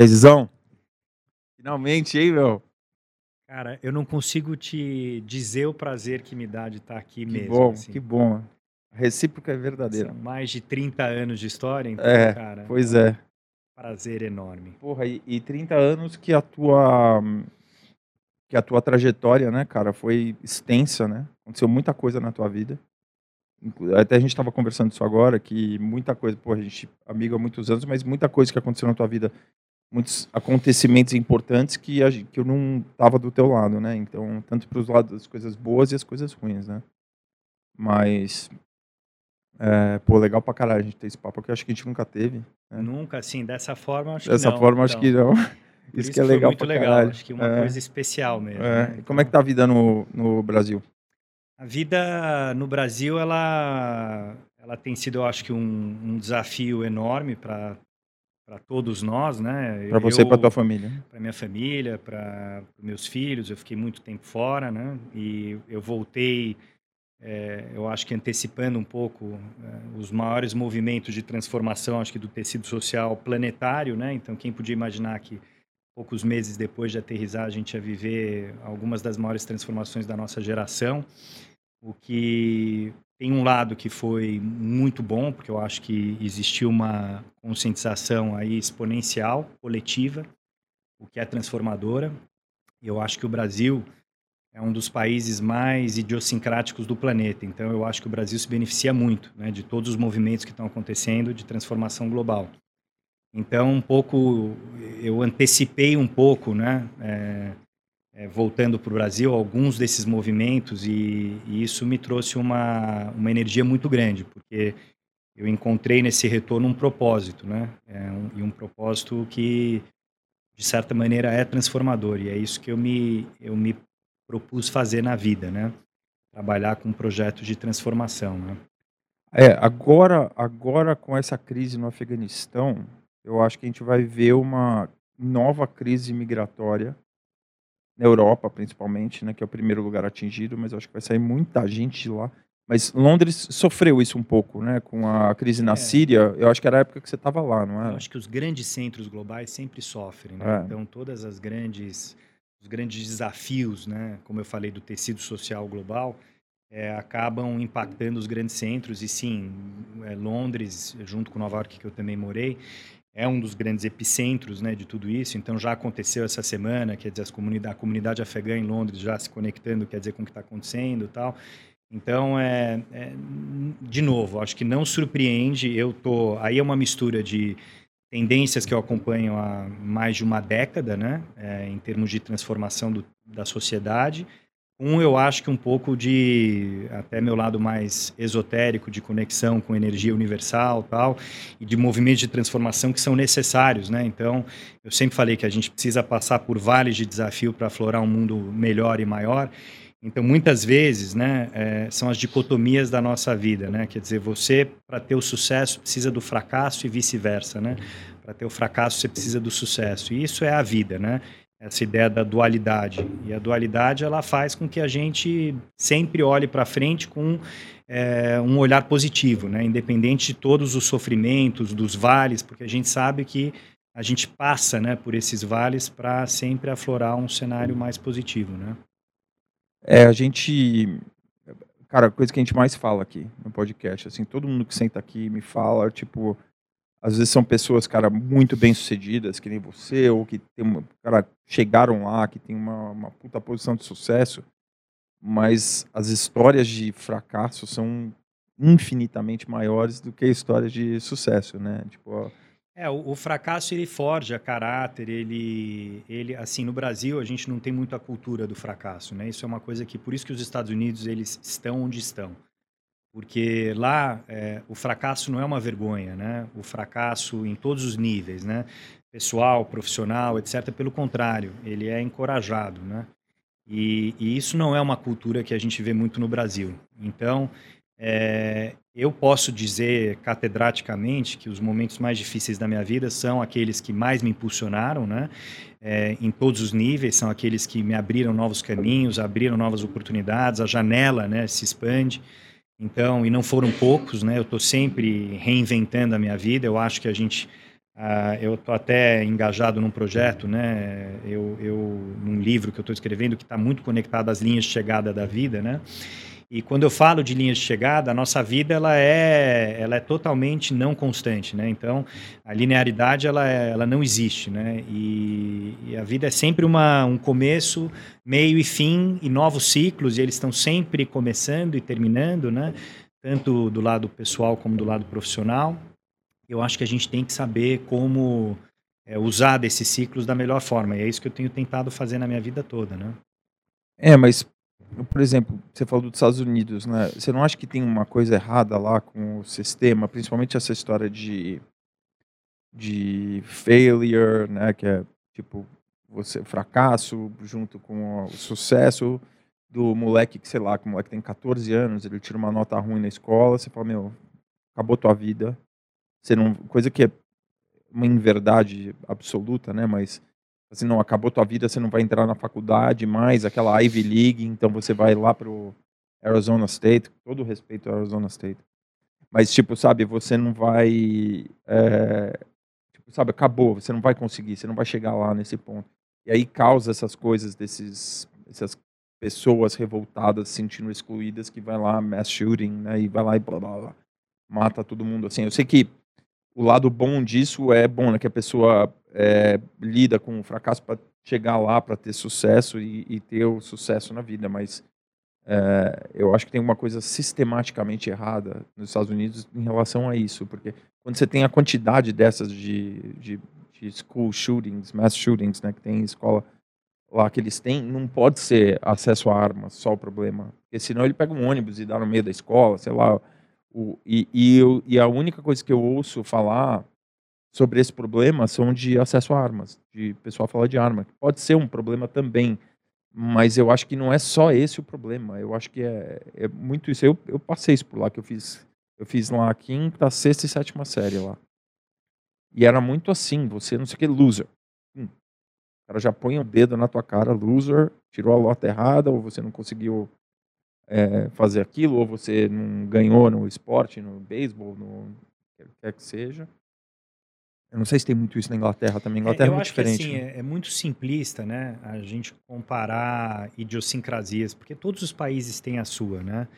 E aí, Zizão? Finalmente, hein, meu? Cara, eu não consigo te dizer o prazer que me dá de estar aqui Que mesmo. bom, assim. que bom. A recíproca é verdadeira. São mais de 30 anos de história, então, É, cara, Pois um é. prazer enorme. Porra, e, e 30 anos que a tua que a tua trajetória, né, cara, foi extensa, né? Aconteceu muita coisa na tua vida. Até a gente estava conversando isso agora, que muita coisa, pô, a gente é amigo há muitos anos, mas muita coisa que aconteceu na tua vida, muitos acontecimentos importantes que, a que eu não tava do teu lado, né? Então, tanto para os lados das coisas boas e as coisas ruins, né? Mas, é, pô, legal pra caralho a gente ter esse papo, porque eu acho que a gente nunca teve. É. Nunca, assim, dessa forma, acho Dessa que não. forma, acho então. que não. Por Isso, que é legal muito legal. caralho. Acho que uma É, coisa especial mesmo. é. né? E Como é que tá a vida no, no Brasil? A vida no Brasil, ela, ela tem sido, eu acho que, um, um desafio enorme para todos nós, né? Pra você e Eu- tua família. para minha família, para meus filhos. Eu fiquei muito tempo fora, né? E eu voltei, é, eu acho que antecipando um pouco é, os maiores movimentos de transformação, acho que do tecido social planetário, né? Então, quem podia imaginar que poucos meses depois de aterrissar a gente ia viver algumas das maiores transformações da nossa geração, o que tem um lado que foi muito bom, porque eu acho que existiu uma conscientização aí exponencial, coletiva, o que é transformadora. Eu acho que o Brasil é um dos países mais idiosincráticos do planeta. Então, eu acho que o Brasil se beneficia muito né, de todos os movimentos que estão acontecendo de transformação global. Então, um pouco, eu antecipei um pouco, né, é, é, voltando para o Brasil, alguns desses movimentos e, e isso me trouxe uma, uma energia muito grande, porque eu encontrei nesse retorno um propósito, né, é, um, e um propósito que de certa maneira é transformador e é isso que eu me eu me propus fazer na vida, né? Trabalhar com projetos de transformação, né? É, agora, agora com essa crise no Afeganistão, eu acho que a gente vai ver uma nova crise migratória na Europa, principalmente, né, que é o primeiro lugar atingido, mas eu acho que vai sair muita gente de lá. Mas Londres sofreu isso um pouco, né, com a crise na É. Síria. Eu acho que era a época que você estava lá, não Eu era? acho que os grandes centros globais sempre sofrem, né? É. Então todas as grandes os grandes desafios, né, como eu falei do tecido social global, é, acabam impactando os grandes centros e sim, é, Londres, junto com Nova York que eu também morei, é um dos grandes epicentros, né, de tudo isso. Então já aconteceu essa semana, quer dizer, comunidade, a comunidade afegã em Londres já se conectando, quer dizer, com o que está acontecendo, e tal. Então é, é, de novo, acho que não surpreende. Eu tô aí é uma mistura de tendências que eu acompanho há mais de uma década, né, é, em termos de transformação do, da sociedade. Um, eu acho que um pouco de até meu lado mais esotérico de conexão com energia universal, tal, e de movimentos de transformação que são necessários, né? Então, eu sempre falei que a gente precisa passar por vales de desafio para aflorar um mundo melhor e maior. Então, muitas vezes, né, é, são as dicotomias da nossa vida, né? Quer dizer, você, para ter o sucesso, precisa do fracasso e vice-versa, né? Para ter o fracasso, você precisa do sucesso. E isso é a vida, né? Essa ideia da dualidade. E a dualidade, ela faz com que a gente sempre olhe para frente com é, um olhar positivo, né? Independente de todos os sofrimentos, dos vales, porque a gente sabe que a gente passa, né, por esses vales para sempre aflorar um cenário mais positivo, né? É, a gente. Cara, a coisa que a gente mais fala aqui no podcast, assim, todo mundo que senta aqui me fala, tipo, às vezes são pessoas, cara, muito bem sucedidas, que nem você, ou que tem uma, cara, chegaram lá, que tem uma, uma puta posição de sucesso, mas as histórias de fracasso são infinitamente maiores do que histórias de sucesso, né? Tipo, ó, É, o, o fracasso ele forja caráter, ele, ele, assim, no Brasil a gente não tem muito a cultura do fracasso, né? Isso é uma coisa que, por isso que os Estados Unidos eles estão onde estão, porque lá é, o fracasso não é uma vergonha, né? O fracasso em todos os níveis, né? Pessoal, profissional, etc. Pelo contrário, ele é encorajado, né? E, e isso não é uma cultura que a gente vê muito no Brasil. Então, é, eu posso dizer catedraticamente que os momentos mais difíceis da minha vida são aqueles que mais me impulsionaram, né? É, em todos os níveis, são aqueles que me abriram novos caminhos, abriram novas oportunidades, a janela, né, se expande. Então, e não foram poucos, né? Eu estou sempre reinventando a minha vida. Eu acho que a gente Uh, eu estou até engajado num projeto, né? Eu, eu num livro que eu estou escrevendo que está muito conectado às linhas de chegada da vida, né? E quando eu falo de linhas de chegada, a nossa vida ela é, ela é totalmente não constante, né? Então, a linearidade ela, é, ela não existe, né? E, e, a vida é sempre uma, um começo, meio e fim e novos ciclos e eles estão sempre começando e terminando, né? Tanto do lado pessoal como do lado profissional. Eu acho que a gente tem que saber como é, usar desses ciclos da melhor forma. E é isso que eu tenho tentado fazer na minha vida toda, né? É, mas por exemplo, você falou dos Estados Unidos, né? Você não acha que tem uma coisa errada lá com o sistema, principalmente essa história de de failure, né, que é tipo você fracasso junto com o sucesso do moleque que sei lá, que o moleque tem 14 anos, ele tira uma nota ruim na escola, você fala, meu, acabou tua vida. Você não, coisa que é uma inverdade absoluta, né, mas assim, não, acabou tua vida, você não vai entrar na faculdade mais, aquela Ivy League, então você vai lá pro Arizona State, todo respeito ao Arizona State. Mas, tipo, sabe, você não vai. É, tipo, sabe, acabou, você não vai conseguir, você não vai chegar lá nesse ponto. E aí causa essas coisas desses. essas pessoas revoltadas, se sentindo excluídas, que vai lá, mass shooting, né, e vai lá e blá blá blá, mata todo mundo. Assim, eu sei que o lado bom disso é bom, né, que a pessoa é, lida com o fracasso para chegar lá, para ter sucesso e, e, ter o sucesso na vida, mas é, eu acho que tem uma coisa sistematicamente errada nos Estados Unidos em relação a isso, porque quando você tem a quantidade dessas de, de, de school shootings, mass shootings, né, que tem escola lá que eles têm, não pode ser acesso a armas só o problema, porque senão ele pega um ônibus e dá no meio da escola, sei lá, o, e, e, eu, e a única coisa que eu ouço falar sobre esse problema são de acesso a armas, de pessoal falar de arma. Pode ser um problema também, mas eu acho que não é só esse o problema. Eu acho que é, é muito isso. Eu, eu passei isso por lá, que eu fiz, eu fiz lá a quinta, sexta e sétima série lá. E era muito assim, você não sei o que, loser. Hum. O cara já põe o dedo na tua cara, loser, tirou a lota errada, ou você não conseguiu é, fazer aquilo, ou você não ganhou no esporte, no beisebol, no que quer que seja. Eu não sei se tem muito isso na Inglaterra também. A Inglaterra é, é muito diferente. Que, assim, né? é, é, muito simplista, né? A gente comparar idiosincrasias, porque todos os países têm a sua, né?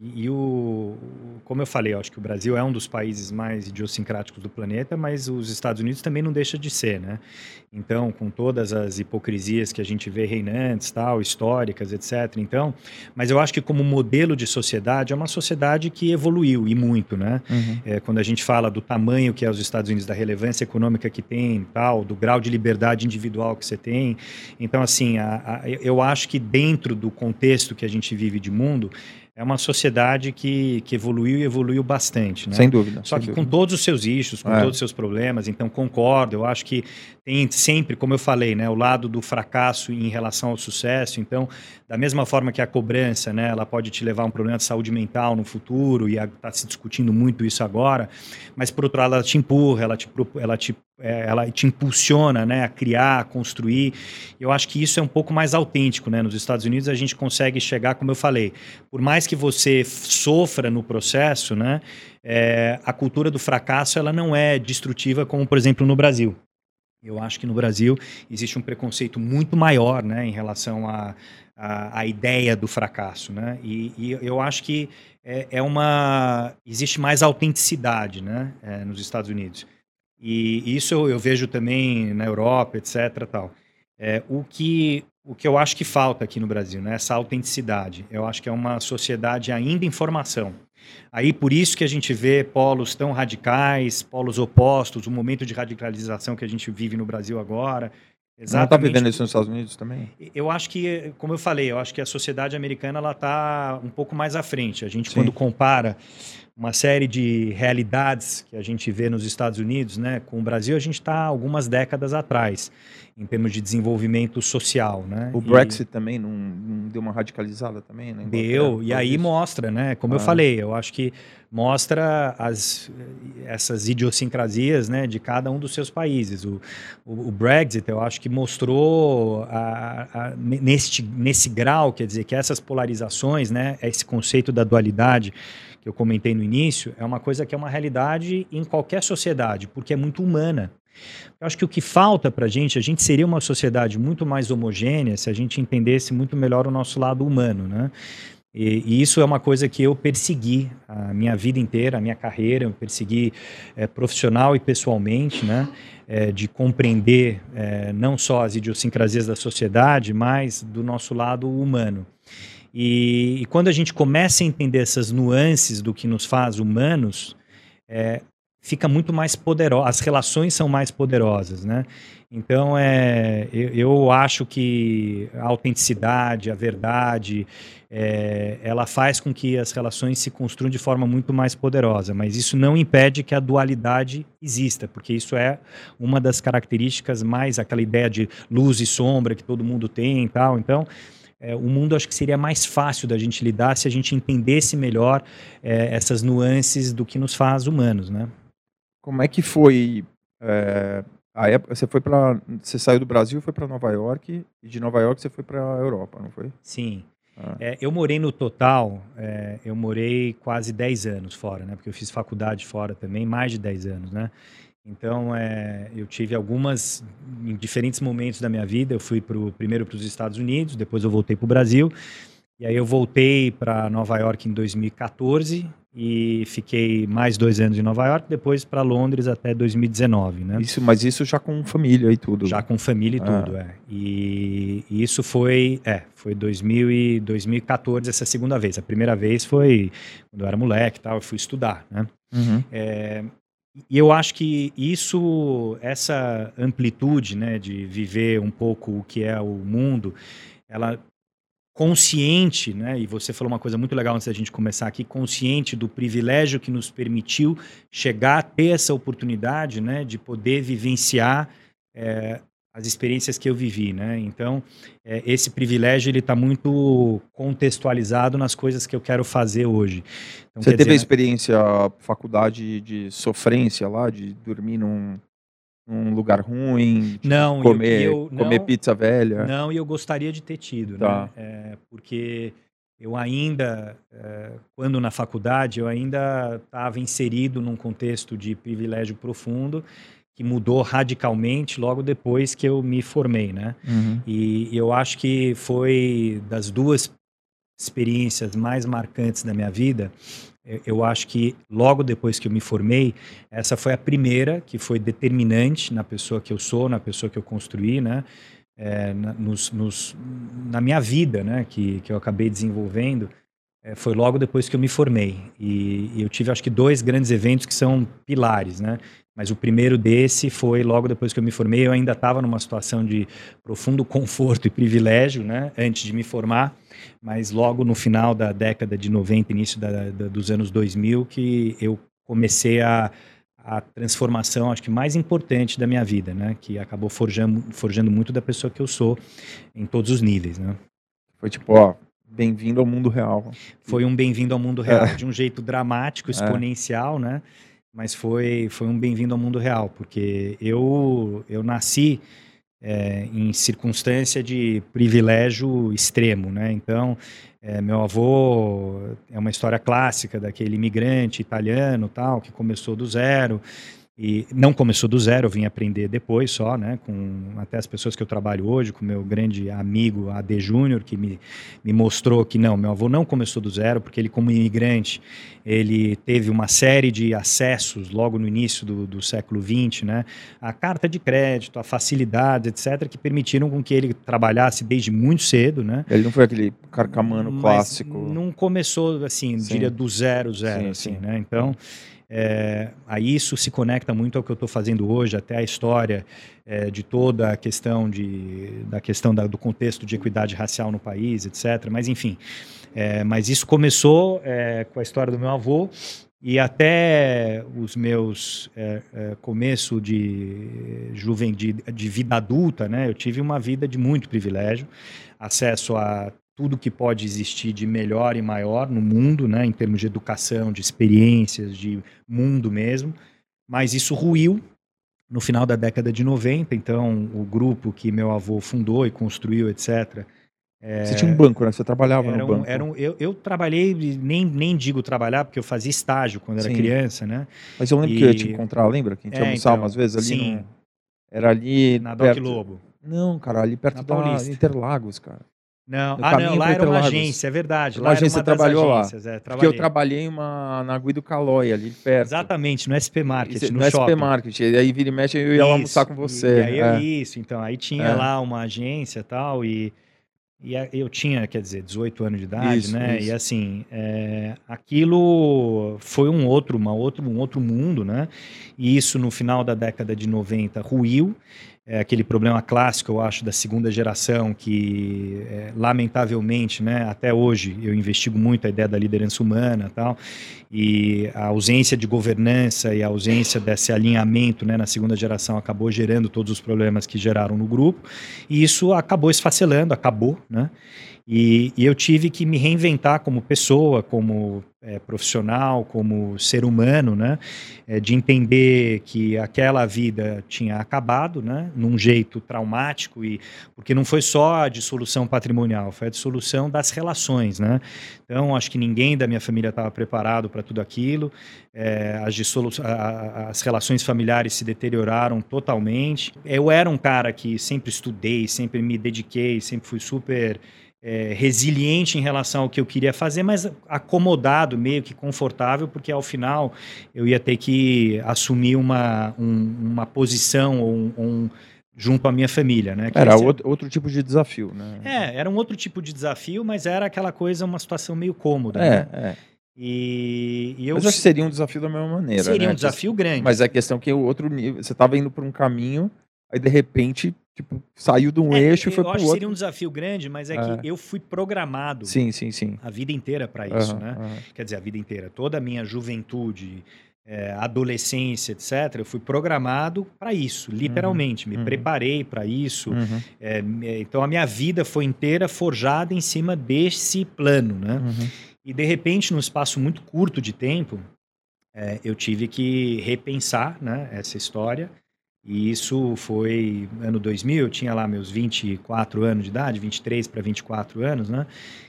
E, o, como eu falei, eu acho que o Brasil é um dos países mais idiosincráticos do planeta, mas os Estados Unidos também não deixa de ser, né? Então, com todas as hipocrisias que a gente vê reinantes, tal, históricas, etc. Então, mas eu acho que como modelo de sociedade é uma sociedade que evoluiu e muito, né? Uhum. É, quando a gente fala do tamanho que é os Estados Unidos, da relevância econômica que tem, tal, do grau de liberdade individual que você tem. Então, assim, a, a, eu acho que dentro do contexto que a gente vive de mundo é uma sociedade que, que evoluiu e evoluiu bastante. Né? Sem dúvida. Só sem que dúvida. com todos os seus issues, com é. todos os seus problemas, então concordo. Eu acho que tem sempre, como eu falei, né, o lado do fracasso em relação ao sucesso. Então, da mesma forma que a cobrança, né, ela pode te levar a um problema de saúde mental no futuro, e está se discutindo muito isso agora, mas por outro lado, ela te empurra, ela te, ela te ela te impulsiona né, a criar, a construir. Eu acho que isso é um pouco mais autêntico. Né? Nos Estados Unidos a gente consegue chegar, como eu falei, por mais que você sofra no processo, né, é, a cultura do fracasso ela não é destrutiva como, por exemplo, no Brasil. Eu acho que no Brasil existe um preconceito muito maior né, em relação à a, a, a, ideia do fracasso. Né? E, e eu acho que é, é, uma. existe mais autenticidade né, é, nos Estados Unidos. E isso eu, eu vejo também na Europa, etc. Tal. É, o, que, o que eu acho que falta aqui no Brasil, né? essa autenticidade. Eu acho que é uma sociedade ainda em formação. Aí por isso que a gente vê polos tão radicais, polos opostos, o momento de radicalização que a gente vive no Brasil agora. Exatamente. Não está vivendo isso nos Estados Unidos também? Eu acho que, como eu falei, eu acho que a sociedade americana ela está um pouco mais à frente. A gente Sim. quando compara uma série de realidades que a gente vê nos Estados Unidos, né, com o Brasil, a gente está algumas décadas atrás em termos de desenvolvimento social, né? O Brexit e... também não, não, deu uma radicalizada também, né? Deu e aí isso. mostra, né? Como ah. eu falei, eu acho que mostra as essas idiosincrasias, né, de cada um dos seus países. O, o, o Brexit, eu acho que mostrou a, a, nesse nesse grau, quer dizer, que essas polarizações, né, esse conceito da dualidade que eu comentei no início, é uma coisa que é uma realidade em qualquer sociedade, porque é muito humana. Eu acho que o que falta para a gente, a gente seria uma sociedade muito mais homogênea se a gente entendesse muito melhor o nosso lado humano, né? E, e, isso é uma coisa que eu persegui a minha vida inteira, a minha carreira, eu persegui é, profissional e pessoalmente, né? É, de compreender é, não só as idiosincrasias da sociedade, mas do nosso lado humano. E, e, quando a gente começa a entender essas nuances do que nos faz humanos, é, fica muito mais poderoso, as relações são mais poderosas, né? Então, é, eu, eu acho que a autenticidade, a verdade, é, ela faz com que as relações se construam de forma muito mais poderosa, mas isso não impede que a dualidade exista, porque isso é uma das características mais aquela ideia de luz e sombra que todo mundo tem e tal. Então, é, o mundo acho que seria mais fácil da gente lidar se a gente entendesse melhor é, essas nuances do que nos faz humanos, né? Como é que foi é, a época? Você foi para, você saiu do Brasil, foi para Nova York e de Nova York você foi para a Europa, não foi? Sim. Ah. É, eu morei no total, é, eu morei quase 10 anos fora, né? Porque eu fiz faculdade fora também, mais de 10 anos, né? Então, é, eu tive algumas, em diferentes momentos da minha vida, eu fui pro, primeiro para os Estados Unidos, depois eu voltei para o Brasil, e aí eu voltei para Nova York em 2014 e fiquei mais dois anos em Nova York, depois para Londres até 2019, né? Isso, mas isso já com família e tudo? Já com família e ah. tudo, é. E, e, isso foi, é, foi 2000 e 2014 essa segunda vez. A primeira vez foi quando eu era moleque, tal, eu fui estudar, né? Uhum. É, e eu acho que isso, essa amplitude, né, de viver um pouco o que é o mundo, ela consciente, né, e você falou uma coisa muito legal antes da gente começar aqui, consciente do privilégio que nos permitiu chegar a ter essa oportunidade, né, de poder vivenciar é, as experiências que eu vivi, né? Então, é, esse privilégio ele está muito contextualizado nas coisas que eu quero fazer hoje. Então, Você teve dizer, a experiência, faculdade de sofrência lá, de dormir num, num lugar ruim, não, comer, eu, eu, comer não, pizza velha? Não, e eu gostaria de ter tido, né? tá. né? É, porque eu ainda, é, quando na faculdade, eu ainda estava inserido num contexto de privilégio profundo que mudou radicalmente logo depois que eu me formei, né? Uhum. E eu acho que foi das duas experiências mais marcantes da minha vida. Eu acho que logo depois que eu me formei, essa foi a primeira que foi determinante na pessoa que eu sou, na pessoa que eu construí, né? É, na, nos, nos, na minha vida, né? Que, que eu acabei desenvolvendo. É, foi logo depois que eu me formei. E, e, eu tive, acho que, dois grandes eventos que são pilares, né? Mas o primeiro desse foi logo depois que eu me formei. Eu ainda estava numa situação de profundo conforto e privilégio, né? Antes de me formar. Mas logo no final da década de 90, início da, da, dos anos 2000, que eu comecei a, a transformação, acho que mais importante da minha vida, né? Que acabou forjando, forjando muito da pessoa que eu sou em todos os níveis, né? Foi tipo, ó, bem-vindo ao mundo real. Foi um bem-vindo ao mundo real, é. de um jeito dramático, é. exponencial, é. né? Mas foi, foi um bem-vindo ao mundo real, porque eu, eu nasci é, em circunstância de privilégio extremo, né? Então, é, meu avô é uma história clássica daquele imigrante italiano, tal, que começou do zero, e não começou do zero, eu vim aprender depois só, né, com até as pessoas que eu trabalho hoje, com meu grande amigo AD Júnior, que me, me mostrou que não, meu avô não começou do zero, porque ele como imigrante, ele teve uma série de acessos logo no início do, do século XX, né, a carta de crédito, a facilidade, etc., que permitiram com que ele trabalhasse desde muito cedo, né. Ele não foi aquele carcamano clássico. não começou, assim, sim. diria do zero, zero, sim, assim, sim. né, então... É, a isso se conecta muito ao que eu estou fazendo hoje, até a história é, de toda a questão de, da questão da, do contexto de equidade racial no país, etc. Mas enfim, é, mas isso começou é, com a história do meu avô e até os meus é, é, começo de juventude, de vida adulta, né? Eu tive uma vida de muito privilégio, acesso a tudo que pode existir de melhor e maior no mundo, né, em termos de educação, de experiências, de mundo mesmo, mas isso ruiu no final da década de 90, então o grupo que meu avô fundou e construiu, etc. É, Você tinha um banco, né? Você trabalhava no banco. Era um, eu, eu trabalhei, nem, nem digo trabalhar, porque eu fazia estágio quando era Sim. criança, né? Mas eu lembro e... que eu ia te encontrar, lembra? Que a gente é, almoçava então, umas vezes ali Sim, no... Era ali. Na Doc perto... Lobo. Não, cara, ali perto da. Interlagos, cara. Não, ah, não, lá pra era uma agência, é verdade. Lá era agência trabalhou lá. agências, é, Porque eu trabalhei. uma, na Gui do Calói, ali perto. Exatamente, no SP Market, Isso, no, no shopping. SP Market. E aí vira e mexe eu ia lá almoçar com Isso, você. E, aí, eu- é. Isso, então, aí tinha É. lá uma agência e tal, e, e a- eu tinha, quer dizer, 18 anos de idade, Isso, né? isso. E assim, é, aquilo foi um outro, uma outro, um outro mundo, né? E isso no final da década de 90 ruiu. É aquele problema clássico, eu acho, da segunda geração, que é, lamentavelmente, né, até hoje, eu investigo muito a ideia da liderança humana tal, e a ausência de governança e a ausência desse alinhamento né, na segunda geração acabou gerando todos os problemas que geraram no grupo, e isso acabou esfacelando, acabou, né? E, e eu tive que me reinventar como pessoa, como é, profissional, como ser humano, né? É, de entender que aquela vida tinha acabado, né? Num jeito traumático e porque não foi só a dissolução patrimonial, foi a dissolução das relações, né? Então acho que ninguém da minha família estava preparado para tudo aquilo. É, as, dissolu- a- as relações familiares se deterioraram totalmente. Eu era um cara que sempre estudei, sempre me dediquei, sempre fui super é, resiliente em relação ao que eu queria fazer, mas acomodado, meio que confortável, porque ao final eu ia ter que assumir uma, um- uma posição ou um, um- junto à minha família, né? Que Era esse- outro, outro tipo de desafio, né? É, era um outro tipo de desafio, mas era aquela coisa, uma situação meio cômoda. É, né? é. E, e eu Mas eu acho que seria um desafio da mesma maneira. seria né? um desafio grande. Mas é a questão que o outro nível. Você estava indo para um caminho, aí de repente, tipo, saiu de um É, eixo e eu foi acho para que o outro. seria um desafio grande, mas é, É. que eu fui programado Sim, sim, sim. a vida inteira para isso, Aham, né? aham. Quer dizer, a vida inteira, toda a minha juventude, é, adolescência, etc., eu fui programado para isso, literalmente. Me uhum. preparei para isso. Uhum, É, me- então a minha vida foi inteira forjada em cima desse plano, né? uhum. E de repente, num espaço muito curto de tempo, é, eu tive que repensar né, essa história. E isso foi ano 2000, eu tinha lá meus 24 anos de idade, 23 para 24 anos, né?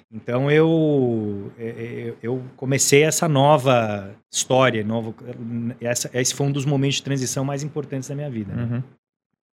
Então eu, é, é, eu comecei essa nova história, novo, essa, esse foi um dos momentos de transição mais importantes da minha vida. né? Uhum.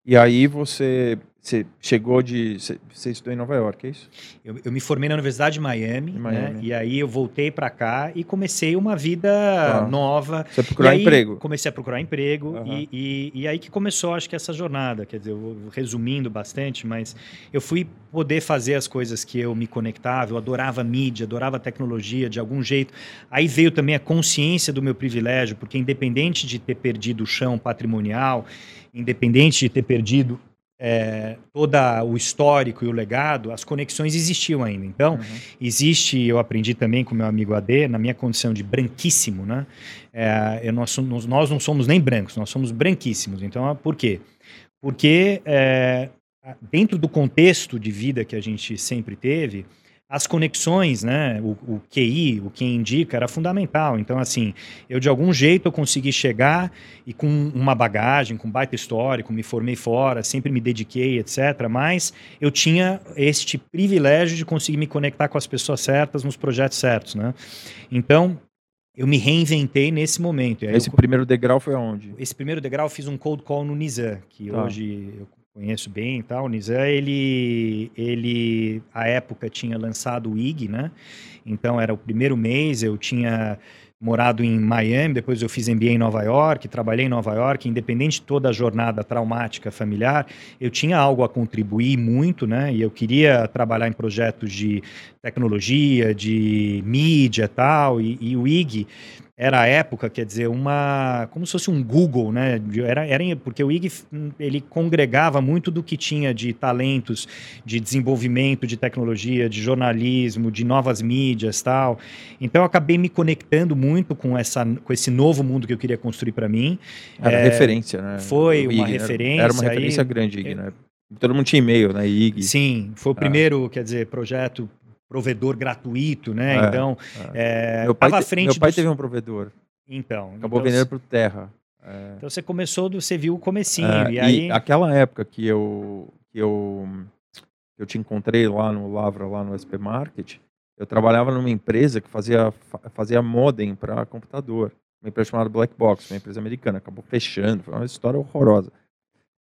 E aí você, você chegou de. Você, você estudou em Nova York, é isso? Eu, eu me formei na Universidade de Miami, né? Miami. e aí eu voltei para cá e comecei uma vida Tá. nova, Você procurar aí, emprego. Comecei a procurar emprego Aham. e, e, e aí que começou, acho que essa jornada. Quer dizer, eu vou resumindo bastante, mas eu fui poder fazer as coisas que eu me conectava. Eu adorava mídia, adorava tecnologia de algum jeito. Aí veio também a consciência do meu privilégio, porque independente de ter perdido o chão patrimonial, independente de ter perdido é, todo o histórico e o legado, as conexões existiam ainda. Então, Uhum. Existe, eu aprendi também com meu amigo AD, na minha condição de branquíssimo, né? É, eu, nós, nós não somos nem brancos, nós somos branquíssimos. Então, por quê? Porque é, dentro do contexto de vida que a gente sempre teve, as conexões, né, o, o QI, o que indica, era fundamental. Então, assim, eu de algum jeito eu consegui chegar e com uma bagagem, com baita histórico, me formei fora, sempre me dediquei, etc. Mas eu tinha este privilégio de conseguir me conectar com as pessoas certas nos projetos certos, né? Então, eu me reinventei nesse momento. E aí eu Esse primeiro degrau foi aonde? esse primeiro degrau eu fiz um cold call no Nizam, que Tá. hoje eu conheço bem e tal. O Nizam, ele, ele, à época, tinha lançado o IG, né? Então, era o primeiro mês, eu tinha morado em Miami, depois eu fiz MBA em Nova York, trabalhei em Nova York, independente de toda a jornada traumática familiar, eu tinha algo a contribuir muito, né? E eu queria trabalhar em projetos de tecnologia, de mídia tal, e, e o IG era a época, quer dizer, uma como se fosse um Google, né? Era, era porque o IG ele congregava muito do que tinha de talentos, de desenvolvimento de tecnologia, de jornalismo, de novas mídias, tal. Então eu acabei me conectando muito com essa com esse novo mundo que eu queria construir para mim. Era É, referência, né? foi uma referência, Era uma aí- referência grande, IG, né? Todo mundo tinha e-mail, né? IG. Sim, foi o Ah. primeiro, quer dizer, projeto provedor gratuito, né? É, então, é, meu pai, frente meu pai dos- teve um provedor. Então, Acabou então, vendendo pro Terra. É. Então você começou, do, você viu o comecinho, É, e aí... aquela época que eu, que eu eu te encontrei lá no Lavra, lá no SP Market, eu trabalhava numa empresa que fazia, fa- fazia modem para computador. Uma empresa chamada Black Box, uma empresa americana. Acabou fechando, foi uma história horrorosa.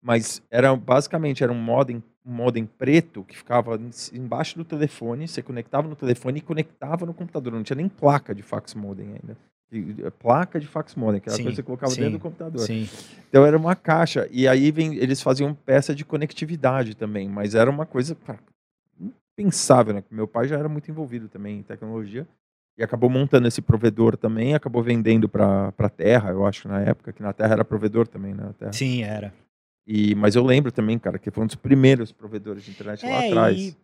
Mas era basicamente era um modem, um modem preto que ficava em- embaixo do telefone, você conectava no telefone e conectava no computador. Não tinha nem placa de fax modem ainda. E, eh, Placa de fax modem, que era Sim, coisa que você colocava sim, dentro do computador. Sim. Então era uma caixa. E aí vem, eles faziam peça de conectividade também, mas era uma coisa impensável, né? Meu pai já era muito envolvido também em tecnologia e acabou montando esse provedor também, acabou vendendo para a Terra, eu acho, na época, que na Terra era provedor também, né? na Terra. Sim, era. E, mas eu lembro também, cara, que foi um dos primeiros provedores de internet lá É, atrás. e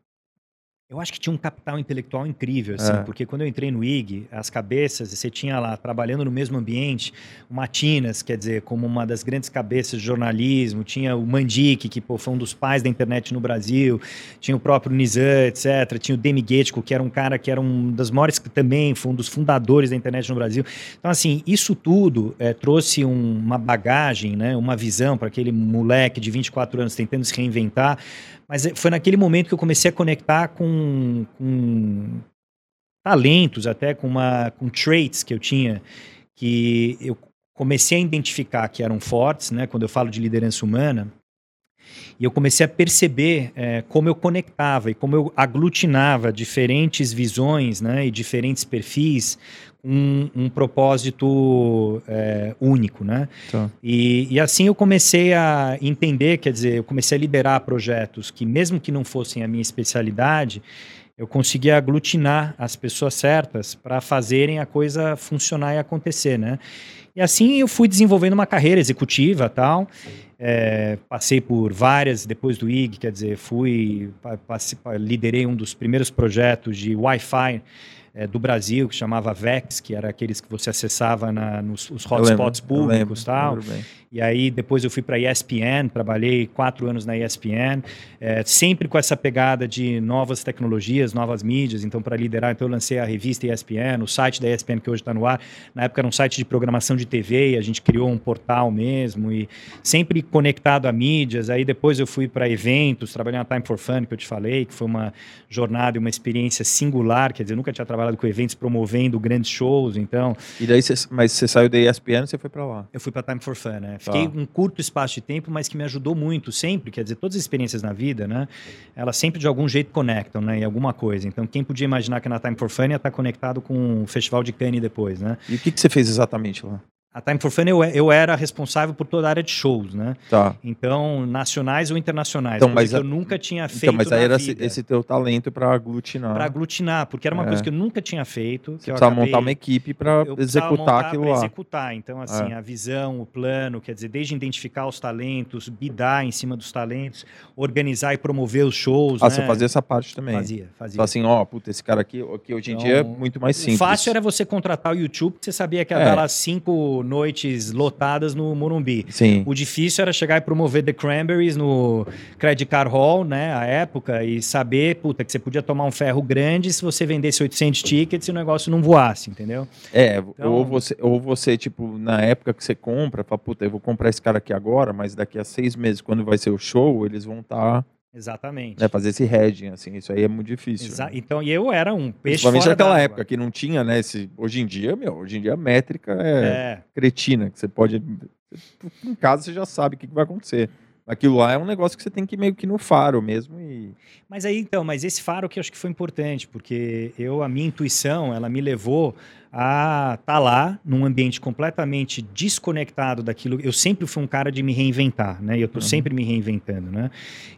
eu acho que tinha um capital intelectual incrível, assim, É. porque quando eu entrei no IG, as cabeças, você tinha lá, trabalhando no mesmo ambiente, o Matinas, quer dizer, como uma das grandes cabeças de jornalismo, tinha o Mandic, que pô, foi um dos pais da internet no Brasil, tinha o próprio Nizam, etc., tinha o Demi Getko, que era um cara que era um das maiores, que também foi um dos fundadores da internet no Brasil. Então, assim, isso tudo eh, trouxe um- uma bagagem, né, uma visão para aquele moleque de 24 anos tentando se reinventar, mas eh, foi naquele momento que eu comecei a conectar com, com talentos, até com, uma, com traits que eu tinha, que eu comecei a identificar que eram fortes, né, quando eu falo de liderança humana, e eu comecei a perceber eh, como eu conectava e como eu aglutinava diferentes visões né, e diferentes perfis um, um propósito eh, único, né? Tá. E, e assim eu comecei a entender, quer dizer, eu comecei a liderar projetos que, mesmo que não fossem a minha especialidade, eu conseguia aglutinar as pessoas certas para fazerem a coisa funcionar e acontecer, né? E assim eu fui desenvolvendo uma carreira executiva tal. É, passei por várias depois do IG, quer dizer, fui pa- passe- pa- liderei um dos primeiros projetos de Wi-Fi é, do Brasil que chamava Vex, que era aqueles que você acessava na, nos hotspots públicos, lembro, tal. E aí depois eu fui para a ESPN, trabalhei quatro anos na ESPN, é, sempre com essa pegada de novas tecnologias, novas mídias. Então para liderar, então eu lancei a revista ESPN, o site da ESPN que hoje está no ar. Na época era um site de programação de TV, e a gente criou um portal mesmo e sempre conectado a mídias. Aí depois eu fui para eventos, trabalhei na Time for Fun que eu te falei, que foi uma jornada e uma experiência singular. Quer dizer, eu nunca tinha trabalhado com eventos promovendo grandes shows, então E daí, você, mas você saiu da ESPN você foi pra lá. eu fui para Time for Fun, né? Fiquei um curto espaço de tempo, mas que me ajudou muito sempre. Quer dizer, todas as experiências na vida, né? Elas sempre de algum jeito conectam, né? Em alguma coisa. Então, quem podia imaginar que na Time for Fun ia estar conectado com o Festival de Cannes depois, né? E o que, que você fez exatamente lá? A Time for Fun eu, eu era responsável por toda a área de shows, né? Tá. Então, nacionais ou internacionais. Então, coisa mas a- eu nunca tinha feito Então, mas aí era esse, vida. esse teu talento pra aglutinar. Para aglutinar, porque era uma É. coisa que eu nunca tinha feito. Você precisava acabei- montar uma equipe precisava executar aquilo lá. executar. Então, assim, É. a visão, o plano, quer dizer, desde identificar os talentos, bidar em cima dos talentos, organizar e promover os shows. Ah, né? você fazia essa parte também. Fazia, fazia. Só assim, ó, puta, esse cara aqui, que hoje em Então, dia é muito mais simples. O fácil era você contratar o YouTube, porque você sabia que ia É. dar lá cinco noites lotadas no Morumbi. Sim. O difícil era chegar e promover The Cranberries no Credit Card Hall, né, à época, e saber, puta, que você podia tomar um ferro grande se você vendesse 800 tickets e o negócio não voasse, entendeu? É, Então- ou, você, ou você, tipo, na época que você compra, fala, puta, eu vou comprar esse cara aqui agora, mas daqui a seis meses, quando vai ser o show, eles vão estar, Exatamente. né, fazer esse hedging, assim, isso aí é muito difícil. Exa- né? Então, e eu era um peixe Principalmente naquela época, que não tinha, né, esse... Hoje em dia, meu, hoje em dia a métrica é, É, cretina, que você pode... Em casa você já sabe o que que vai acontecer. Aquilo lá é um negócio que você tem que ir meio que no faro mesmo e... mas aí então, mas esse faro que eu acho que foi importante, porque eu a minha intuição, ela me levou a estar lá num ambiente completamente desconectado daquilo. Eu sempre fui um cara de me reinventar, né? Eu tô Uhum. sempre me reinventando, né?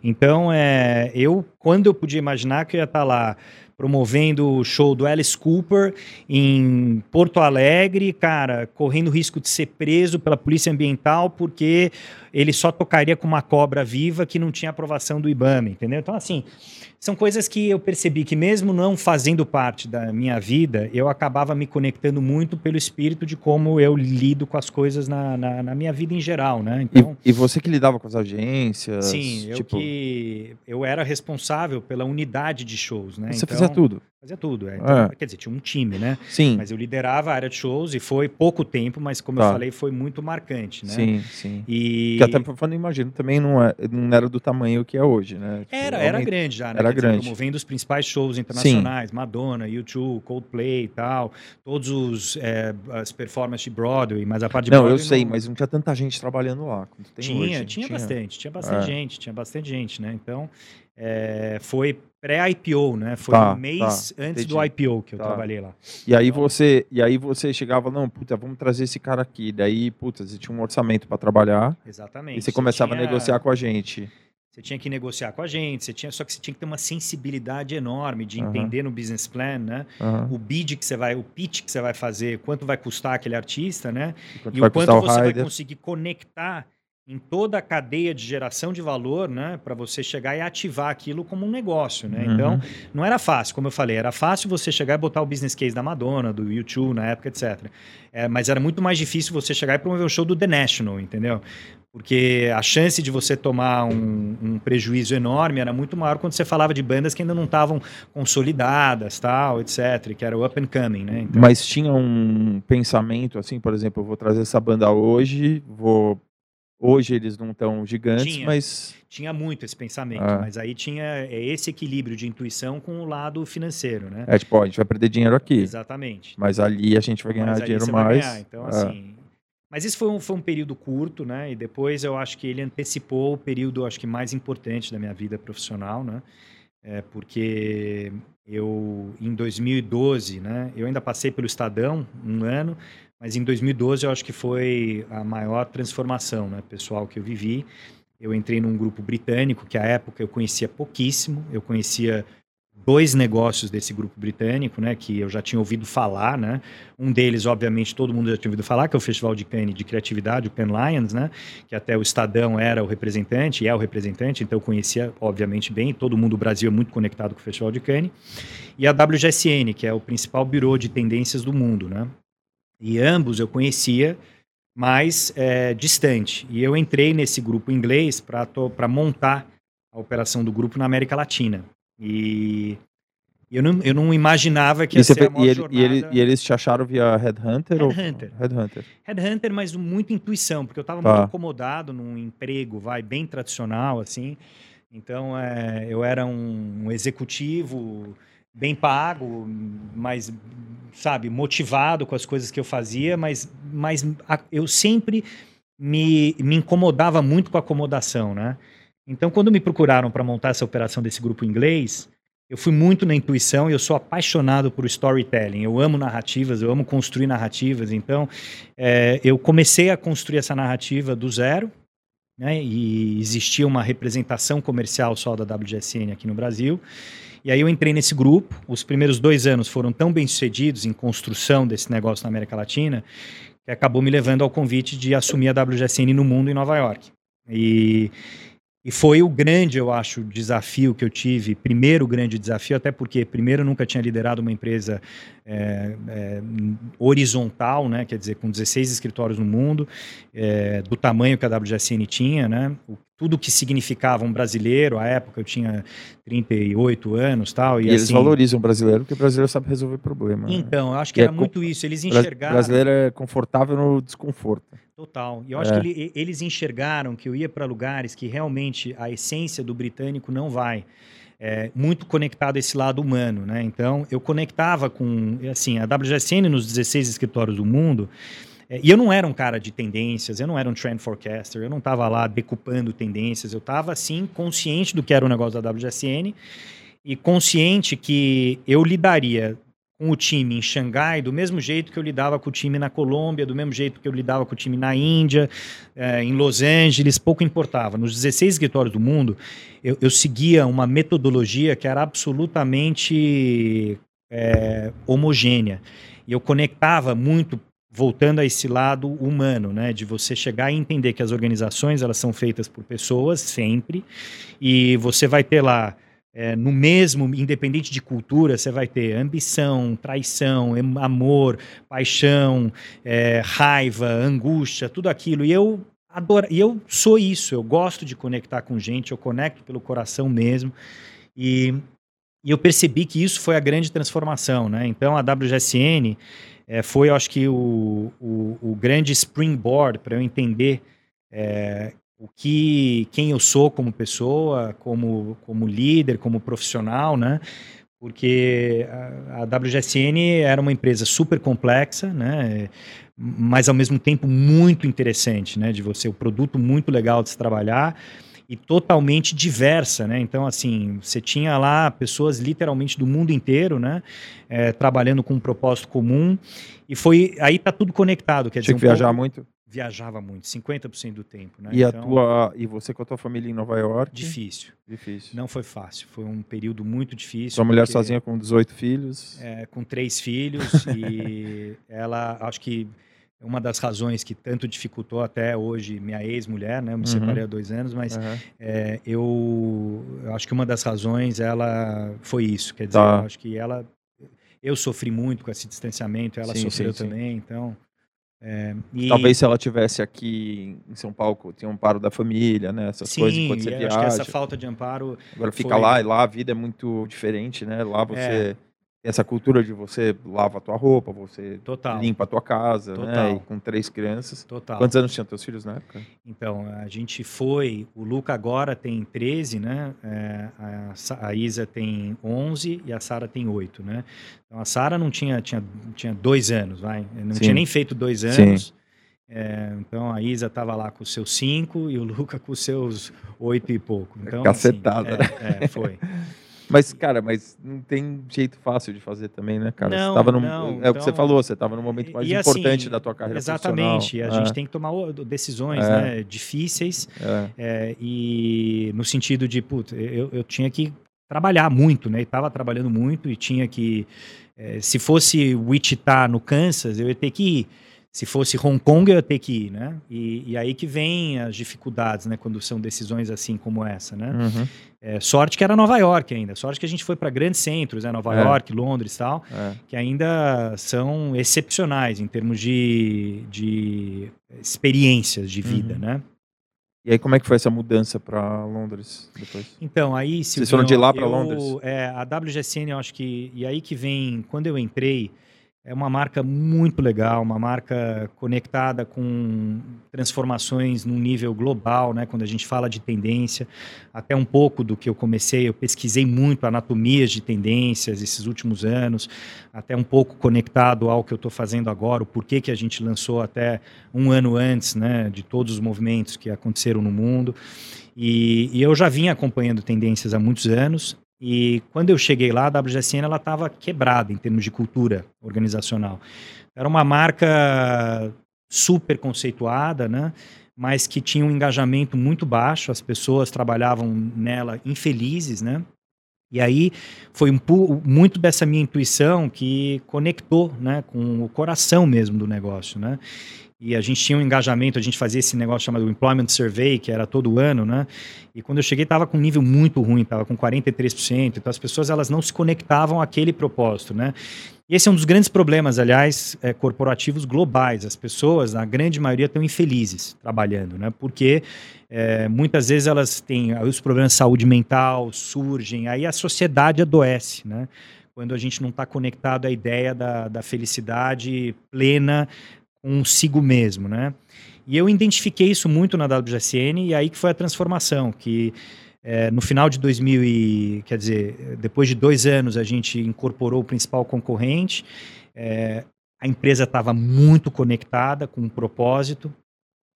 Então, é, eu quando eu podia imaginar que eu ia estar lá promovendo o show do Alice Cooper em Porto Alegre, cara, correndo risco de ser preso pela polícia ambiental porque ele só tocaria com uma cobra viva que não tinha aprovação do IBAMA, entendeu? Então, assim, são coisas que eu percebi que mesmo não fazendo parte da minha vida, eu acabava me conectando muito pelo espírito de como eu lido com as coisas na, na, na minha vida em geral, né? E, Então, e você que lidava com as agências, sim, eu tipo, que eu era responsável pela unidade de shows, né? você então, fazia tudo. Fazia tudo. É, então, É. Quer dizer, tinha um time, né? Sim, Mas eu liderava a área de shows e foi pouco tempo, mas como Tá. eu falei, foi muito marcante, né? sim, sim. E Que até falando, imagino, também não, é, não era do tamanho que é hoje, né? Tipo, era, era grande já, né? era Quer dizer, grande. promovendo os principais shows internacionais, Madonna, U2, Coldplay e tal, todos os é, as performances de Broadway, mas a parte de Não, eu Broadway sei, mas não tinha tanta gente trabalhando lá tinha, hoje. tinha, bastante, tinha bastante É. gente, tinha bastante gente, né? Então, é, foi pré-IPO, né? Foi Tá, um mês tá, antes entendi. do IPO que eu Tá. trabalhei lá. E aí você, e aí você chegava, não, puta, vamos trazer esse cara aqui. Daí, puta, você tinha um orçamento para trabalhar Exatamente. e você começava tinha- a negociar com a gente. Você tinha que negociar com a gente, você tinha, só que você tinha que ter uma sensibilidade enorme de entender no business plan, né? Aham. O bid que você vai, o pitch que você vai fazer, quanto vai custar aquele artista, né? E vai o quanto o você vai conseguir conectar em toda a cadeia de geração de valor, né, para você chegar e ativar aquilo como um negócio, né? Uhum. Então, não era fácil, como eu falei, era fácil você chegar e botar o business case da Madonna, do YouTube na época, etc. É, mas era muito mais difícil você chegar e promover o show do The National, entendeu? Porque a chance de você tomar um, um prejuízo enorme era muito maior quando você falava de bandas que ainda não estavam consolidadas, tal, etc., que era o up and coming, né? Então, Mas tinha um pensamento assim, por exemplo, eu vou trazer essa banda hoje, vou hoje eles não estão gigantes, Tinha. mas tinha muito esse pensamento, Ah. mas aí tinha é, esse equilíbrio de intuição com o lado financeiro, né? é tipo, ó, a gente vai perder dinheiro aqui, Exatamente. mas ali a gente vai ganhar dinheiro mais. ganhar, Então, É. assim. Mas isso foi um, foi um período curto, né? E depois eu acho que ele antecipou o período, acho que mais importante da minha vida profissional, né? É porque eu, em 2012, né? Eu ainda passei pelo Estadão um ano, mas em 2012 eu acho que foi a maior transformação, né? Pessoal que eu vivi. Eu entrei num grupo britânico que à época eu conhecia pouquíssimo. Eu conhecia dois negócios desse grupo britânico, né, que eu já tinha ouvido falar, né? Um deles, obviamente, todo mundo já tinha ouvido falar, que é o Festival de Cannes de Criatividade, o Cannes Lions, né? Que até o Estadão era o representante, e é o representante, então eu conhecia, obviamente, bem. Todo mundo do Brasil é muito conectado com o Festival de Cannes. E a WGSN, que é o principal birô de tendências do mundo, né? E ambos eu conhecia, mas é, distante. E eu entrei nesse grupo inglês para montar a operação do grupo na América Latina. E eu não, eu não imaginava que E, ia ser e, ele- jornada... e ele- e eles te acharam via Headhunter? Headhunter. Ou... Headhunter. Headhunter, mas muito intuição, porque eu estava Tá. muito acomodado num emprego, vai, bem tradicional, assim. Então, é, eu era um executivo bem pago, mas, sabe, motivado com as coisas que eu fazia, mas, mas a- eu sempre me, me incomodava muito com a acomodação, né? Então, quando me procuraram para montar essa operação desse grupo inglês, eu fui muito na intuição e eu sou apaixonado por storytelling. Eu amo narrativas, eu amo construir narrativas. Então, é, eu comecei a construir essa narrativa do zero, né? E existia uma representação comercial só da WGSN aqui no Brasil. E aí eu entrei nesse grupo. Os primeiros dois anos foram tão bem sucedidos em construção desse negócio na América Latina que acabou me levando ao convite de assumir a WGSN no mundo em Nova York. E e foi o grande, eu acho, desafio que eu tive. Primeiro grande desafio, até porque primeiro nunca tinha liderado uma empresa é, é, horizontal, né? Quer dizer, com 16 escritórios no mundo, é, do tamanho que a WGSN tinha, né? O, tudo que significava um brasileiro, à época eu tinha 38 anos tal, E, e, eles assim, valorizam o brasileiro, porque o brasileiro sabe resolver problema. né? Então, eu acho que é era co- muito isso. Eles O enxergaram. brasileiro é confortável no desconforto. Total. E eu acho É. que ele- eles enxergaram que eu ia para lugares que realmente a essência do britânico não vai. É, muito conectado a esse lado humano, né? Então, eu conectava com, assim, a WGSN nos 16 escritórios do mundo, é, e eu não era um cara de tendências, eu não era um trend forecaster, eu não estava lá decupando tendências, eu estava, assim, consciente do que era o negócio da WGSN e consciente que eu lidaria com o time em Xangai do mesmo jeito que eu lidava com o time na Colômbia, do mesmo jeito que eu lidava com o time na Índia, eh, em Los Angeles, pouco importava. Nos 16 escritórios do mundo, eu, eu seguia uma metodologia que era absolutamente eh, homogênea. E eu conectava muito voltando a esse lado humano, né, de você chegar e entender que as organizações elas são feitas por pessoas sempre e você vai ter lá é, no mesmo, independente de cultura, você vai ter ambição, traição, amor, paixão, é, raiva, angústia, tudo aquilo. E eu adoro, e eu sou isso. Eu gosto de conectar com gente, eu conecto pelo coração mesmo. E E eu percebi que isso foi a grande transformação, né? Então a WGSN é, foi, eu acho que, o, o, o grande springboard para eu entender é, o que, quem eu sou como pessoa, como, como líder, como profissional, né? Porque a, a WGSN era uma empresa super complexa, né? Mas ao mesmo tempo muito interessante, né? De você, o produto muito legal de se trabalhar e totalmente diversa, né? Então, assim, você tinha lá pessoas literalmente do mundo inteiro, né? É, trabalhando com um propósito comum. E foi. Aí tá tudo conectado. Quer Tinha dizer, que um viajar pouco, muito. Viajava muito, 50% do tempo, né? E, a Então, tua, e você com a tua família em Nova York? Difícil. Difícil. Não foi fácil. Foi um período muito difícil. Sua mulher porque- sozinha com 18 filhos. é, com três filhos e ela acho que uma das razões que tanto dificultou até hoje minha ex-mulher, né? Eu me Uhum. separei há dois anos, mas Aham. é, eu, eu acho que uma das razões ela foi isso. Quer dizer, Tá. eu acho que ela eu sofri muito com esse distanciamento, ela Sim, sofreu sim, sim. também, então é, e- Talvez se ela tivesse aqui em São Paulo, tinha um amparo da família, né? Essas sim, coisas enquanto você e acho que essa viaja. falta de amparo Agora fica foi- lá e lá a vida é muito diferente, né? Lá você É. essa cultura de você lava a tua roupa, você total, limpa a tua casa, né? Total. E com três crianças. total. Quantos anos tinham teus filhos na época? Então, a gente foi. O Luca agora tem 13, né? É, a, a Isa tem 11 e a Sara tem 8, né? Então, a Sara não tinha, tinha, tinha dois anos, vai. Não Sim. tinha nem feito dois Sim. anos. É, então, a Isa estava lá com os seus 5 e o Luca com os seus 8 e pouco. Então, Cacetada, assim, é, é, foi. Mas, cara, mas não tem jeito fácil de fazer também, né, cara? Não, você num, não, é o que você então- falou, você estava no momento mais E, importante assim, da tua carreira Exatamente. A profissional. gente tem que tomar decisões É. né, difíceis. É, É, e no sentido de, putz, eu, eu tinha que trabalhar muito, né? E tava trabalhando muito e tinha que. é, se fosse Wichita no Kansas, eu ia ter que ir. Se fosse Hong Kong, eu ia ter que ir, né? E, e aí que vem as dificuldades, né? Quando são decisões assim como essa, né? uhum, É, sorte que era Nova York ainda. Sorte que a gente foi para grandes centros, né? Nova É. York, Londres e tal é. que ainda são excepcionais em termos de, de experiências de vida, Uhum. né? E aí, como é que foi essa mudança para Londres depois? Então, aí... Vocês foram de lá eu- Londres? É, a WGSN, eu acho que... E aí que vem... Quando eu entrei, é uma marca muito legal, uma marca conectada com transformações num nível global, né? Quando a gente fala de tendência, até um pouco do que eu comecei, eu pesquisei muito anatomias de tendências esses últimos anos, até um pouco conectado ao que eu estou fazendo agora, o porquê que a gente lançou até um ano antes, né? De todos os movimentos que aconteceram no mundo. E, e eu já vinha acompanhando tendências há muitos anos. E quando eu cheguei lá, a WGSN ela estava quebrada em termos de cultura organizacional. Era uma marca super conceituada, né? Mas que tinha um engajamento muito baixo. As pessoas trabalhavam nela infelizes, né? E aí foi um muito dessa minha intuição que conectou, né, com o coração mesmo do negócio, né? E a gente tinha um engajamento, a gente fazia esse negócio chamado Employment Survey, que era todo ano, né? E quando eu cheguei, estava com um nível muito ruim, estava com 43%. Então as pessoas elas não se conectavam àquele propósito, né? E esse é um dos grandes problemas, aliás, é, corporativos globais. As pessoas, na grande maioria, estão infelizes trabalhando, né? Porque é, muitas vezes elas têm os problemas de saúde mental, surgem, aí a sociedade adoece, né? Quando a gente não está conectado à ideia da, da felicidade plena consigo mesmo, né? E eu identifiquei isso muito na WGSN e aí que foi a transformação, que é, no final de 2000 e, quer dizer, depois de dois anos a gente incorporou o principal concorrente, é, a empresa estava muito conectada com um propósito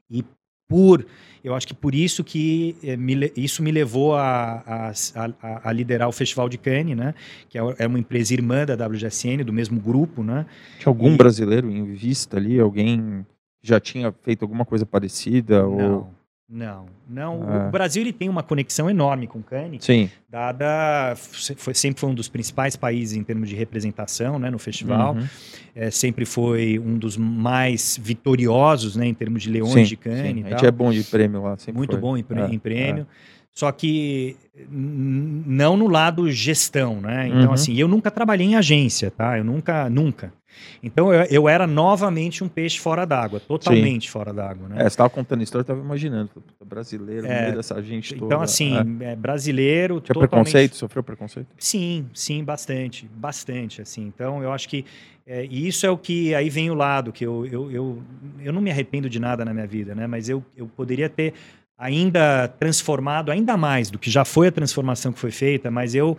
e por, eu acho que por isso que é, me isso me levou a, a, a- liderar o Festival de Cannes, né? Que é é uma empresa irmã da WGSN, do mesmo grupo, né? Tinha algum E- brasileiro em vista ali? Alguém já tinha feito alguma coisa parecida? Ou... Não, não. Ah. O Brasil ele tem uma conexão enorme com Cannes, Sim. dada foi, sempre foi um dos principais países em termos de representação, né, no festival. Uhum. É, sempre foi um dos mais vitoriosos, né, em termos de leões Sim, de Cannes. sim. A gente é bom de prêmio lá. sempre muito foi. bom em, É, em prêmio. Só que não no lado gestão, né? Então, Uhum. assim, eu nunca trabalhei em agência, tá? Eu nunca, nunca. Então eu, eu era novamente um peixe fora d'água, totalmente Sim. fora d'água. Né? É, você estava contando a história, eu estava imaginando, brasileiro, é, no meio dessa gente então, toda. Então, assim, é. é brasileiro. Tinha totalmente... preconceito? Sofreu preconceito? Sim, sim, bastante, bastante. assim. Então, eu acho que. É, e isso é o que aí vem o lado, que eu, eu, eu, eu não me arrependo de nada na minha vida, né? Mas eu, eu poderia ter ainda transformado ainda mais do que já foi a transformação que foi feita, mas eu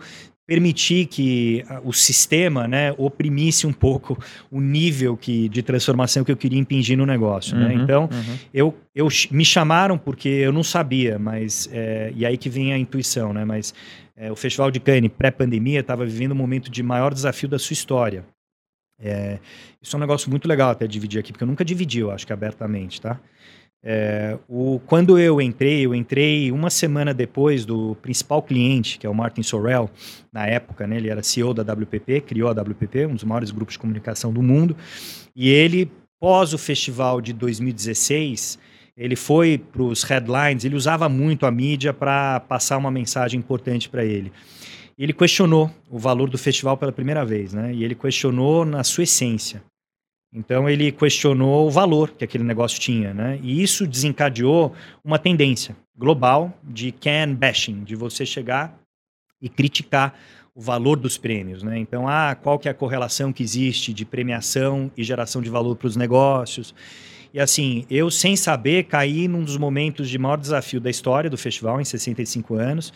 permitir que ah, o sistema né, oprimisse um pouco o nível que, de transformação que eu queria impingir no negócio. Né? Uhum, né? Então, uhum. eu, eu me chamaram porque eu não sabia, mas é, e aí que vem a intuição, né? Mas é, o Festival de Cannes pré-pandemia estava vivendo um momento de maior desafio da sua história. É, isso é um negócio muito legal até dividir aqui, porque eu nunca dividi, eu acho que abertamente, tá? É, o, quando eu entrei, eu entrei uma semana depois do principal cliente, que é o Martin Sorrell, na época, né, ele era CEO da WPP, criou a WPP, um dos maiores grupos de comunicação do mundo, e ele, pós o festival de 2016, ele foi para os headlines, ele usava muito a mídia para passar uma mensagem importante para ele. Ele questionou o valor do festival pela primeira vez, né? E ele questionou na sua essência. Então ele questionou o valor que aquele negócio tinha, né? E isso desencadeou uma tendência global de can bashing, de você chegar e criticar o valor dos prêmios, né? Então, ah, qual que é a correlação que existe de premiação e geração de valor para os negócios? E assim, eu sem saber caí num dos momentos de maior desafio da história do festival em 65 anos.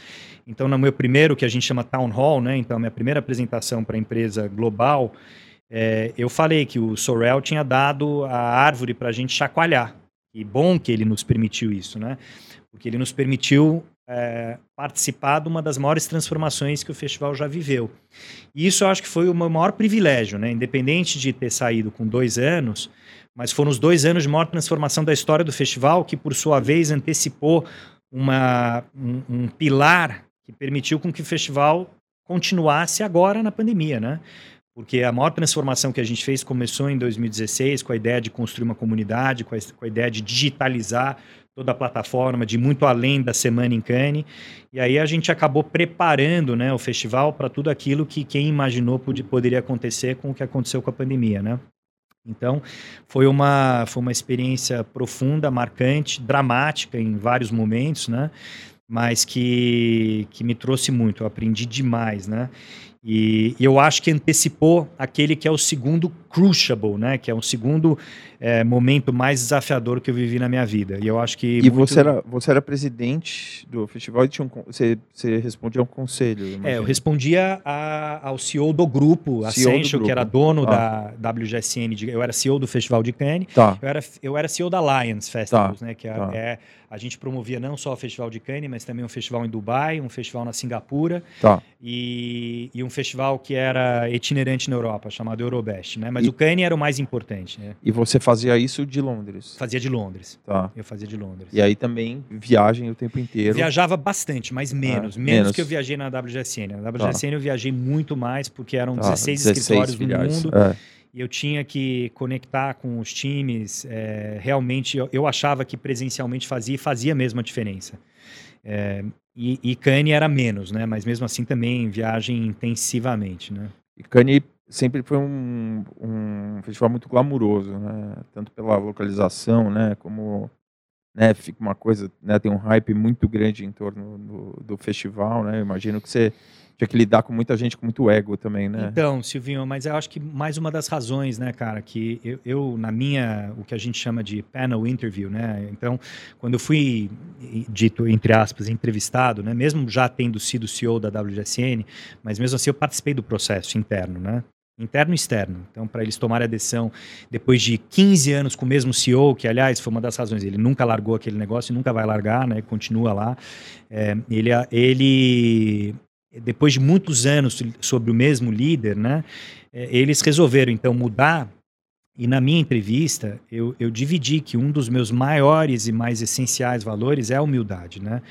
Então, no meu primeiro que a gente chama town hall, né? Então, a minha primeira apresentação para a empresa global, é, eu falei que o Sorel tinha dado a árvore para a gente chacoalhar. E bom que ele nos permitiu isso, né? Porque ele nos permitiu é, participar de uma das maiores transformações que o festival já viveu. E isso eu acho que foi o meu maior privilégio, né? Independente de ter saído com dois anos, mas foram os dois anos de maior transformação da história do festival, que por sua vez antecipou uma, um, um pilar que permitiu com que o festival continuasse agora na pandemia, né? Porque a maior transformação que a gente fez começou em 2016 com a ideia de construir uma comunidade, com a, com a ideia de digitalizar toda a plataforma, de muito além da semana em Cannes. E aí a gente acabou preparando né, o festival para tudo aquilo que quem imaginou poderia acontecer com o que aconteceu com a pandemia. Né? Então, foi uma, foi uma experiência profunda, marcante, dramática em vários momentos, né? mas que, que me trouxe muito, eu aprendi demais. Né? E, eu acho que antecipou aquele que é o segundo crucible, né? Que é o segundo é, momento mais desafiador que eu vivi na minha vida. E eu acho que. E muito... você, era, você era presidente do festival e tinha um, você, você respondia ao conselho? É, eu respondia a, ao CEO do grupo, Ascension, que era dono ah. da WGSN. De, eu era CEO do Festival de Cannes. Tá. Eu, era, eu era CEO da Lions Festivals, tá. né? Que é, tá. é, a gente promovia não só o Festival de Cannes, mas também um festival em Dubai, um festival na Singapura. Tá. E, e um festival que era itinerante na Europa, chamado Eurobest, né? Mas e, o Cannes era o mais importante. Né? E você fazia isso de Londres? Fazia de Londres. Tá. Eu fazia de Londres. E aí também viagem o tempo inteiro? Viajava bastante, mas menos. Ah, menos, menos, que eu viajei na WGSN. Na WGSN tá. eu viajei muito mais, porque eram tá. 16, 16 escritórios filiais. no mundo. É. E eu tinha que conectar com os times. É, realmente, eu, eu achava que presencialmente fazia e fazia mesmo a diferença. É, e, e Cannes era menos, né? Mas mesmo assim também viagem intensivamente, né? E Cannes sempre foi um, um festival muito glamuroso, né? Tanto pela localização, né? Como né, fica uma coisa, né? Tem um hype muito grande em torno do, do festival, né? Eu imagino que você tinha que lidar com muita gente com muito ego também, né? Então, Silvinho, mas eu acho que mais uma das razões, né, cara, que eu, eu, na minha, o que a gente chama de panel interview, né? Então, quando eu fui dito entre aspas entrevistado, né, mesmo já tendo sido CEO da WGSN, mas mesmo assim eu participei do processo interno, né? interno e externo. Então, para eles tomarem a decisão, depois de 15 anos com o mesmo CEO, que aliás foi uma das razões, ele nunca largou aquele negócio e nunca vai largar, né? Continua lá. É, ele, ele depois de muitos anos sobre o mesmo líder, né, é, eles resolveram então mudar. E na minha entrevista, eu, eu dividi que um dos meus maiores e mais essenciais valores é a humildade, né?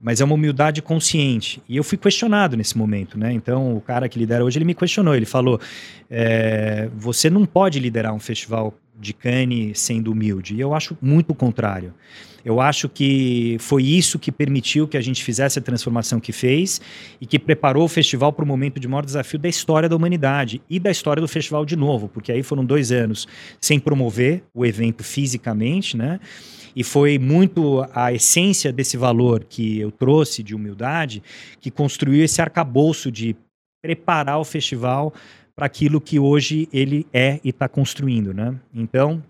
Mas é uma humildade consciente. E eu fui questionado nesse momento, né? Então, o cara que lidera hoje, ele me questionou. Ele falou: é, você não pode liderar um festival de Cannes sendo humilde. E eu acho muito o contrário. Eu acho que foi isso que permitiu que a gente fizesse a transformação que fez e que preparou o festival para o momento de maior desafio da história da humanidade e da história do festival de novo, porque aí foram dois anos sem promover o evento fisicamente, né? E foi muito a essência desse valor que eu trouxe de humildade que construiu esse arcabouço de preparar o festival para aquilo que hoje ele é e está construindo, né? Então,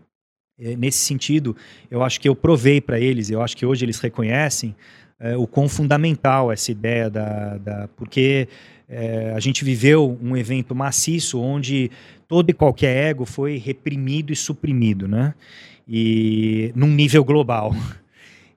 nesse sentido, eu acho que eu provei para eles, eu acho que hoje eles reconhecem é, o quão fundamental essa ideia da, da porque é, a gente viveu um evento maciço onde todo e qualquer ego foi reprimido e suprimido, né? E num nível global.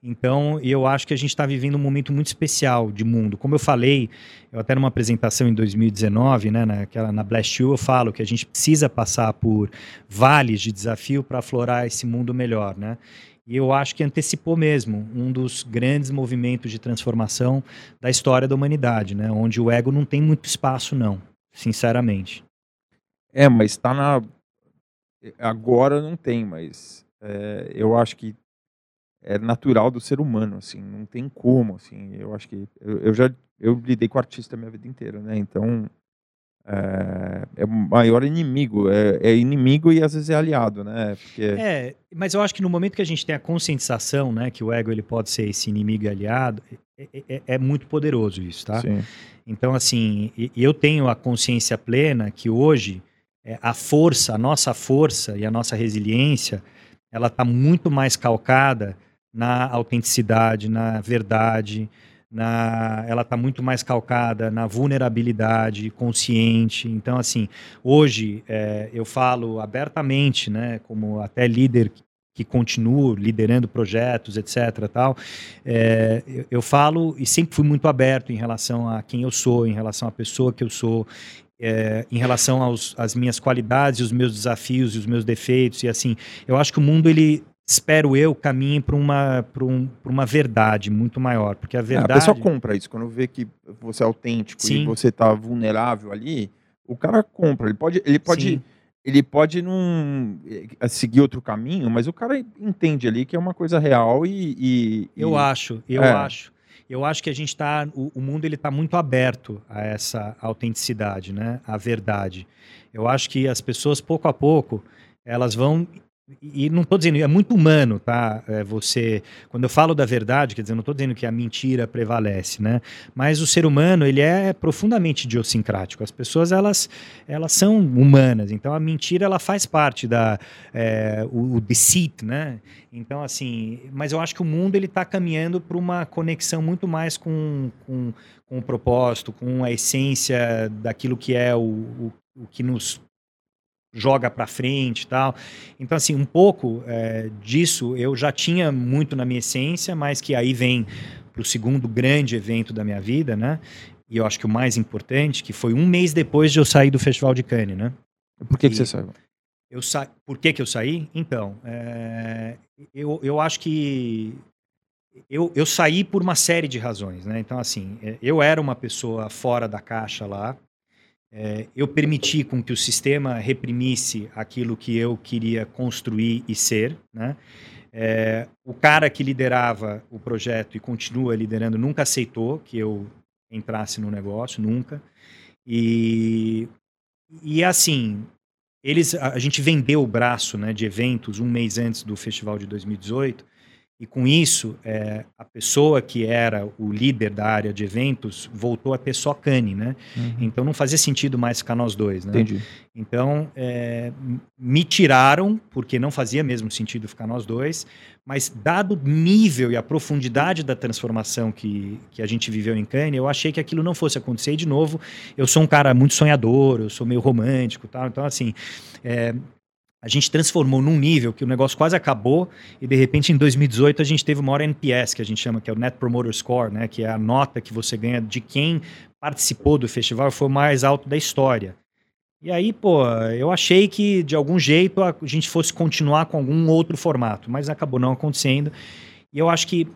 Então, eu acho que a gente está vivendo um momento muito especial de mundo. Como eu falei, eu até numa apresentação em 2019, né, naquela, na Blast You, eu falo que a gente precisa passar por vales de desafio para aflorar esse mundo melhor, né? E eu acho que antecipou mesmo um dos grandes movimentos de transformação da história da humanidade, né? Onde o ego não tem muito espaço, não, sinceramente. É, mas está na. Agora não tem, mas é, eu acho que é natural do ser humano, assim, não tem como, assim. Eu acho que eu, eu já eu lidei com artista a minha vida inteira, né? Então é, é o maior inimigo, é, é, inimigo e às vezes é aliado, né? Porque... É, mas eu acho que no momento que a gente tem a conscientização, né, que o ego ele pode ser esse inimigo e aliado, é, é, é, é muito poderoso isso, tá? Sim. Então, assim, eu tenho a consciência plena que hoje é, a força, a nossa força e a nossa resiliência, ela está muito mais calcada na autenticidade, na verdade, na, ela está muito mais calcada na vulnerabilidade consciente. Então, assim, hoje é, eu falo abertamente, né, como até líder que continuo liderando projetos, etc. Tal, é, eu, eu, falo e sempre fui muito aberto em relação a quem eu sou, em relação à pessoa que eu sou, é, em relação às minhas qualidades, os meus desafios e os meus defeitos. E assim, eu acho que o mundo ele espero eu, caminhe para uma, um, uma verdade muito maior. Porque a verdade. É, a pessoa compra isso. Quando vê que você é autêntico Sim. e você está vulnerável ali, o cara compra. Ele pode. Ele pode Ele pode não eh, seguir outro caminho, mas o cara entende ali que é uma coisa real e. e eu acho, eu é. acho. Eu acho que a gente está. O, o, mundo ele está muito aberto a essa autenticidade, né? A verdade. Eu acho que as pessoas, pouco a pouco, elas vão e não estou dizendo, é muito humano, tá? É você, quando eu falo da verdade, quer dizer, não estou dizendo que a mentira prevalece, né? Mas o ser humano, ele é profundamente idiosincrático. As pessoas, elas, elas são humanas, então a mentira, ela faz parte da, é, o, o deceit, né? Então, assim, mas eu acho que o mundo, ele está caminhando para uma conexão muito mais com, com, com o propósito, com a essência daquilo que é o, o, o que nos joga para frente e tal. Então, assim, um pouco é, disso eu já tinha muito na minha essência, mas que aí vem para o segundo grande evento da minha vida, né? E eu acho que o mais importante, que foi um mês depois de eu sair do Festival de Cannes, né? Por que, que você saiu? Eu sa... Por que, que eu saí? Então, é... eu, eu acho que eu, eu saí por uma série de razões, né? Então, assim, é, eu era uma pessoa fora da caixa lá, é, eu permiti com que o sistema reprimisse aquilo que eu queria construir e ser, né? É, o cara que liderava o projeto e continua liderando nunca aceitou que eu entrasse no negócio, nunca. E, e assim, eles, a, a gente vendeu o braço né, de eventos um mês antes do festival de 2018 e com isso, é, a pessoa que era o líder da área de eventos voltou a ter só Cane, né? Uhum. Então não fazia sentido mais ficar nós dois, né? Entendi. Então é, me tiraram, porque não fazia mesmo sentido ficar nós dois, mas dado o nível e a profundidade da transformação que, que a gente viveu em Cane, eu achei que aquilo não fosse acontecer. E, de novo, eu sou um cara muito sonhador, eu sou meio romântico tal. Então, assim, é, a gente transformou num nível que o negócio quase acabou e de repente em 2018 a gente teve o maior NPS que a gente chama que é o Net Promoter Score, né, que é a nota que você ganha de quem participou do festival foi o mais alto da história. E aí, pô, eu achei que de algum jeito a gente fosse continuar com algum outro formato, mas acabou não acontecendo. E eu acho que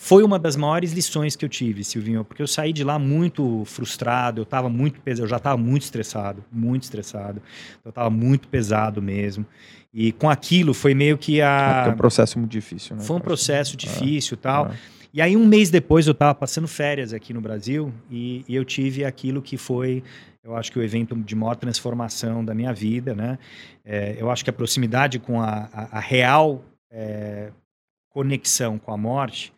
foi uma das maiores lições que eu tive, Silvinho, porque eu saí de lá muito frustrado, eu tava muito pesado, eu já estava muito estressado, muito estressado. Eu estava muito pesado mesmo. E com aquilo foi meio que a é um processo muito difícil, né? Foi um processo é, difícil, e tal. é. E aí um mês depois eu estava passando férias aqui no Brasil e, e eu tive aquilo que foi eu acho que o evento de maior transformação da minha vida, né? É, eu acho que a proximidade com a, a, a real é, conexão com a morte,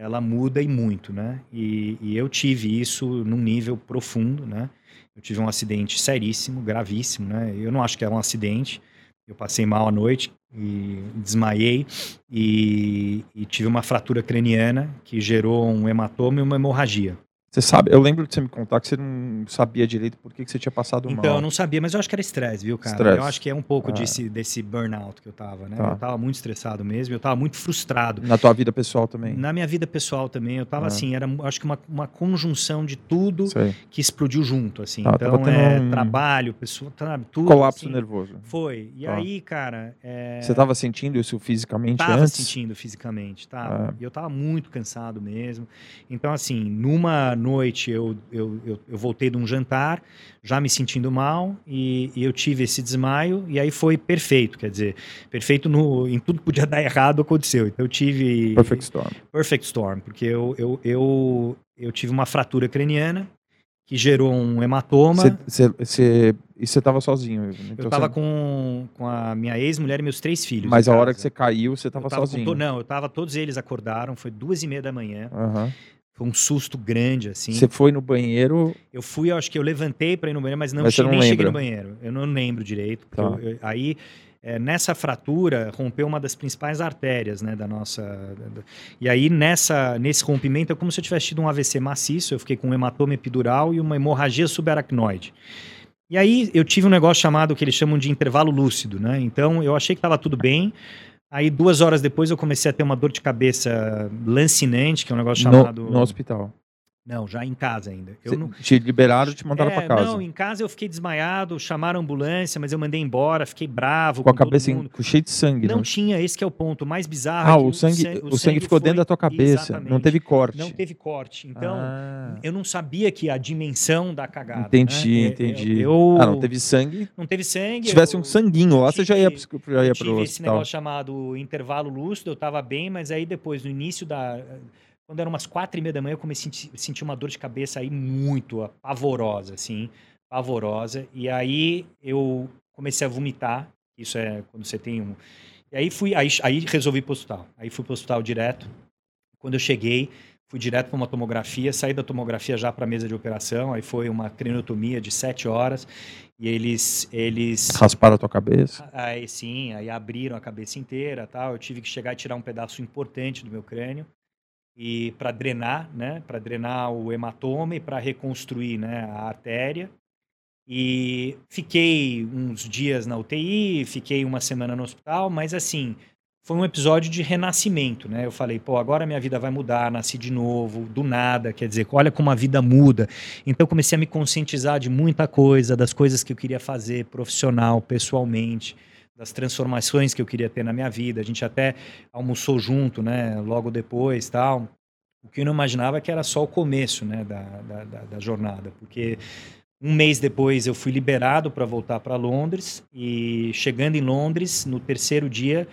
ela muda e muito, né? E, e, eu tive isso num nível profundo, né? Eu tive um acidente seríssimo, gravíssimo, né? Eu não acho que é um acidente. Eu passei mal à noite e desmaiei e, e tive uma fratura craniana que gerou um hematoma e uma hemorragia. Você sabe, eu lembro de você me contar que você não sabia direito por que, que você tinha passado Então, mal. eu não sabia, mas eu acho que era estresse, viu, cara? Estresse. Eu acho que é um pouco Ah. desse, desse burnout que eu tava, né? Tá. Eu tava muito estressado mesmo, eu tava muito frustrado. Na tua vida pessoal também. Na minha vida pessoal também, eu tava Ah. assim, era acho que uma, uma conjunção de tudo Sei. que explodiu junto, assim. Ah, então, tava é um- trabalho, pessoa, sabe, tudo. Colapso assim. nervoso. Foi. E Tá. aí, cara, é... Você estava sentindo isso fisicamente tava antes? sentindo fisicamente, tava. Ah. E eu tava muito cansado mesmo. Então, assim, numa noite eu, eu, eu, eu voltei de um jantar, já me sentindo mal, e, e eu tive esse desmaio, e aí foi perfeito, quer dizer, perfeito no, em tudo que podia dar errado aconteceu. Então eu tive. Perfect Storm. Perfect Storm, porque eu, eu, eu, eu tive uma fratura craniana que gerou um hematoma. Você- você- você- E você estava sozinho. Eu então tava você- com, com a minha ex-mulher e meus três filhos. Mas a hora que você caiu, você Eu estava sozinho. to- Não, eu tava, todos eles acordaram, foi duas e meia da manhã. Aham. Foi um susto grande, assim. Você foi no banheiro. Eu fui, eu acho que eu levantei para ir no banheiro, mas não, Mas cheguei, não nem cheguei no banheiro. Eu não lembro direito. Tá. eu- eu- aí, é, nessa fratura, rompeu uma das principais artérias, né, da nossa... da- e aí, nessa, nesse rompimento, é como se eu tivesse tido um AVC maciço. Eu fiquei com um hematoma epidural e uma hemorragia subaracnoide. E aí, eu tive um negócio chamado, que eles chamam de intervalo lúcido, né? Então, eu achei que estava tudo bem. Aí, duas horas depois, eu comecei a ter uma dor de cabeça lancinante, que é um negócio No, chamado... no hospital. Não, já em casa ainda. Eu não... Te liberaram e te mandaram É, pra casa. Não, em casa eu fiquei desmaiado, chamaram a ambulância, mas eu mandei embora, fiquei bravo com a cabeça em- com cheio de sangue. Não né? tinha, esse que é o ponto mais bizarro. Ah, é o sangue, san- o sangue ficou dentro foi- da tua cabeça. Não Exatamente. teve corte. Não teve corte. Então, Ah, eu não sabia que a dimensão da cagada. entendi, né? entendi. Eu, Ah, não teve sangue. não teve sangue. Se tivesse eu- um sanguinho lá, você já ia, já ia eu pro tive esse hospital. negócio chamado intervalo lúcido, eu tava bem, mas aí depois, no início da. Quando eram umas quatro e meia da manhã, eu comecei a sentir, uma dor de cabeça aí muito pavorosa, assim, pavorosa. E aí eu comecei a vomitar. Isso é quando você tem um. E aí fui, aí, aí resolvi pro hospital. Aí fui pro hospital direto. Quando eu cheguei, fui direto para uma tomografia, saí da tomografia já para a mesa de operação. Aí foi uma craniotomia de sete horas. E eles, eles Rasparam a tua cabeça. Aí sim, aí abriram a cabeça inteira, tal. Eu tive que chegar e tirar um pedaço importante do meu crânio e para drenar, né, para drenar o hematoma e para reconstruir, né, a artéria. E fiquei uns dias na UTI, fiquei uma semana no hospital, mas assim, foi um episódio de renascimento, né? Eu falei, pô, agora minha vida vai mudar, nasci de novo, do nada, quer dizer, olha como a vida muda. Então comecei a me conscientizar de muita coisa, das coisas que eu queria fazer profissional, pessoalmente, das transformações que eu queria ter na minha vida. A gente até almoçou junto, né, logo depois, tal. O que eu não imaginava é que era só o começo, né, da, da, da, da jornada, porque um mês depois eu fui liberado para voltar para Londres e chegando em Londres, no terceiro dia,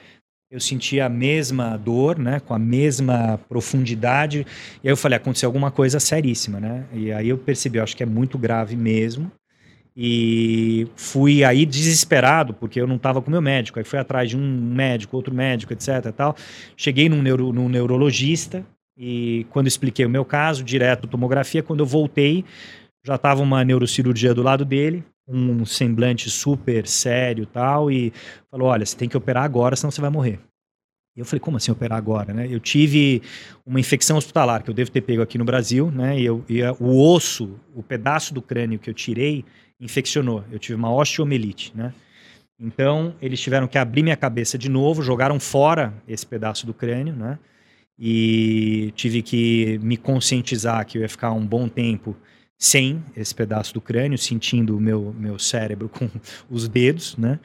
eu senti a mesma dor, né, com a mesma profundidade. E aí eu falei, aconteceu alguma coisa seríssima, né? E aí eu percebi, eu acho que é muito grave mesmo. E fui aí desesperado, porque eu não estava com meu médico. Aí fui atrás de um médico, outro médico, etc. Tal. Cheguei num, neuro, num neurologista e quando expliquei o meu caso, direto tomografia, quando eu voltei, já estava uma neurocirurgia do lado dele, um semblante super sério tal, e falou, olha, você tem que operar agora, senão você vai morrer. E eu falei, como assim operar agora, né? Eu tive uma infecção hospitalar que eu devo ter pego aqui no Brasil, né? E, eu, e o osso, o pedaço do crânio que eu tirei, infeccionou. Eu tive uma osteomelite, né? Então, eles tiveram que abrir minha cabeça de novo, jogaram fora esse pedaço do crânio, né? E tive que me conscientizar que eu ia ficar um bom tempo sem esse pedaço do crânio, sentindo o meu, meu cérebro com os dedos, né?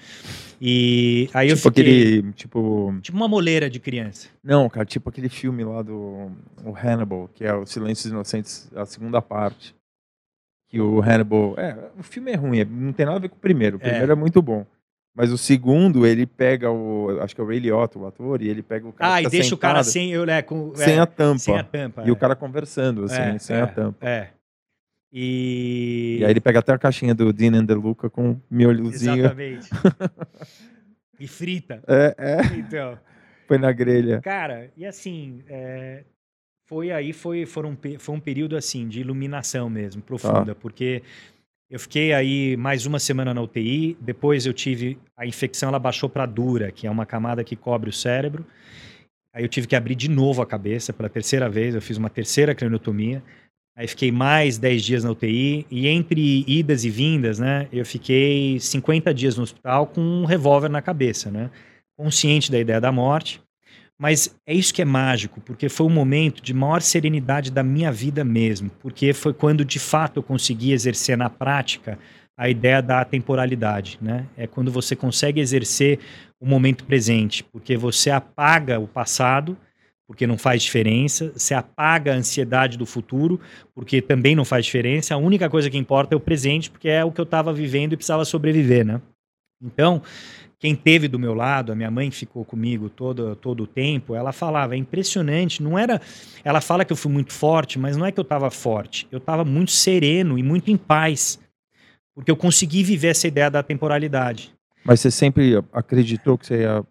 E aí tipo eu fiquei... aquele, tipo... Tipo uma moleira de criança. Não, cara, tipo aquele filme lá do o Hannibal, que é o Silêncios Inocentes, a segunda parte. Que o Hannibal... É, o filme é ruim, não tem nada a ver com o primeiro. O primeiro é, é muito bom. Mas o segundo, ele pega o. Acho que é o Ray Liotta, o ator, e ele pega o cara. Ah, e deixa sentado, o cara sem, eu, é, com, sem é, a tampa. Sem a tampa. E é. o cara conversando, assim, É, sem é, a tampa. É. E. E aí ele pega até a caixinha do Dean and the Luca com miolhozinho. Exatamente. e frita. É, é. Então. Foi na grelha. Cara, e assim, é, foi aí, foi, foram, foi um período assim, de iluminação mesmo, profunda, porque eu fiquei aí mais uma semana na UTI, depois eu tive, a infecção ela baixou para dura, que é uma camada que cobre o cérebro, aí eu tive que abrir de novo a cabeça pela terceira vez, eu fiz uma terceira craniotomia, aí fiquei mais 10 dias na UTI, e entre idas e vindas, né, eu fiquei 50 dias no hospital com um revólver na cabeça, né, consciente da ideia da morte, mas é isso que é mágico, porque foi um momento de maior serenidade da minha vida mesmo, porque foi quando de fato eu consegui exercer na prática a ideia da temporalidade, né? É quando você consegue exercer o momento presente, porque você apaga o passado, porque não faz diferença, você apaga a ansiedade do futuro, porque também não faz diferença, a única coisa que importa é o presente, porque é o que eu estava vivendo e precisava sobreviver, né? Então, quem teve do meu lado, a minha mãe que ficou comigo todo, todo o tempo, ela falava, é impressionante, não era... Ela fala que eu fui muito forte, mas não é que eu estava forte, eu estava muito sereno e muito em paz, porque eu consegui viver essa ideia da temporalidade. Mas você sempre acreditou que você ia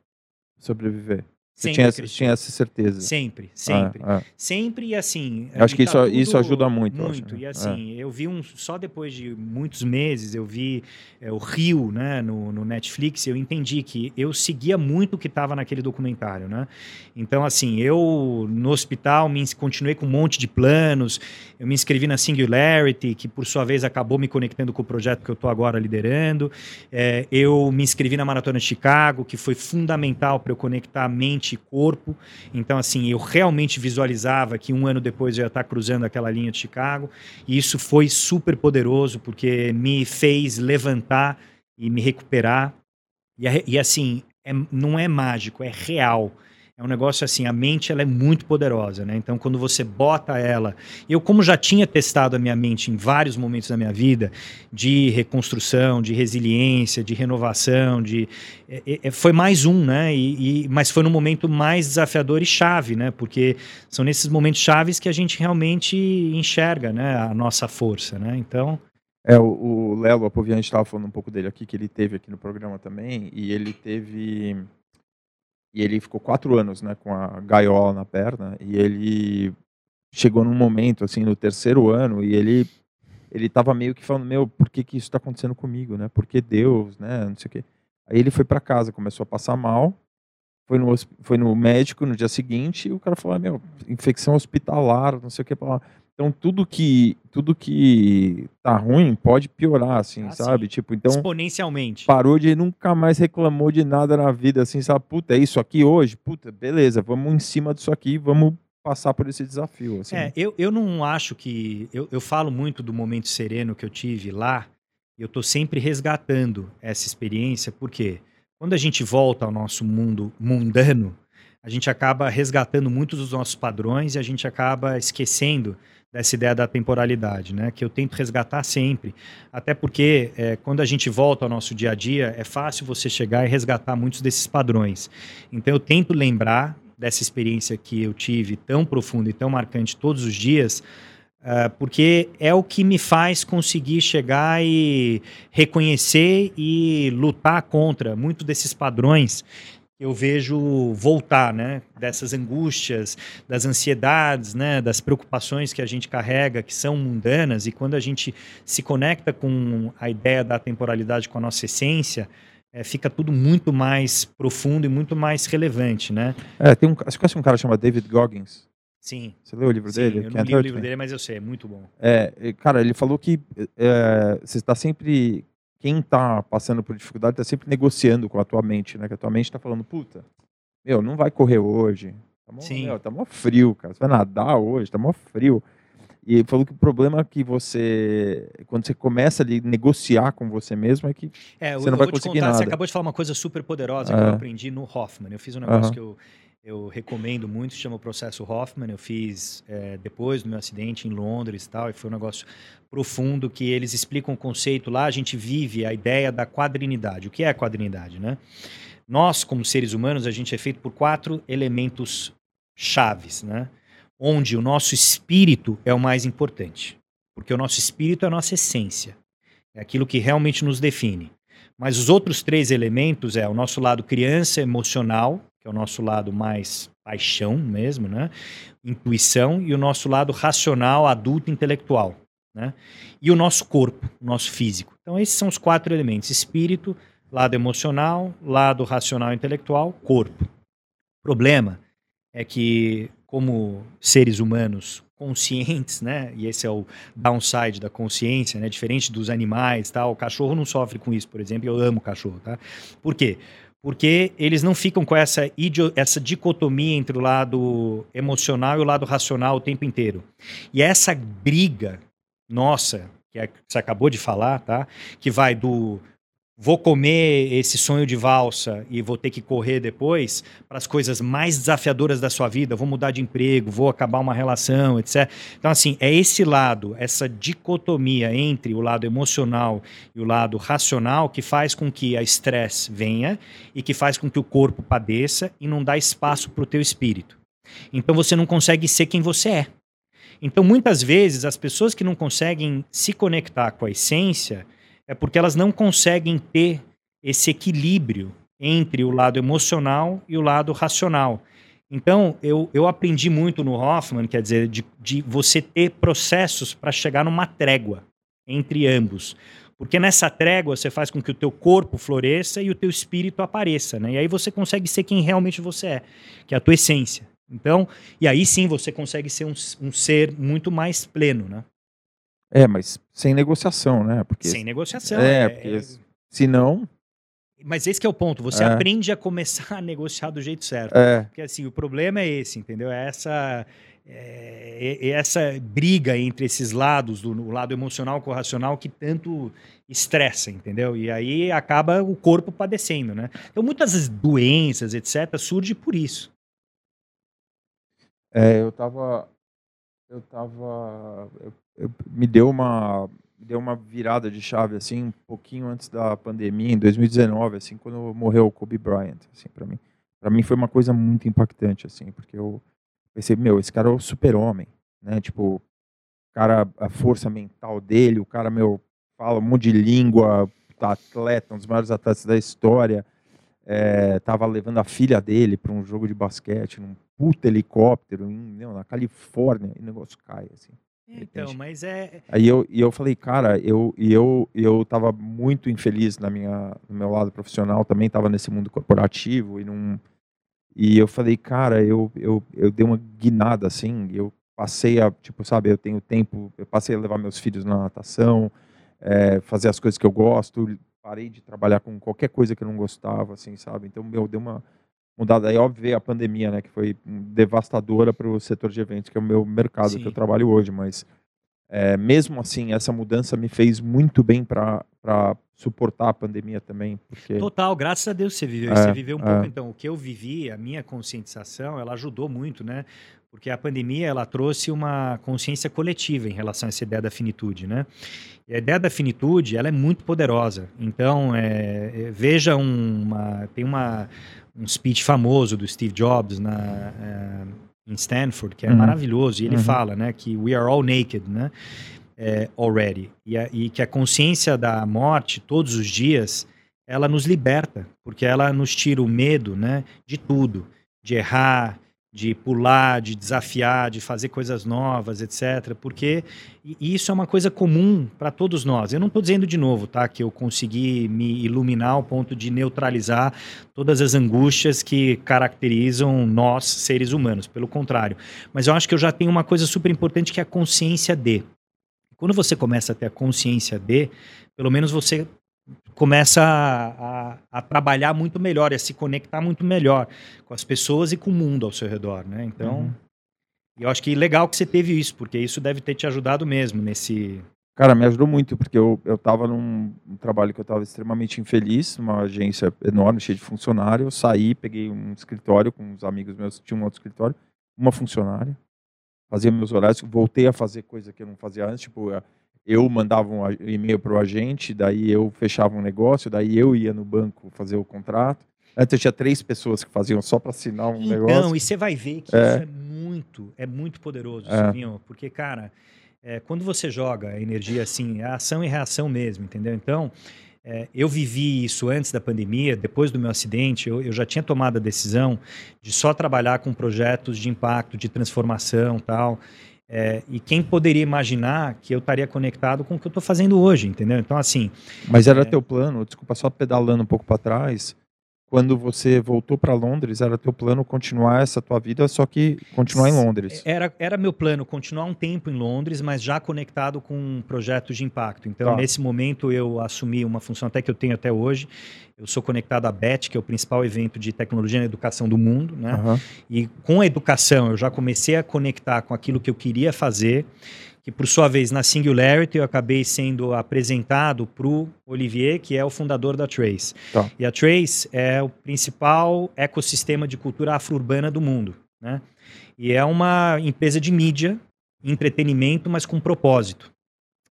sobreviver? Sempre tinha, acreditei. tinha essa certeza? Sempre, sempre. Ah, ah. Sempre e assim. Acho que tá isso- isso ajuda muito, Muito. né? E assim, eu vi um. Só depois de muitos meses, eu vi é, o Rio, né, no, no Netflix, eu entendi que eu seguia muito o que estava naquele documentário, né? Então, assim, eu no hospital me continuei com um monte de planos, eu me inscrevi na Singularity, que por sua vez acabou me conectando com o projeto que eu estou agora liderando. É, eu me inscrevi na Maratona de Chicago, que foi fundamental para eu conectar mente e corpo. Então, assim, eu realmente visualizava que um ano depois eu ia estar cruzando aquela linha de Chicago. E isso foi super poderoso, porque me fez levantar e me recuperar. E, e, assim, é- não é mágico, é real. É um negócio assim, a mente ela é muito poderosa, né? Então, quando você bota ela... Eu, como já tinha testado a minha mente em vários momentos da minha vida, de reconstrução, de resiliência, de renovação, de é, é, foi mais um, né? E, e- mas foi no momento mais desafiador e chave, né? Porque são nesses momentos chaves que a gente realmente enxerga, né? A nossa força, né? Então, É, o, o Lelo Apovian, a estava falando um pouco dele aqui, que ele teve aqui no programa também, e ele teve. E ele ficou quatro anos, né, com a gaiola na perna, e ele chegou num momento, assim, no terceiro ano, e ele ele tava meio que falando, meu, por que que isso está acontecendo comigo, né? Por que Deus, né? Não sei o quê. Aí ele foi para casa, começou a passar mal, foi no, foi no médico no dia seguinte, e o cara falou, ah, meu, infecção hospitalar, não sei o que. Então tudo que tudo que tá ruim pode piorar, assim, Ah, sabe? sim. Tipo, então exponencialmente. parou de nunca mais reclamou de nada na vida, assim, sabe? Puta, é isso aqui hoje? Puta, beleza, vamos em cima disso aqui, vamos passar por esse desafio, assim. É, eu, eu não acho que. Eu, eu falo muito do momento sereno que eu tive lá, e eu tô sempre resgatando essa experiência, porque quando a gente volta ao nosso mundo mundano, a gente acaba resgatando muitos dos nossos padrões e a gente acaba esquecendo dessa ideia da temporalidade, né? Que eu tento resgatar sempre. Até porque é, quando a gente volta ao nosso dia a dia, é fácil você chegar e resgatar muitos desses padrões. Então eu tento lembrar dessa experiência que eu tive tão profunda e tão marcante todos os dias, ah, porque é o que me faz conseguir chegar e reconhecer e lutar contra muitos desses padrões eu vejo voltar, né? Dessas angústias, das ansiedades, né? Das preocupações que a gente carrega, que são mundanas, e quando a gente se conecta com a ideia da temporalidade, com a nossa essência, eh, fica tudo muito mais profundo e muito mais relevante, né? É, tem um, você conhece um cara chamado David Goggins? Sim. Você leu o livro Sim, dele? eu não Can't li o livro dele, mas eu sei, é muito bom. É, cara, ele falou que é, você está sempre. Quem está passando por dificuldade está sempre negociando com a tua mente, né? Que a tua mente está falando, puta, meu, não vai correr hoje. Tá mó, Sim. meu, tá mó frio, cara. Você vai nadar hoje, tá mó frio. E falou que o problema que você, quando você começa a negociar com você mesmo, é que é, você não vai conseguir contar, nada. Você acabou de falar uma coisa super poderosa que eu aprendi no Hoffman. Eu fiz um negócio que eu, eu recomendo muito, chama o processo Hoffman. Eu fiz é, depois do meu acidente em Londres e tal, e foi um negócio profundo que eles explicam o conceito lá. A gente vive a ideia da quadrinidade. O que é a quadrinidade, né? Nós, como seres humanos, a gente é feito por quatro elementos chaves, né? Onde o nosso espírito é o mais importante. Porque o nosso espírito é a nossa essência. É aquilo que realmente nos define. Mas os outros três elementos é o nosso lado criança emocional, que é o nosso lado mais paixão mesmo, né? Intuição e o nosso lado racional, adulto, intelectual, né? E o nosso corpo, o nosso físico. Então esses são os quatro elementos: espírito, lado emocional, lado racional, intelectual, corpo. O problema é que como seres humanos conscientes, né? E esse é o downside da consciência, né? Diferente dos animais, tal. O cachorro não sofre com isso, por exemplo. Eu amo cachorro, tá? Por quê? Porque eles não ficam com essa, essa dicotomia entre o lado emocional e o lado racional o tempo inteiro. E essa briga nossa, que, é, que você acabou de falar, tá? Que vai do vou comer esse sonho de valsa e vou ter que correr depois para as coisas mais desafiadoras da sua vida, vou mudar de emprego, vou acabar uma relação, etc. Então, assim, é esse lado, essa dicotomia entre o lado emocional e o lado racional que faz com que a estresse venha e que faz com que o corpo padeça e não dá espaço para o teu espírito. Então, você não consegue ser quem você é. Então, muitas vezes, as pessoas que não conseguem se conectar com a essência, é porque elas não conseguem ter esse equilíbrio entre o lado emocional e o lado racional. Então, eu, eu aprendi muito no Hoffman, quer dizer, de, de você ter processos para chegar numa trégua entre ambos. Porque nessa trégua você faz com que o teu corpo floresça e o teu espírito apareça, né? E aí você consegue ser quem realmente você é, que é a tua essência. Então, e aí sim você consegue ser um, um ser muito mais pleno, né? É, mas sem negociação, né? Porque, sem negociação. É, é porque é... senão... Mas esse é o ponto, você é. aprende a começar a negociar do jeito certo. É. Porque assim, o problema é esse, entendeu? É essa, é, é essa briga entre esses lados, do, o lado emocional com o racional, que tanto estressa, entendeu? E aí acaba o corpo padecendo, né? Então muitas doenças, etc., surgem por isso. É, eu tava... Eu tava... Eu, me deu uma deu uma virada de chave assim um pouquinho antes da pandemia em 2019 assim quando morreu o Kobe Bryant assim para mim. Para mim foi uma coisa muito impactante assim porque eu pensei meu esse cara é o super homem né? Tipo cara a força mental dele o cara meu fala um monte de língua tá atleta um dos maiores atletas da história é, tava levando a filha dele para um jogo de basquete num puta helicóptero em, não, na Califórnia e o negócio cai assim então, mas é, é. Aí eu, e eu falei, cara, eu, eu, eu tava muito infeliz na minha, no meu lado profissional, também tava nesse mundo corporativo e não. E eu falei, cara, eu, eu, eu dei uma guinada assim, eu passei a, tipo, sabe, eu tenho tempo, eu passei a levar meus filhos na natação, é, fazer as coisas que eu gosto, parei de trabalhar com qualquer coisa que eu não gostava, assim, sabe? Então, meu, deu uma mudada. Aí, óbvio, veio a pandemia, né, que foi devastadora para o setor de eventos, que é o meu mercado Sim. que eu trabalho hoje, mas é, mesmo assim, essa mudança me fez muito bem para suportar a pandemia também. Porque... Total, graças a Deus você viveu. É, você viveu um é. pouco, então. O que eu vivi, a minha conscientização, ela ajudou muito, né? Porque a pandemia, ela trouxe uma consciência coletiva em relação a essa ideia da finitude, né? E a ideia da finitude, ela é muito poderosa. Então, é, é veja uma... Tem uma um speech famoso do Steve Jobs na, uh, em Stanford, que é uhum. maravilhoso, e ele uhum. fala né, que we are all naked, né, é, already, e, a, e que a consciência da morte, todos os dias, ela nos liberta, porque ela nos tira o medo né, de tudo, de errar, de pular, de desafiar, de fazer coisas novas, etc. Porque isso é uma coisa comum para todos nós. Eu não estou dizendo de novo, tá, que eu consegui me iluminar ao ponto de neutralizar todas as angústias que caracterizam nós, seres humanos. Pelo contrário. Mas eu acho que eu já tenho uma coisa super importante que é a consciência de. Quando você começa a ter a consciência de, pelo menos você começa a, a, a, trabalhar muito melhor, a se conectar muito melhor com as pessoas e com o mundo ao seu redor, né? Então, uhum. Eu acho que legal que você teve isso, porque isso deve ter te ajudado mesmo nesse. Cara, me ajudou muito, porque eu, eu tava num um trabalho que eu estava extremamente infeliz, uma agência enorme, cheia de funcionários. Eu saí, peguei um escritório com uns amigos meus que tinham um outro escritório, uma funcionária, fazia meus horários, voltei a fazer coisa que eu não fazia antes, tipo, eu mandava um e-mail para o agente, daí eu fechava um negócio, daí eu ia no banco fazer o contrato. Antes eu tinha três pessoas que faziam só para assinar um então, negócio. Então, e você vai ver que é. isso é muito, é muito poderoso, é. porque, cara, é, quando você joga a energia assim, é ação e reação mesmo, entendeu? Então, é, eu vivi isso antes da pandemia, depois do meu acidente, eu, eu, já tinha tomado a decisão de só trabalhar com projetos de impacto, de transformação tal. É, e quem poderia imaginar que eu estaria conectado com o que eu estou fazendo hoje, entendeu? Então, assim. Mas era é... teu plano, desculpa, só pedalando um pouco para trás quando você voltou para Londres, era teu plano continuar essa tua vida, só que continuar em Londres? Era, era meu plano continuar um tempo em Londres, mas já conectado com projetos de impacto. Então, tá. nesse momento, eu assumi uma função até que eu tenho até hoje. Eu sou conectado à BET, que é o principal evento de tecnologia na educação do mundo. Né? Uhum. E com a educação, eu já comecei a conectar com aquilo que eu queria fazer que por sua vez na Singularity eu acabei sendo apresentado para o Olivier, que é o fundador da Trace. Tá. E a Trace é o principal ecossistema de cultura afro-urbana do mundo. Né? E é uma empresa de mídia, entretenimento, mas com propósito.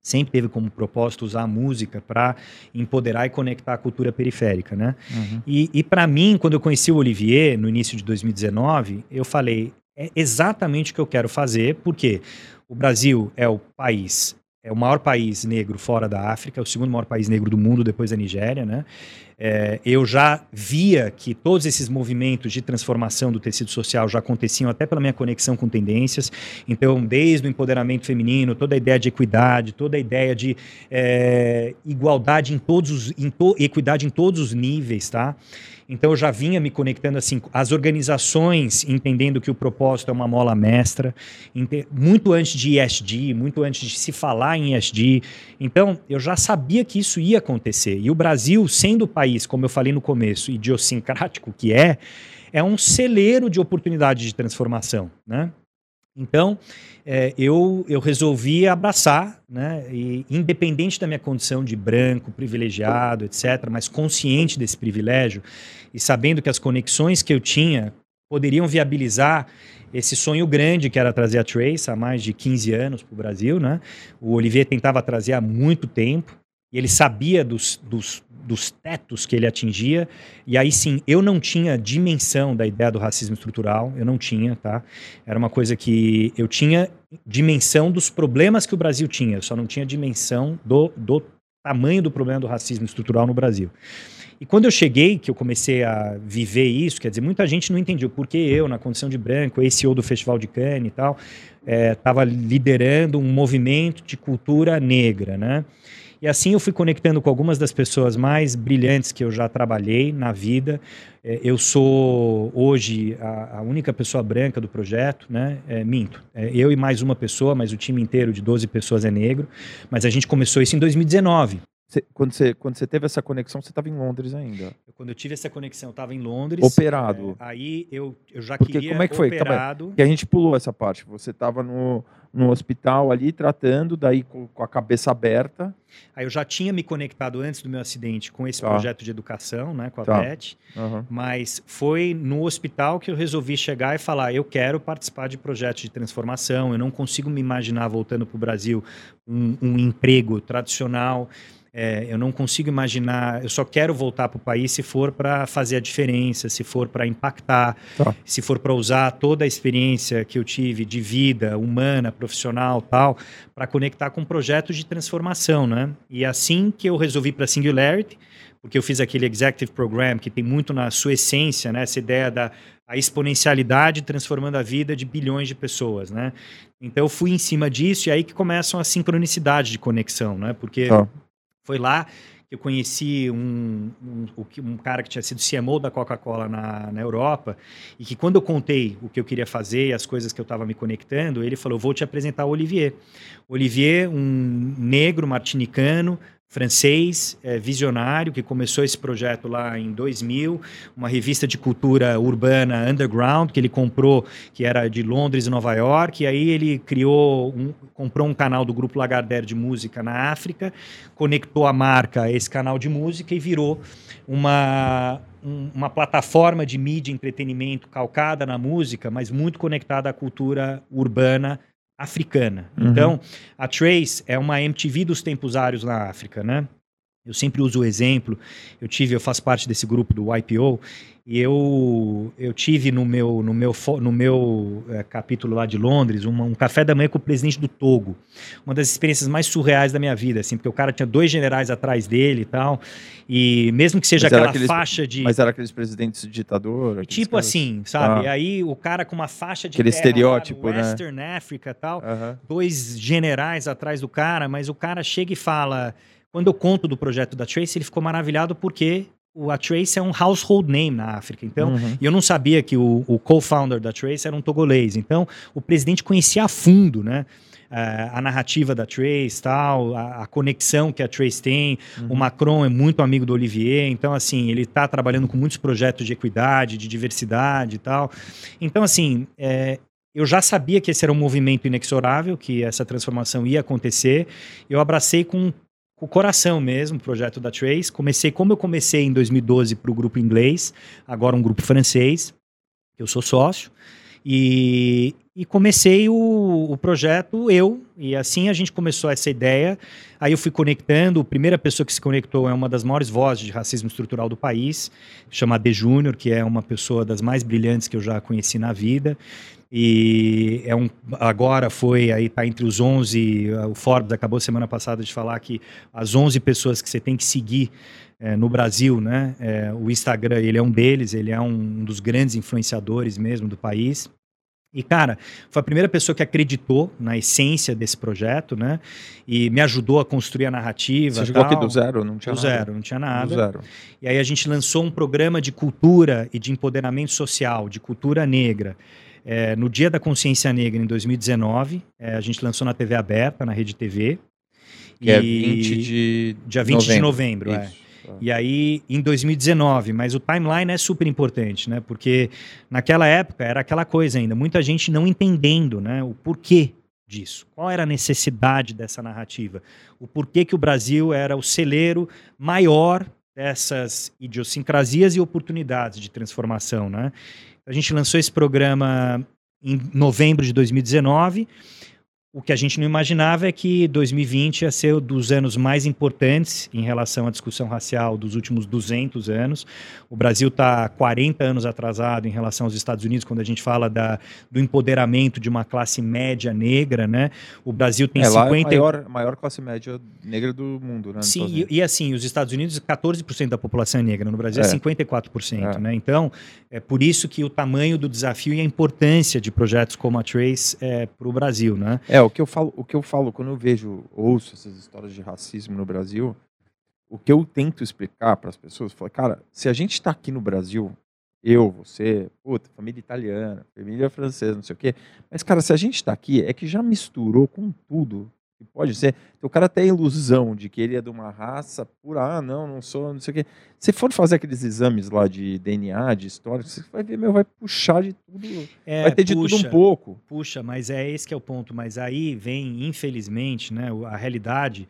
Sempre teve como propósito usar a música para empoderar e conectar a cultura periférica, né? Uhum. E, e para mim, quando eu conheci o Olivier, no início de 2019, eu falei, é exatamente o que eu quero fazer, porque o Brasil é o país, é o maior país negro fora da África, é o segundo maior país negro do mundo depois da Nigéria, né? É, eu já via que todos esses movimentos de transformação do tecido social já aconteciam até pela minha conexão com tendências. Então, desde o empoderamento feminino, toda a ideia de equidade, toda a ideia de é, igualdade em todos os, em to, equidade em todos os níveis, tá? Então eu já vinha me conectando assim, as organizações entendendo que o propósito é uma mola mestra, muito antes de ESG, muito antes de se falar em ESG. Então eu já sabia que isso ia acontecer. E o Brasil, sendo o país, como eu falei no começo, idiosincrático que é, é um celeiro de oportunidade de transformação, né? Então, é, eu, eu resolvi abraçar, né, e, independente da minha condição de branco, privilegiado, etc., mas consciente desse privilégio e sabendo que as conexões que eu tinha poderiam viabilizar esse sonho grande que era trazer a Trace há mais de 15 anos para o Brasil. Né? O Olivier tentava trazer há muito tempo e ele sabia dos, dos, dos tetos que ele atingia. E aí sim, eu não tinha dimensão da ideia do racismo estrutural, eu não tinha, tá? Era uma coisa que eu tinha dimensão dos problemas que o Brasil tinha, eu só não tinha dimensão do, do tamanho do problema do racismo estrutural no Brasil. E quando eu cheguei, que eu comecei a viver isso, quer dizer, muita gente não entendia por que eu, na condição de branco, esse ou do Festival de Cannes e tal, estava é, liderando um movimento de cultura negra, né? E assim eu fui conectando com algumas das pessoas mais brilhantes que eu já trabalhei na vida. É, eu sou hoje a, a, única pessoa branca do projeto, né? É, minto. É, eu e mais uma pessoa, mas o time inteiro de 12 pessoas é negro. Mas a gente começou isso em 2019. Cê, quando, você, quando você teve essa conexão, você estava em Londres ainda? Quando eu tive essa conexão, eu estava em Londres. Operado. É, aí eu, eu já Porque queria como é que foi? operado. Porque a gente pulou essa parte. Você estava no, no hospital ali tratando, daí com, com, a cabeça aberta. Aí eu já tinha me conectado antes do meu acidente com esse tá. projeto de educação, né, com a tá. PET. Uhum. Mas foi no hospital que eu resolvi chegar e falar: eu quero participar de projetos de transformação. Eu não consigo me imaginar voltando para o Brasil um, um emprego tradicional. É, eu não consigo imaginar, eu só quero voltar para o país se for para fazer a diferença, se for para impactar, tá. se for para usar toda a experiência que eu tive de vida humana, profissional, tal, para conectar com projetos de transformação, né? E assim que eu resolvi para Singularity, porque eu fiz aquele executive program que tem muito na sua essência, né, essa ideia da a exponencialidade transformando a vida de bilhões de pessoas, né? Então eu fui em cima disso e aí que começam a sincronicidade de conexão, né? Porque tá. Foi lá que eu conheci um, um, um cara que tinha sido CMO da Coca-Cola na, na Europa e que quando eu contei o que eu queria fazer e as coisas que eu estava me conectando, ele falou, vou te apresentar o Olivier. Olivier, um negro martinicano, francês, é, visionário, que começou esse projeto lá em 2000, uma revista de cultura urbana underground, que ele comprou, que era de Londres e Nova York, e aí ele criou, um, comprou um canal do Grupo Lagardère de música na África, conectou a marca a esse canal de música e virou uma, um, uma plataforma de mídia e entretenimento calcada na música, mas muito conectada à cultura urbana africana. Uhum. Então, a Trace é uma MTV dos tempos áreos na África, né? Eu sempre uso o exemplo. Eu tive, eu faço parte desse grupo do YPO e eu eu tive no meu no meu no meu é, capítulo lá de Londres uma, um café da manhã com o presidente do Togo. Uma das experiências mais surreais da minha vida, assim, porque o cara tinha dois generais atrás dele e tal. E mesmo que seja aquela aqueles, faixa de Mas era aqueles presidentes ditador, tipo caras... assim, sabe? Ah. Aí o cara com uma faixa de aquele estereótipo, lá, né? Western Africa e tal, dois generais atrás do cara, mas o cara chega e fala quando eu conto do projeto da Trace, ele ficou maravilhado porque a Trace é um household name na África. Então, uhum. eu não sabia que o, o co-founder da Trace era um togolês. Então, o presidente conhecia a fundo, né? a narrativa da Trace, tal, a, a, conexão que a Trace tem. Uhum. O Macron é muito amigo do Olivier, então assim ele está trabalhando com muitos projetos de equidade, de diversidade e tal. Então assim, é, eu já sabia que esse era um movimento inexorável, que essa transformação ia acontecer. Eu abracei com o coração mesmo, o projeto da Trace. Comecei, como eu comecei em 2012 para o grupo inglês, agora um grupo francês, eu sou sócio, e, e comecei o, o, projeto eu, e assim a gente começou essa ideia. Aí eu fui conectando, a primeira pessoa que se conectou é uma das maiores vozes de racismo estrutural do país, chama De Júnior, que é uma pessoa das mais brilhantes que eu já conheci na vida. E é um, agora foi, aí está entre os 11, o Forbes acabou semana passada de falar que as 11 pessoas que você tem que seguir é, no Brasil, né? É, o Instagram, ele é um deles, ele é um dos grandes influenciadores mesmo do país. E, cara, foi a primeira pessoa que acreditou na essência desse projeto, né? E me ajudou a construir a narrativa. Você chegou aqui do zero? Não tinha do nada. zero, não tinha nada. Do zero. E aí a gente lançou um programa de cultura e de empoderamento social, de cultura negra. É, no Dia da Consciência Negra, em 2019, é, a gente lançou na TV aberta, na Rede TV. Que é e... é 20 de Dia 20 novembro. de novembro, é. E aí, em 2019, mas o timeline é super importante, né? Porque naquela época era aquela coisa ainda, muita gente não entendendo, né? O porquê disso. Qual era a necessidade dessa narrativa? O porquê que o Brasil era o celeiro maior dessas idiosincrasias e oportunidades de transformação, né? A gente lançou esse programa em novembro de 2019 o que a gente não imaginava é que 2020 ia ser um dos anos mais importantes em relação à discussão racial dos últimos 200 anos. O Brasil está 40 anos atrasado em relação aos Estados Unidos quando a gente fala da, do empoderamento de uma classe média negra, né? O Brasil tem é, 50 lá é a maior, maior classe média negra do mundo, né? Sim, e, e, assim, os Estados Unidos 14% da população é negra, no Brasil é, é 54%, é. né? Então, é por isso que o tamanho do desafio e a importância de projetos como a Trace é, para o Brasil, né? É, o que eu falo, o que eu falo quando eu vejo, ouço essas histórias de racismo no Brasil, o que eu tento explicar para as pessoas, falo, cara, se a gente está aqui no Brasil, eu, você, puta, família italiana, família francesa, não sei o quê, mas cara, se a gente está aqui, é que já misturou com tudo que pode ser. Então, o cara tem a ilusão de que ele é de uma raça pura, ah, não, não sou, não sei o quê. Se for fazer aqueles exames lá de DNA, de história, você vai ver, meu, vai puxar de tudo. É, vai ter de tudo um pouco. Puxa, mas é esse que é o ponto. Mas aí vem, infelizmente, né, a realidade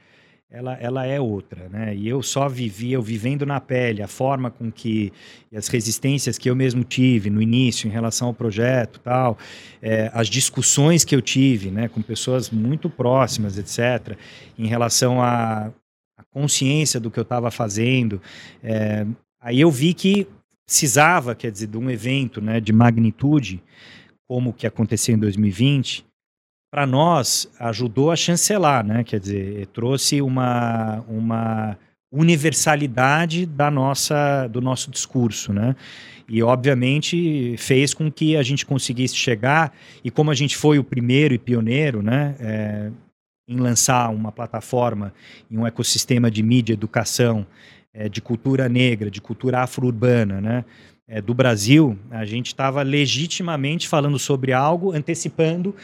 ela, ela é outra, né? E eu só vivi, eu vivendo na pele, a forma com que as resistências que eu mesmo tive no início em relação ao projeto, tal, é, as discussões que eu tive, né, com pessoas muito próximas, etc, em relação à, consciência do que eu estava fazendo, é, aí eu vi que precisava, quer dizer, de um evento, né, de magnitude como o que aconteceu em 2020 para nós, ajudou a chancelar, né? Quer dizer, trouxe uma, uma universalidade da nossa, do nosso discurso, né? E, obviamente, fez com que a gente conseguisse chegar, e como a gente foi o primeiro e pioneiro, né? É, em lançar uma plataforma em um ecossistema de mídia, educação, é, de cultura negra, de cultura afro-urbana, né? É, do Brasil, a gente estava legitimamente falando sobre algo, antecipando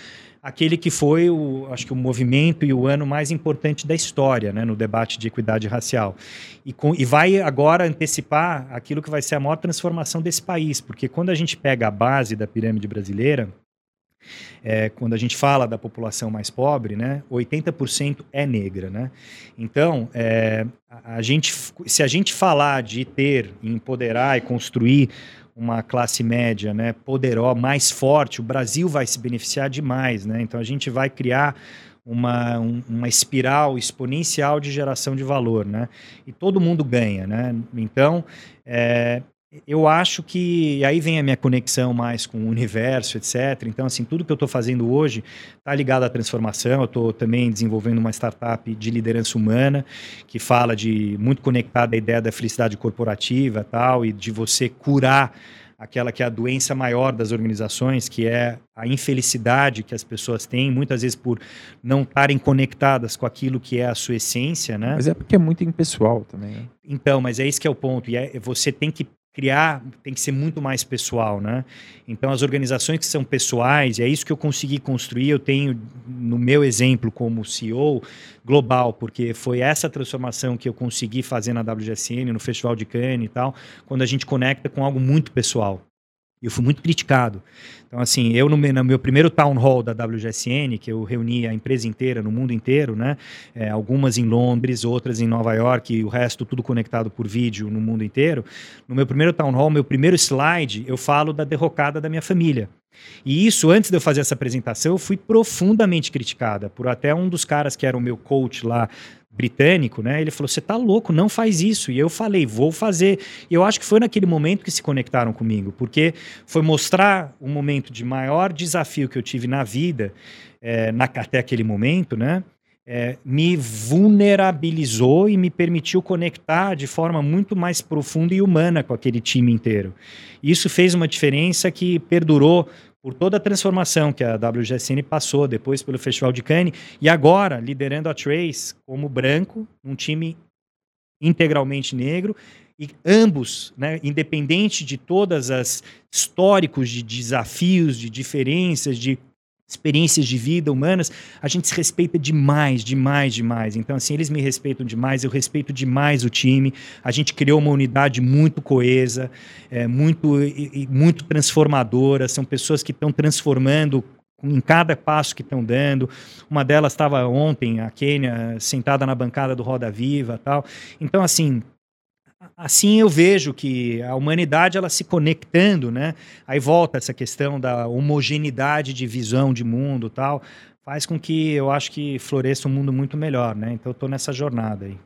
aquele que foi o, acho que o movimento e o ano mais importante da história, né, no debate de equidade racial. E, com, e vai agora antecipar aquilo que vai ser a maior transformação desse país, porque quando a gente pega a base da pirâmide brasileira, é, quando a gente fala da população mais pobre, né, 80% é negra, né? Então, é, a, a gente, se a gente falar de ter, empoderar e construir uma classe média né, poderosa, mais forte, o Brasil vai se beneficiar demais. Né? Então a gente vai criar uma, um, uma espiral exponencial de geração de valor. Né? E todo mundo ganha. Né? Então, é, eu acho que aí vem a minha conexão mais com o universo, etc. Então, assim, tudo que eu estou fazendo hoje está ligado à transformação. Eu estou também desenvolvendo uma startup de liderança humana que fala de muito conectada à ideia da felicidade corporativa, tal, e de você curar aquela que é a doença maior das organizações, que é a infelicidade que as pessoas têm, muitas vezes por não estarem conectadas com aquilo que é a sua essência, né? Mas é porque é muito impessoal também. Né? Então, mas é isso que é o ponto. E é, você tem que criar tem que ser muito mais pessoal, né? Então as organizações que são pessoais, é isso que eu consegui construir, eu tenho no meu exemplo como CEO global, porque foi essa transformação que eu consegui fazer na WGSN, no Festival de Cannes e tal, quando a gente conecta com algo muito pessoal. E eu fui muito criticado. Então, assim, eu no meu, no meu, primeiro town hall da WGSN, que eu reuni a empresa inteira, no mundo inteiro, né? É, algumas em Londres, outras em Nova York, e o resto tudo conectado por vídeo no mundo inteiro. No meu primeiro town hall, meu primeiro slide, eu falo da derrocada da minha família. E isso, antes de eu fazer essa apresentação, eu fui profundamente criticada por até um dos caras que era o meu coach lá britânico, né? Ele falou: "Você tá louco, não faz isso". E eu falei: "Vou fazer". E eu acho que foi naquele momento que se conectaram comigo, porque foi mostrar um momento de maior desafio que eu tive na vida, é, na, até aquele momento, né? É, me vulnerabilizou e me permitiu conectar de forma muito mais profunda e humana com aquele time inteiro. Isso fez uma diferença que perdurou por toda a transformação que a WGSN passou depois pelo Festival de Cannes e agora liderando a Trace como branco, um time integralmente negro e ambos, né, independente de todas as históricos de desafios, de diferenças, de experiências de vida humanas, a gente se respeita demais, demais, demais. Então, assim, eles me respeitam demais, eu respeito demais o time. A gente criou uma unidade muito coesa, é, muito, e, muito transformadora. São pessoas que estão transformando em cada passo que estão dando. Uma delas estava ontem, a Kênia, sentada na bancada do Roda Viva tal. Então, assim, assim eu vejo que a humanidade ela se conectando, né? Aí volta essa questão da homogeneidade de visão de mundo, tal, faz com que eu acho que floresça um mundo muito melhor, né? Então eu estou nessa jornada aí.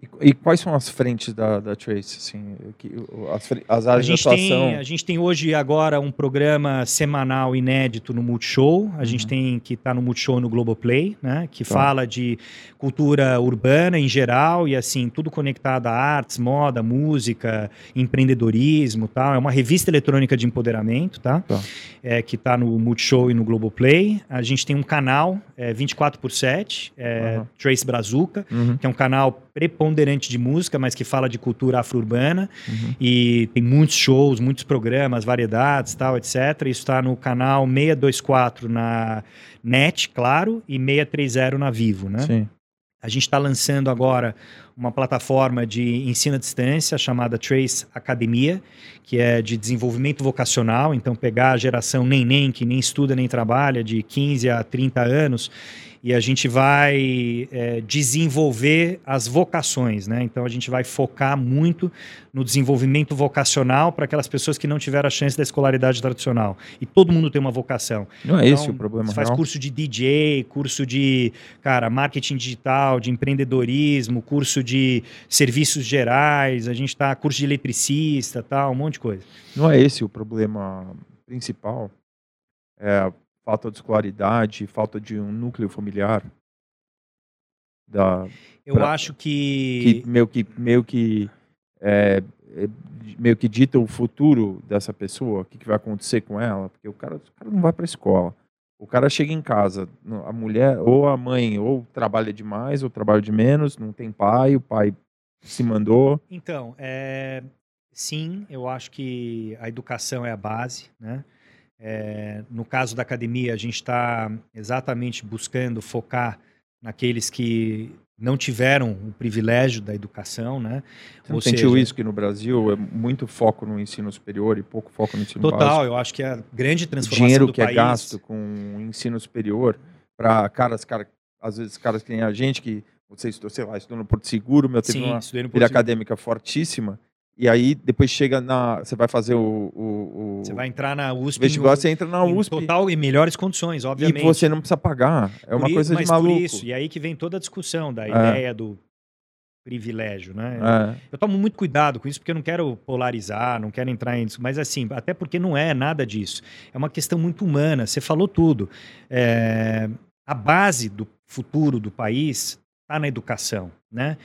E, e, quais são as frentes da, da Trace, assim, que, as, as áreas de atuação? Tem, a gente tem hoje agora um programa semanal inédito no Multishow, a uhum. gente tem que está no Multishow no Globoplay, né, que tá. fala de cultura urbana em geral e assim, tudo conectado a artes, moda, música, empreendedorismo tal, é uma revista eletrônica de empoderamento, tá? tá. É, que está no Multishow e no Globoplay, a gente tem um canal é, 24 por 7, é, uhum. Trace Brazuca, uhum. que é um canal preponderante de música, mas que fala de cultura afro-urbana. Uhum. E tem muitos shows, muitos programas, variedades, tal, etc. Isso está no canal 624 na NET, claro, e 630 na Vivo, né? Sim. A gente está lançando agora uma plataforma de ensino à distância chamada Trace Academia, que é de desenvolvimento vocacional. Então, pegar a geração nem-nem, que nem estuda nem trabalha, de 15 a 30 anos, e a gente vai é, desenvolver as vocações, né? Então a gente vai focar muito no desenvolvimento vocacional para aquelas pessoas que não tiveram a chance da escolaridade tradicional. E todo mundo tem uma vocação. Não é então, esse o problema. Você faz curso de DJ, curso de, cara, marketing digital, de empreendedorismo, curso de serviços gerais, a gente está curso de eletricista, tal, um monte de coisa. Não é esse o problema principal. É, falta de escolaridade, falta de um núcleo familiar? Da, Eu pra, acho que... que... meio que meio que é, é, meio que dita o futuro dessa pessoa, o que, que vai acontecer com ela, porque o cara, o cara não vai para a escola. O cara chega em casa, a mulher ou a mãe ou trabalha demais ou trabalha de menos, não tem pai, o pai se mandou. Então, é, sim, eu acho que a educação é a base, né? É, no caso da academia, a gente está exatamente buscando focar naqueles que não tiveram o privilégio da educação, né? Você Ou sentiu seja, isso que no Brasil é muito foco no ensino superior e pouco foco no ensino total, básico? Total, eu acho que a grande transformação Dinheiro do que é gasto com o ensino superior para caras, cara, às vezes caras que nem a gente que você estudou, sei lá, estudou no Porto Seguro, meu teve Sim, uma vida acadêmica fortíssima e aí depois chega na. Você vai fazer o. o, o você vai entrar na USP. Vestibular, você entra na USP. Total, em melhores condições, obviamente. E você não precisa pagar. É uma coisa de maluco. Por isso, e aí que vem toda a discussão da é. ideia do privilégio, né? É. Eu tomo muito cuidado com isso porque eu não quero polarizar, não quero entrar em isso, mas assim, até porque não é nada disso. É uma questão muito humana. Você falou tudo. É, a base do futuro do país está na educação, né?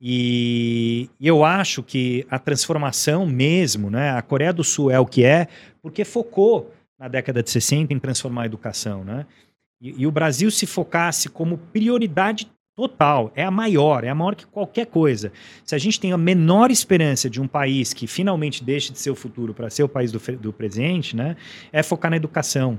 E, e, eu acho que a transformação mesmo, né? A Coreia do Sul é o que é porque focou na década de 60 em transformar a educação, né? E, e o Brasil se focasse como prioridade total, é a maior, é a maior que qualquer coisa. Se a gente tem a menor esperança de um país que finalmente deixe de ser o futuro para ser o país do, do presente, né? É focar na educação,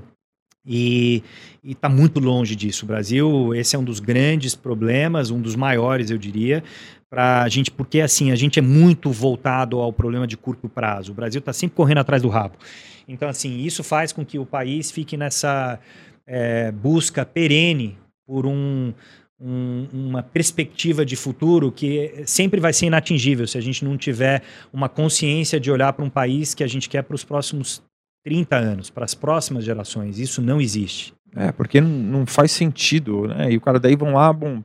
e está muito longe disso. O Brasil, esse é um dos grandes problemas, um dos maiores, eu diria, para a gente, porque assim, a gente é muito voltado ao problema de curto prazo. O Brasil está sempre correndo atrás do rabo. Então, assim, isso faz com que o país fique nessa é, busca perene por um, um, uma perspectiva de futuro que sempre vai ser inatingível se a gente não tiver uma consciência de olhar para um país que a gente quer para os próximos 30 anos, para as próximas gerações. Isso não existe. É, porque não, não faz sentido, né? E o cara daí vão lá, bom,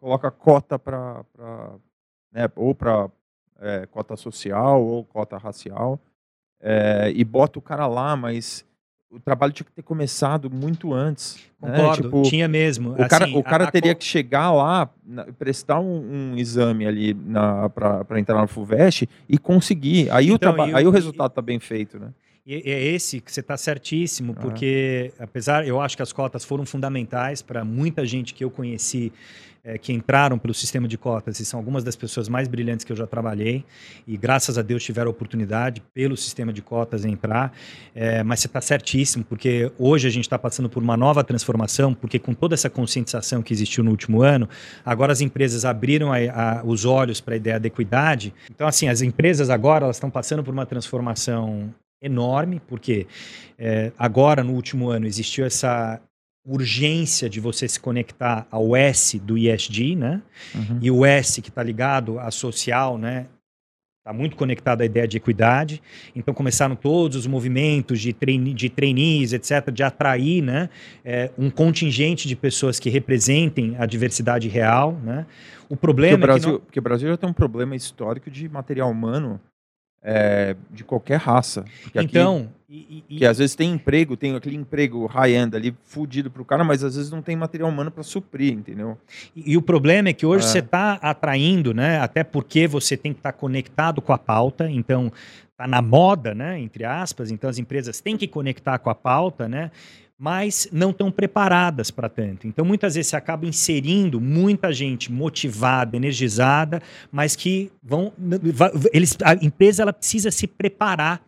coloca cota para, né, ou para é, cota social ou cota racial, é, e bota o cara lá, mas o trabalho tinha que ter começado muito antes. Né? Concordo, né? tipo, tinha mesmo. O assim, cara, o cara a, teria a... que chegar lá, na, prestar um, um, exame ali para entrar no FUVEST e conseguir. Aí, então, o, aí o resultado está bem feito, né? E é esse que você está certíssimo, porque apesar, eu acho que as cotas foram fundamentais para muita gente que eu conheci é, que entraram pelo sistema de cotas e são algumas das pessoas mais brilhantes que eu já trabalhei e graças a Deus tiveram a oportunidade pelo sistema de cotas entrar. É, mas você está certíssimo, porque hoje a gente está passando por uma nova transformação, porque com toda essa conscientização que existiu no último ano, agora as empresas abriram a, a, os olhos para a ideia da equidade. Então, assim, as empresas agora elas estão passando por uma transformação enorme, porque é, agora, no último ano, existiu essa urgência de você se conectar ao S do ISD, né? Uhum. E o S que está ligado à social, né? Está muito conectado à ideia de equidade. Então começaram todos os movimentos de, de trainees, etc., de atrair né, é, um contingente de pessoas que representem a diversidade real. Né? O problema porque o Brasil, é que não... porque o Brasil já tem um problema histórico de material humano é, de qualquer raça. então. Aqui, e, e, que às vezes tem emprego, tem aquele emprego high-end ali fudido para o cara, mas às vezes não tem material humano para suprir, entendeu? E, e, o problema é que hoje é. você está atraindo, né? Até porque você tem que estar tá conectado com a pauta, então está na moda, né? Entre aspas, então as empresas têm que conectar com a pauta, né? Mas não estão preparadas para tanto. Então, muitas vezes, você acaba inserindo muita gente motivada, energizada, mas que vão. Eles, a empresa ela precisa se preparar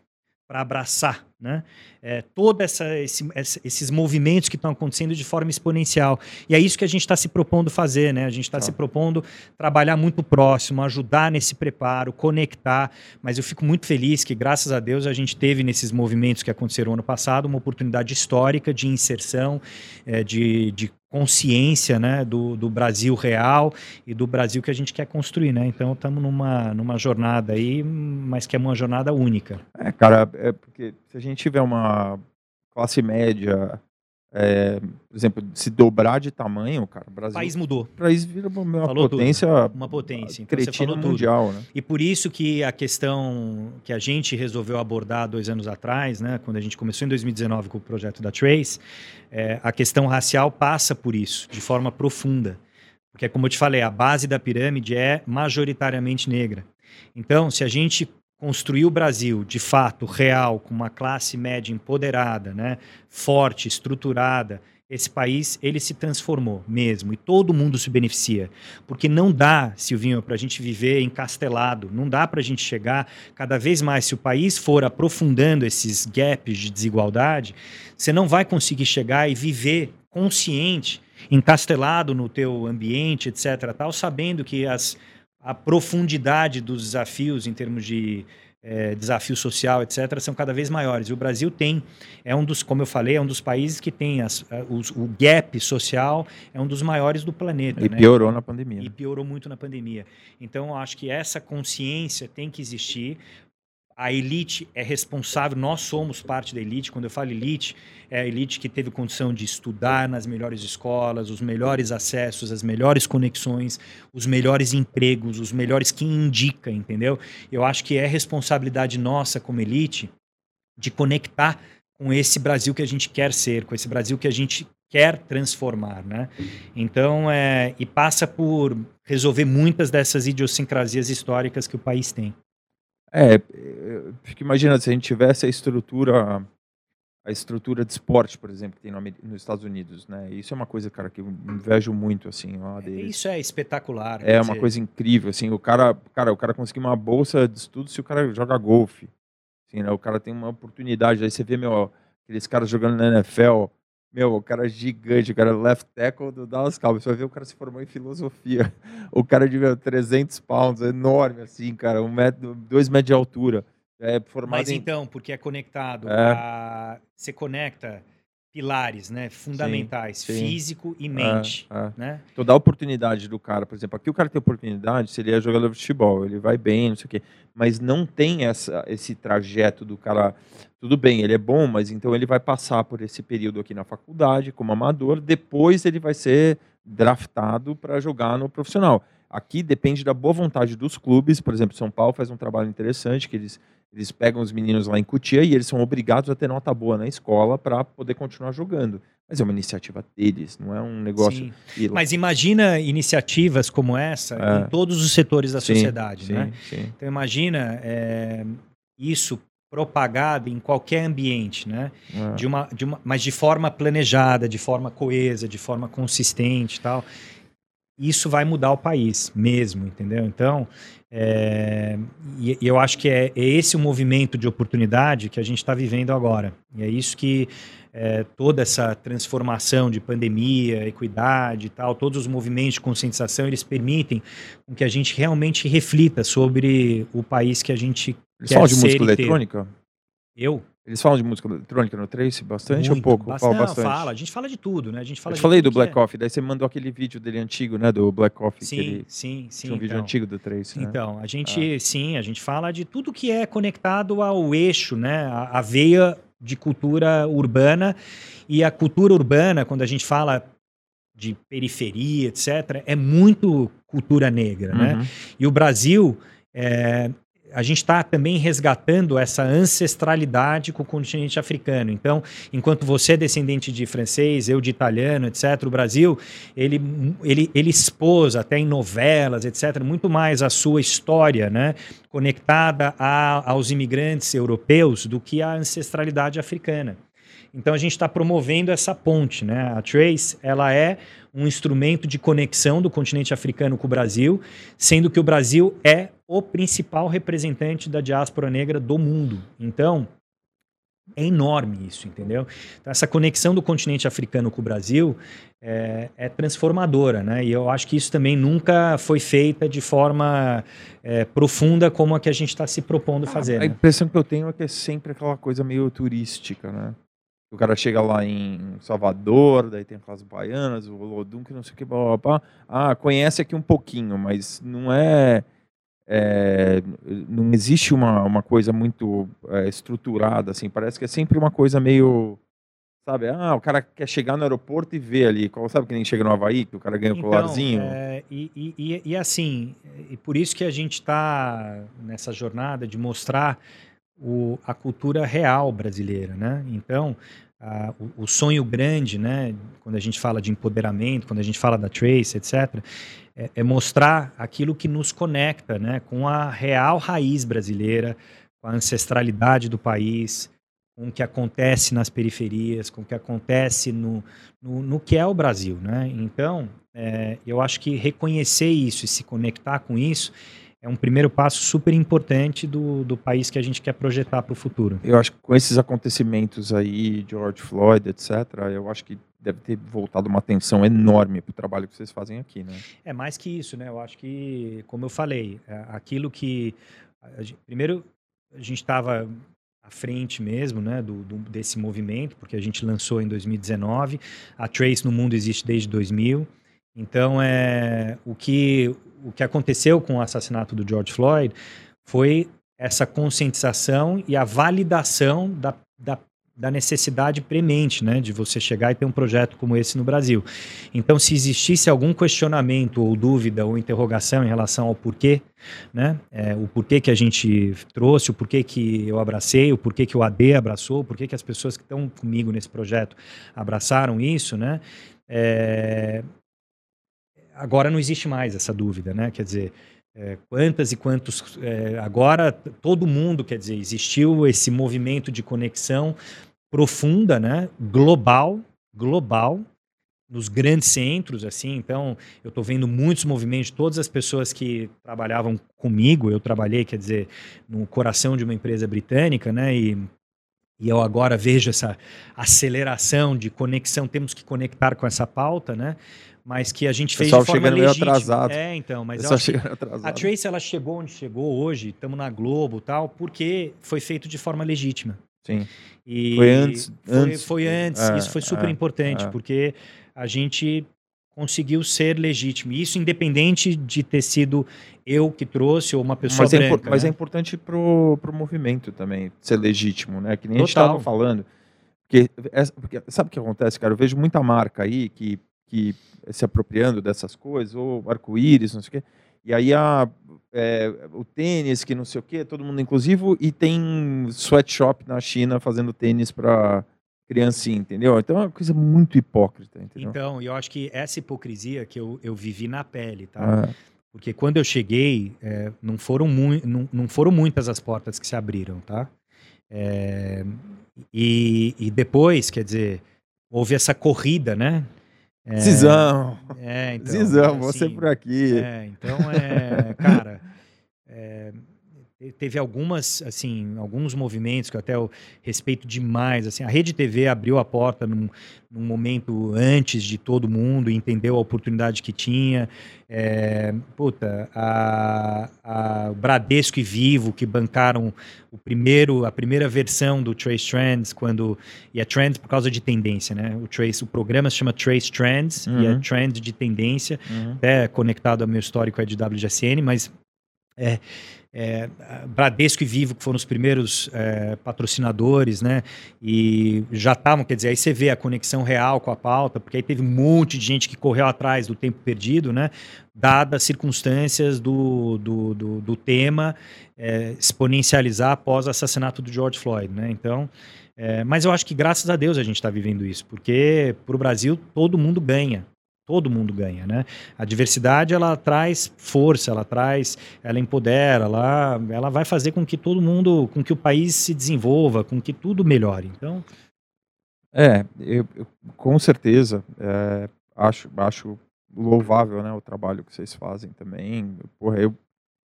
para abraçar né? É, todos esse, esses movimentos que estão acontecendo de forma exponencial. E é isso que a gente está se propondo fazer, né? A gente está se propondo trabalhar muito próximo, ajudar nesse preparo, conectar. Mas eu fico muito feliz que, graças a Deus, a gente teve nesses movimentos que aconteceram ano passado uma oportunidade histórica de inserção, é, de, de consciência né, do, do Brasil real e do Brasil que a gente quer construir, né? Então estamos numa, numa jornada aí, mas que é uma jornada única. É, cara, é porque se a gente tiver uma classe média é, por exemplo, se dobrar de tamanho, cara, o Brasil. O país mudou. O país vira uma falou potência. Tudo. Uma potência. Então cretina mundial, né? E por isso que a questão que a gente resolveu abordar dois anos atrás, né, quando a gente começou em 2019 com o projeto da Trace, é, a questão racial passa por isso, de forma profunda. Porque, como eu te falei, a base da pirâmide é majoritariamente negra. Então, se a gente construir o Brasil de fato real, com uma classe média empoderada, né, forte, estruturada, esse país ele se transformou mesmo e todo mundo se beneficia. Porque não dá, Silvinho, para a gente viver encastelado, não dá para a gente chegar cada vez mais. Se o país for aprofundando esses gaps de desigualdade, você não vai conseguir chegar e viver consciente, encastelado no teu ambiente, etc., tal, sabendo que as, a profundidade dos desafios em termos de é, desafio social, etc., são cada vez maiores. E o Brasil tem, é um dos, como eu falei, é um dos países que tem as, os, o gap social, é um dos maiores do planeta. E né? piorou na pandemia. E piorou muito na pandemia. Então, eu acho que essa consciência tem que existir a elite é responsável, nós somos parte da elite. Quando eu falo elite, é a elite que teve condição de estudar nas melhores escolas, os melhores acessos, as melhores conexões, os melhores empregos, os melhores que indica, entendeu? Eu acho que é responsabilidade nossa como elite de conectar com esse Brasil que a gente quer ser, com esse Brasil que a gente quer transformar, né? Então, é, e passa por resolver muitas dessas idiosincrasias históricas que o país tem. É, fico imaginando se a gente tivesse a estrutura a estrutura de esporte, por exemplo, que tem no, nos Estados Unidos, né? Isso é uma coisa, cara, que eu invejo muito, assim, é, Isso é espetacular. É uma dizer... coisa incrível, assim, o cara, cara, o cara conseguir uma bolsa de estudo se o cara joga golfe, assim, né? O cara tem uma oportunidade, aí você vê, meu, aqueles caras jogando na NFL, meu, o cara é gigante, o cara é left tackle do Dallas Cowboys. Você vai ver o cara se formou em filosofia. O cara de meu, 300 pounds, enorme assim, cara, um metro, dois metros de altura. É formado Mas em... então, porque é conectado, é. A... você conecta pilares, né, fundamentais, sim, sim. físico e mente, é, é. né? Então dá oportunidade do cara, por exemplo, aqui o cara tem oportunidade, seria jogador de futebol, ele vai bem, não sei o quê, mas não tem essa, esse trajeto do cara, tudo bem, ele é bom, mas então ele vai passar por esse período aqui na faculdade como amador, depois ele vai ser draftado para jogar no profissional. Aqui depende da boa vontade dos clubes, por exemplo, São Paulo faz um trabalho interessante que eles eles pegam os meninos lá em Cutia e eles são obrigados a ter nota boa na escola para poder continuar jogando. Mas é uma iniciativa deles, não é um negócio. Mas imagina iniciativas como essa é. em todos os setores da sim, sociedade, sim, né? Sim. Então imagina é, isso propagado em qualquer ambiente, né? É. De uma, de uma, mas de forma planejada, de forma coesa, de forma consistente, tal. Isso vai mudar o país mesmo, entendeu? Então, é, e, eu acho que é, é, esse o movimento de oportunidade que a gente está vivendo agora. E é isso que é, toda essa transformação de pandemia, equidade e tal, todos os movimentos de conscientização, eles permitem que a gente realmente reflita sobre o país que a gente eles quer falam de música eletrônica? Eu? Eles falam de música eletrônica no Trace bastante Muito, ou pouco? Bastante, fala bastante. fala. A gente fala de tudo, né? A gente fala Eu falei do Black é. Coffee, daí você mandou aquele vídeo dele antigo, né? Do Black Coffee. Sim, ele... sim, sim. Tinha um então, vídeo antigo do Trace, né? Então, a gente, ah. sim, a gente fala de tudo que é conectado ao eixo, né? A, a veia de cultura urbana. E a cultura urbana, quando a gente fala de periferia, etc., é muito cultura negra, né? uhum. né? E o Brasil, é, a gente está também resgatando essa ancestralidade com o continente africano. Então, enquanto você é descendente de francês, eu de italiano, etc., o Brasil, ele, ele, ele expôs até em novelas, etc., muito mais a sua história, né, conectada a, aos imigrantes europeus do que a ancestralidade africana. Então a gente está promovendo essa ponte, né? A Trace, ela é um instrumento de conexão do continente africano com o Brasil, sendo que o Brasil é o principal representante da diáspora negra do mundo. Então, é enorme isso, entendeu? Então, essa conexão do continente africano com o Brasil é, é, transformadora, né? E eu acho que isso também nunca foi feita de forma é, profunda como a que a gente está se propondo fazer. A, né? impressão que eu tenho é que é sempre aquela coisa meio turística, né? O cara chega lá em Salvador, daí tem aquelas baianas, o Lodum, que não sei o que, blá, blá, blá. Ah, conhece aqui um pouquinho, mas não é é, não existe uma, uma coisa muito é, estruturada, assim, parece que é sempre uma coisa meio, sabe, ah, o cara quer chegar no aeroporto e ver ali, sabe que nem chega no Havaí, que o cara ganha o então, colarzinho? É, e, e, e, assim, e por isso que a gente está nessa jornada de mostrar o, a cultura real brasileira, né? Então, o, o, sonho grande, né, quando a gente fala de empoderamento, quando a gente fala da Trace, etc., é, é, mostrar aquilo que nos conecta né, com a real raiz brasileira, com a ancestralidade do país, com o que acontece nas periferias, com o que acontece no, no, no que é o Brasil, né? Então, é, eu acho que reconhecer isso e se conectar com isso é um primeiro passo super importante do, do país que a gente quer projetar para o futuro. Eu acho que com esses acontecimentos aí, George Floyd, etc., eu acho que deve ter voltado uma atenção enorme para o trabalho que vocês fazem aqui, né? É mais que isso, né? Eu acho que, como eu falei, é, aquilo que... A gente, primeiro, a gente estava à frente mesmo, né, do, do, desse movimento, porque a gente lançou em 2019. A Trace no mundo existe desde 2000. Então, é, o, que, o que aconteceu com o assassinato do George Floyd foi essa conscientização e a validação da, da da necessidade premente, né, de você chegar e ter um projeto como esse no Brasil. Então, se existisse algum questionamento ou dúvida ou interrogação em relação ao porquê, né, é, o porquê que a gente trouxe, o porquê que eu abracei, o porquê que o AD abraçou, o porquê que as pessoas que estão comigo nesse projeto abraçaram isso, né, é, agora não existe mais essa dúvida, né, quer dizer, é, quantas e quantos. É, agora, todo mundo, quer dizer, existiu esse movimento de conexão profunda, né, global, global, nos grandes centros, assim. Então, eu estou vendo muitos movimentos, todas as pessoas que trabalhavam comigo, eu trabalhei, quer dizer, no coração de uma empresa britânica, né, e e eu agora vejo essa aceleração de conexão, temos que conectar com essa pauta, né? Mas que a gente fez de forma chegando legítima. atrasado. É, então, mas Pessoal chegando atrasado. a Trace ela chegou onde chegou hoje, estamos na Globo, tal, porque foi feito de forma legítima. Sim. E Foi antes- Foi antes. foi antes. É, Isso foi super é, importante, é. porque a gente conseguiu ser legítimo. E Isso independente de ter sido eu que trouxe ou uma pessoa Mas, é, branca. impor- mas né? é importante pro, pro movimento também ser legítimo, né? Que nem a gente Total. estava falando. Porque, essa- porque sabe o que acontece, cara? Eu vejo muita marca aí que, que se apropriando dessas coisas, ou arco-íris, não sei o quê. E aí a, é, o tênis, que não sei o quê, todo mundo inclusivo, e tem sweatshop na China fazendo tênis para criancinha, entendeu? Então é uma coisa muito hipócrita, entendeu? Então, eu acho que essa hipocrisia que eu, eu vivi na pele, tá? Ah, Porque quando eu cheguei, é, não, foram não, não foram muitas as portas que se abriram, tá? É, e, e depois, quer dizer, houve essa corrida, né? É, Zizão, É, então, Zizão, você assim, por aqui. É, então, é, cara, é, teve algumas, assim, alguns movimentos que eu até eu respeito demais, assim, a Rede TV abriu a porta num, num momento antes de todo mundo, entendeu a oportunidade que tinha, é, puta, a, a Bradesco e Vivo que bancaram o primeiro, a primeira versão do Trace Trends, quando, e é Trends por causa de tendência, né, o Trace, o programa se chama Trace Trends, e é Uhum. Trend de tendência, Uhum. até conectado ao meu histórico é de WGSN, mas é, é, Bradesco e Vivo, que foram os primeiros é, patrocinadores, né? E já estavam, quer dizer, aí você vê a conexão real com a pauta, porque aí teve um monte de gente que correu atrás do tempo perdido, né? Dadas as circunstâncias do, do, do, do tema é, exponencializar após o assassinato do George Floyd, né? Então, é, mas eu acho que graças a Deus a gente está vivendo isso, porque para o Brasil todo mundo ganha. Todo mundo ganha, né? A diversidade ela traz força, ela traz, ela empodera, ela, ela vai fazer com que todo mundo, com que o país se desenvolva, com que tudo melhore. Então, É, eu, eu- com certeza. é, acho, acho louvável, né, o trabalho que vocês fazem também. Porra, eu,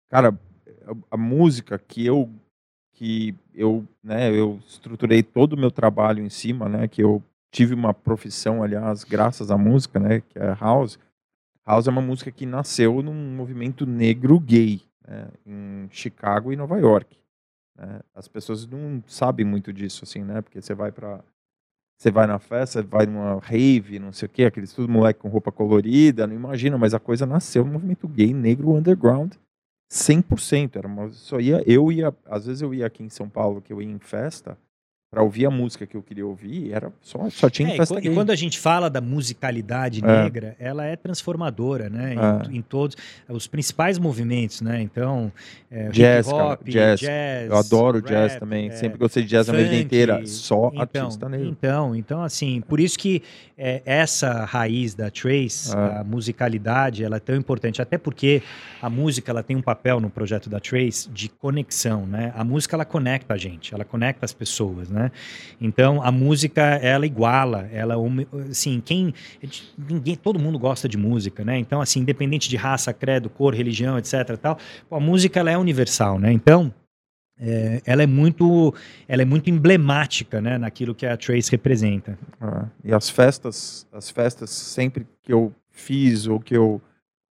cara, a, a música que eu que eu, né, eu estruturei todo o meu trabalho em cima, né, que eu tive uma profissão, aliás, graças à música, né, que é house. House é uma música que nasceu num movimento negro gay, né, em Chicago e Nova York. né. As pessoas não sabem muito disso, assim, né, porque você vai para você vai na festa, vai numa rave, não sei o quê, aqueles tudo moleque com roupa colorida, não imagina, mas a coisa nasceu no movimento gay negro underground 100%. Era uma, só ia, eu ia, às vezes eu ia aqui em São Paulo, que eu ia em festa, para ouvir a música que eu queria ouvir, era só, só tinha É, e, festa e gay. quando a gente fala da musicalidade É. negra, ela é transformadora, né? É. Em, em todos os principais movimentos, né? Então, é, Jazz, hop, jazz. jazz, eu adoro rap, jazz também, é, sempre gostei de jazz a vida funk, inteira, só então, artista negro. Então, então, assim, por isso que é, essa raiz da Trace, É. a musicalidade, ela é tão importante, até porque a música ela tem um papel no projeto da Trace de conexão, né? A música ela conecta a gente, ela conecta as pessoas, né? Né? Então a música ela iguala, ela assim quem ninguém todo mundo gosta de música, né? Então assim independente de raça, credo, cor, religião, etc. Tal, a música ela é universal, né? Então é, ela é muito ela é muito emblemática né naquilo que a Trace representa ah, e as festas as festas sempre que eu fiz ou que eu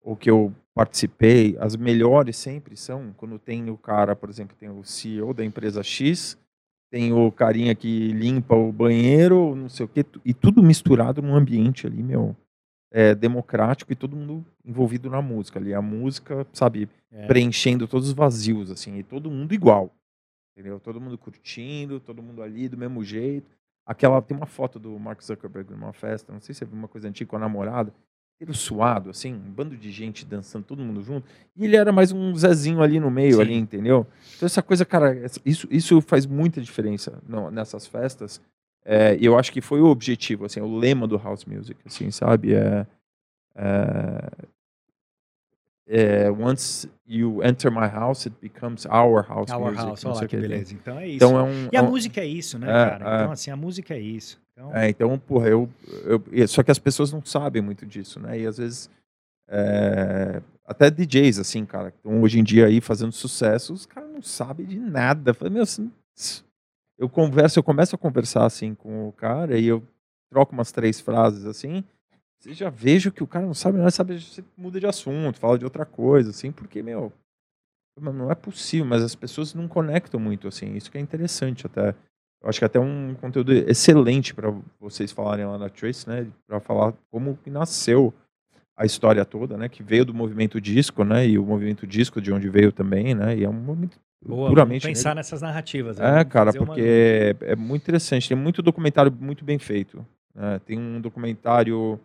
ou que eu participei as melhores sempre são quando tem o cara por exemplo tem o CEO da empresa X tem o carinha que limpa o banheiro não sei o que e tudo misturado num ambiente ali meu é, democrático e todo mundo envolvido na música ali. A música, sabe, é. preenchendo todos os vazios, assim, e todo mundo igual. Entendeu? Todo mundo curtindo, todo mundo ali do mesmo jeito. Aquela, tem uma foto do Mark Zuckerberg numa festa, não sei se é uma coisa antiga com a namorada, ele suado, assim, um bando de gente dançando, todo mundo junto, e ele era mais um Zezinho ali no meio, Sim. ali, entendeu? Então essa coisa, cara, isso, isso faz muita diferença não, nessas festas, é, eu acho que foi o objetivo, assim, o lema do house music, assim, sabe? É, é, é, once you enter my house, it becomes our house our music. House, olha que beleza. Então é isso. Então é um, e a um, música é isso, né, é, cara? É. Então, assim, a música é isso. Então... É, então, porra, eu, eu, Só que as pessoas não sabem muito disso, né? E às vezes. É, até DJs, assim, cara, estão hoje em dia aí fazendo sucesso, os caras não sabem de nada. Falei, meu, assim, eu converso, eu começo a conversar assim com o cara e eu troco umas três frases assim, você já vejo que o cara não sabe nada, sabe, você muda de assunto, fala de outra coisa, assim, porque, meu, não é possível, mas as pessoas não conectam muito, assim, isso que é interessante até. Eu acho que até um conteúdo excelente para vocês falarem lá na Trace, né, para falar como que nasceu a história toda, né, que veio do movimento disco, né, e o movimento disco de onde veio também, né, e é um movimento Boa, puramente pensar nessas narrativas. Né? É, cara, porque uma... é, é, muito interessante. Tem muito documentário muito bem feito. Né? Tem um documentário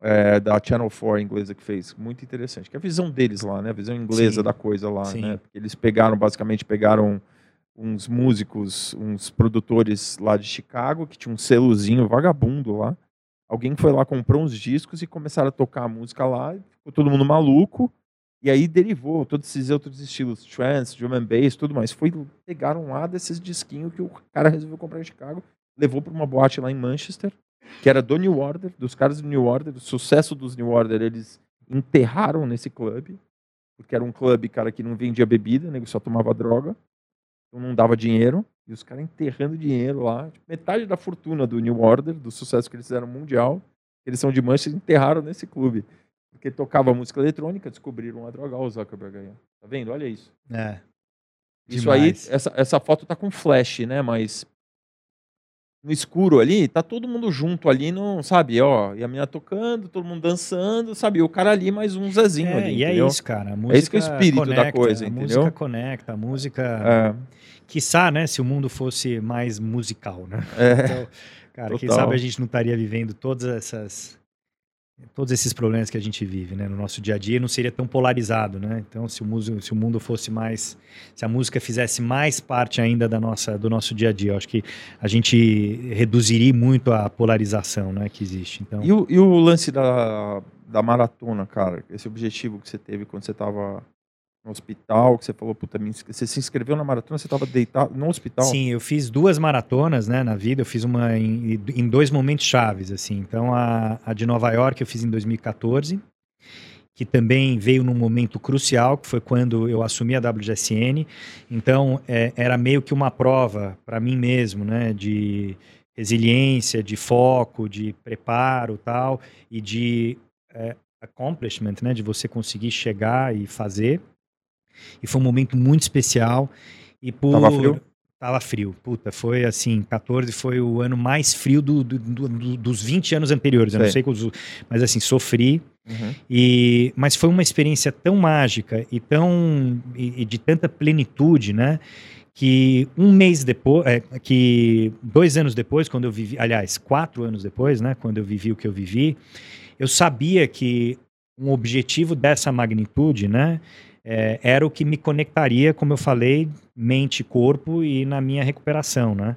é, da Channel 4 inglesa que fez, muito interessante. Que é a visão deles lá, né? A visão inglesa Sim. da coisa lá, Sim. né? Eles pegaram, basicamente, pegaram uns músicos, uns produtores lá de Chicago, que tinha um selozinho vagabundo lá. Alguém foi lá, comprou uns discos e começaram a tocar a música lá. Ficou todo mundo maluco. E aí derivou todos esses outros estilos, trance, drum and bass, tudo mais. Foi pegaram lá desses disquinhos que o cara resolveu comprar em Chicago, levou para uma boate lá em Manchester, que era do New Order, dos caras do New Order, o sucesso dos New Order, eles enterraram nesse clube, porque era um clube, cara, que não vendia bebida, né, só tomava droga, então não dava dinheiro, e os caras enterrando dinheiro lá, tipo, metade da fortuna do New Order, do sucesso que eles fizeram mundial, eles são de Manchester, enterraram nesse clube porque tocava música eletrônica, descobriram a droga. Olha o Zuckerberg aí. Tá vendo? Olha isso. É. Isso Demais. aí, essa, essa foto tá com flash, né? Mas no escuro ali, tá todo mundo junto ali, não, sabe, ó, e a menina tocando, todo mundo dançando, sabe, o cara ali mais um Zezinho é, ali, E é entendeu? é isso, cara, a música É isso que é o espírito conecta, da coisa, entendeu? A música conecta, a música, é. Quiçá, né, se o mundo fosse mais musical, né? É. Então, cara, Total. quem sabe a gente não estaria vivendo todas essas todos esses problemas que a gente vive, né, no nosso dia a dia, não seria tão polarizado, né? Então, se o, mundo, se o mundo fosse mais, se a música fizesse mais parte ainda da nossa, do nosso dia a dia, eu acho que a gente reduziria muito a polarização, né, que existe. Então. E o, e o lance da, da maratona, cara, esse objetivo que você teve quando você estava no hospital, que você falou, puta, você se inscreveu na maratona, você estava deitado no hospital? Sim, eu fiz duas maratonas, né, na vida, eu fiz uma em, em dois momentos chaves, assim, então a, a, de Nova York eu fiz em 2014, que também veio num momento crucial, que foi quando eu assumi a WGSN, então é, era meio que uma prova para mim mesmo, né, de resiliência, de foco, de preparo tal, e de é, accomplishment, né, de você conseguir chegar e fazer, e foi um momento muito especial. E por... Tava frio? Tava frio. Puta, foi assim, 14 foi o ano mais frio do, do, do, dos 20 anos anteriores. Eu não sei, mas assim, sofri. Uhum. E, mas foi uma experiência tão mágica e tão e, e de tanta plenitude, né? Que um mês depois, é, que dois anos depois, quando eu vivi, aliás, quatro anos depois, né? Quando eu vivi o que eu vivi, eu sabia que um objetivo dessa magnitude, né? É, era o que me conectaria, como eu falei, mente, corpo e na minha recuperação, né?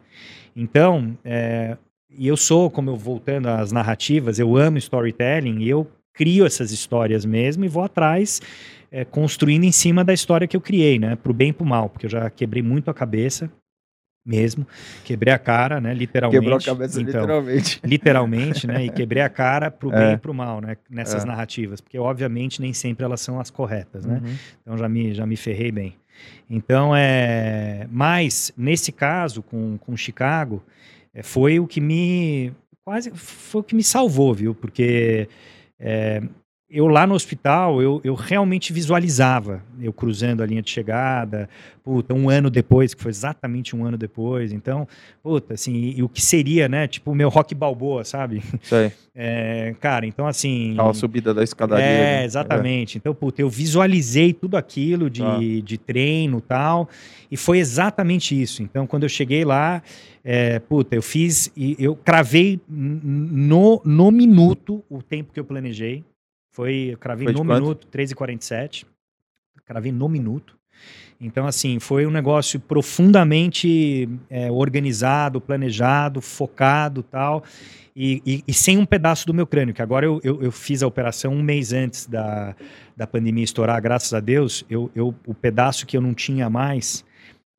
Então, é, e eu sou, como eu voltando às narrativas, eu amo storytelling e eu crio essas histórias mesmo e vou atrás é, construindo em cima da história que eu criei, né? Pro bem e pro mal, porque eu já quebrei muito a cabeça mesmo. Quebrei a cara, né? Literalmente. Quebrou a cabeça então, literalmente. Literalmente, né? E quebrei a cara pro bem É. e pro mal, né? Nessas É. narrativas. Porque, obviamente, nem sempre elas são as corretas, né? Uhum. Então já me, já me ferrei bem. Então é. Mas, nesse caso, com, com Chicago, é, foi o que me. Quase foi o que me salvou, viu? Porque é, eu lá no hospital, eu, eu realmente visualizava eu cruzando a linha de chegada, puta, um ano depois, que foi exatamente um ano depois. Então, puta, assim, e, e o que seria, né? Tipo o meu rock balboa, sabe? Aí. É, cara, então assim. Aquela subida da escadaria. É, exatamente. Então, puta, eu visualizei tudo aquilo de, Tá. de treino e tal, e foi exatamente isso. Então, quando eu cheguei lá, é, puta, eu fiz, e eu cravei no, no minuto o tempo que eu planejei. Foi, eu cravei Foi no quanto? minuto, 13h47. Cravei no minuto. Então, assim, foi um negócio profundamente é, organizado, planejado, focado tal. E, e- e sem um pedaço do meu crânio, que agora eu, eu, eu fiz a operação um mês antes da, da pandemia estourar, graças a Deus, eu, eu, o pedaço que eu não tinha mais,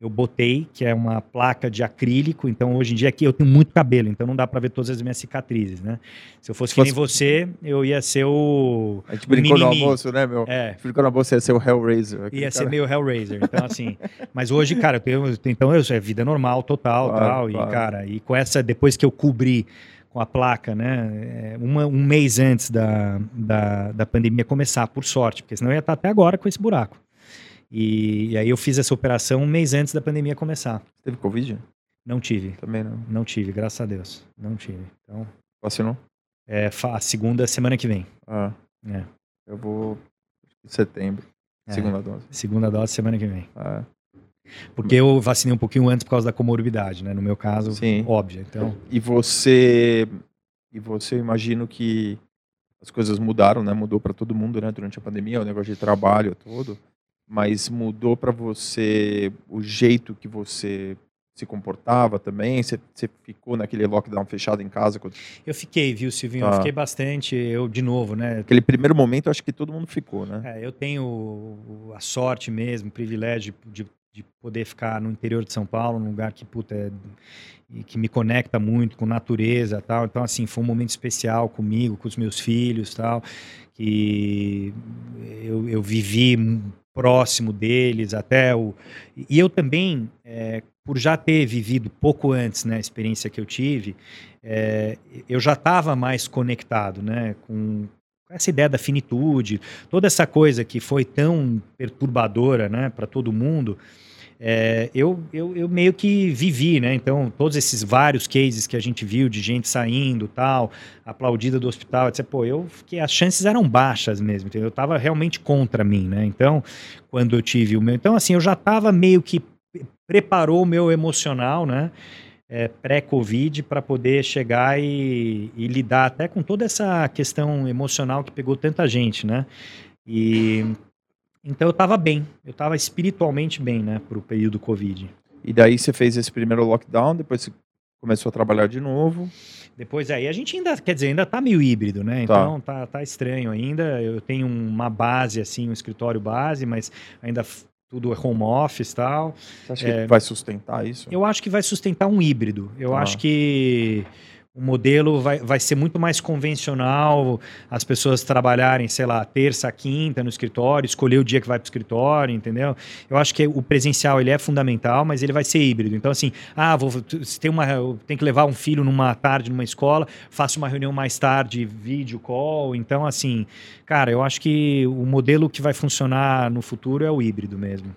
eu botei, que é uma placa de acrílico, então hoje em dia aqui eu tenho muito cabelo, então não dá pra ver todas as minhas cicatrizes, né? Se eu fosse Se que nem fosse- você, eu ia ser o... A gente brincou no almoço, né, meu? É, Brincou no almoço, ia ser o Hellraiser. Ia ser cara. meio Hellraiser. Então, assim. mas hoje, cara, eu tenho, então eu, é vida normal, total, Claro, tal. claro. E, cara, e com essa, depois que eu cobri com a placa, né? é, uma- um mês antes da, da, da pandemia começar, por sorte, porque senão eu ia estar até agora com esse buraco. E, e aí eu fiz essa operação um mês antes da pandemia começar. Teve Covid? Não tive, Também não. não tive, graças a Deus. Não tive. Então, Vacinou? é a segunda semana que vem. Ah. É. Eu vou em setembro. É. Segunda dose. Segunda dose semana que vem. Ah. Porque eu vacinei um pouquinho antes por causa da comorbidade, né? No meu caso, Sim. óbvio. Então, E você. E você, eu imagino que as coisas mudaram, né? Mudou para todo mundo, né? Durante a pandemia, o negócio de trabalho todo. Mas mudou para você o jeito que você se comportava também? Você, você ficou naquele lockdown fechado em casa? Eu fiquei, viu, Silvinho? Eu Ah. fiquei bastante. Eu, de novo, né? Aquele primeiro momento, acho que todo mundo ficou, né? É, eu tenho a sorte mesmo, o privilégio de, de poder ficar no interior de São Paulo, num lugar que, puta, é- e que me conecta muito com natureza tal. Então, assim, foi um momento especial comigo, com os meus filhos tal, que eu, eu vivi próximo deles até o... E eu também, é, por já ter vivido pouco antes, né, a experiência que eu tive, é, eu já estava mais conectado, né, com essa ideia da finitude, toda essa coisa que foi tão perturbadora, né, para todo mundo, é, eu, eu, eu meio que vivi, né? Então, todos esses vários cases que a gente viu de gente saindo, tal, aplaudida do hospital, etc. Pô, eu fiquei, as chances eram baixas mesmo, entendeu? Eu tava realmente contra mim, né? Então, quando eu tive o meu, então assim, eu já tava meio que preparou o meu emocional, né? é, pré-Covid para poder chegar e, e lidar até com toda essa questão emocional que pegou tanta gente, né? E então eu estava bem, eu estava espiritualmente bem, né, para o período Covid. E daí você fez esse primeiro lockdown, depois você começou a trabalhar de novo. Depois aí a gente ainda, quer dizer, ainda tá meio híbrido, né? Tá. Então tá, tá estranho ainda. Eu tenho uma base assim, um escritório base, mas ainda tudo é home office e tal. Você acha É. que vai sustentar isso? Eu acho que vai sustentar um híbrido. Eu Ah. acho que o modelo vai, vai ser muito mais convencional, as pessoas trabalharem, sei lá, terça, quinta no escritório, escolher o dia que vai para o escritório, entendeu? Eu acho que o presencial ele é fundamental, mas ele vai ser híbrido. Então, assim, ah, vou, se tem, uma, tem que levar um filho numa tarde numa escola, faço uma reunião mais tarde, vídeo call. Então, assim, cara, eu acho que o modelo que vai funcionar no futuro é o híbrido mesmo.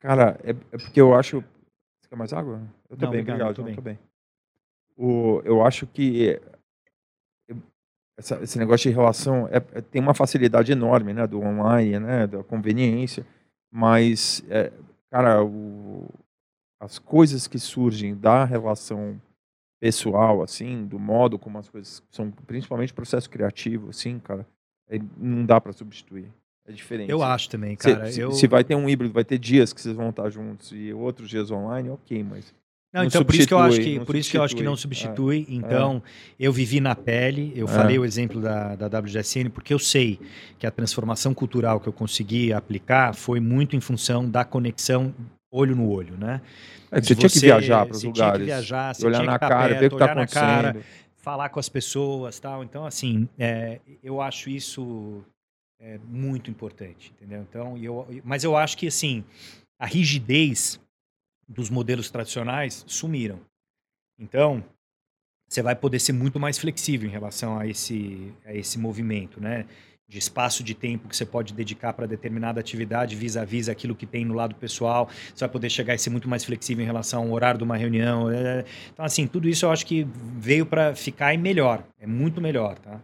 Cara, é, é porque eu acho. Você quer mais água? Eu tô Não, bem, obrigado, obrigado. tô João, bem. tô bem. O, eu acho que eu- essa- esse negócio de relação é- é- tem uma facilidade enorme, né? Do online, né? Da conveniência. Mas, é, cara, o- as coisas que surgem da relação pessoal, assim, do modo como as coisas são, principalmente processo criativo, assim, cara, é- não dá para substituir. É diferente. Eu acho também, cara. se- eu... se vai ter um híbrido, vai ter dias que vocês vão estar juntos e outros dias online, ok, mas. Não, então por isso que eu acho que não por isso que eu acho que não substitui. substitui. Então, eu vivi na pele, eu É. falei o exemplo da, da WGSN, porque eu sei que a transformação cultural que eu consegui aplicar foi muito em função da conexão olho no olho, né? É que você, tinha que viajar para os você lugares. Tinha que viajar, você olhar tinha na que estar cara, perto, ver o que está na cara, acontecendo. falar com as pessoas, tal. Então, assim, é, eu acho isso é, muito importante, entendeu? Então, eu, mas eu acho que assim a rigidez dos modelos tradicionais sumiram. Então, você vai poder ser muito mais flexível em relação a esse, a esse movimento, né? De espaço de tempo que você pode dedicar para determinada atividade vis-à-vis aquilo que tem no lado pessoal. Você vai poder chegar e ser muito mais flexível em relação ao horário de uma reunião. é. Então, assim, tudo isso eu acho que veio para ficar e melhor. É muito melhor, tá?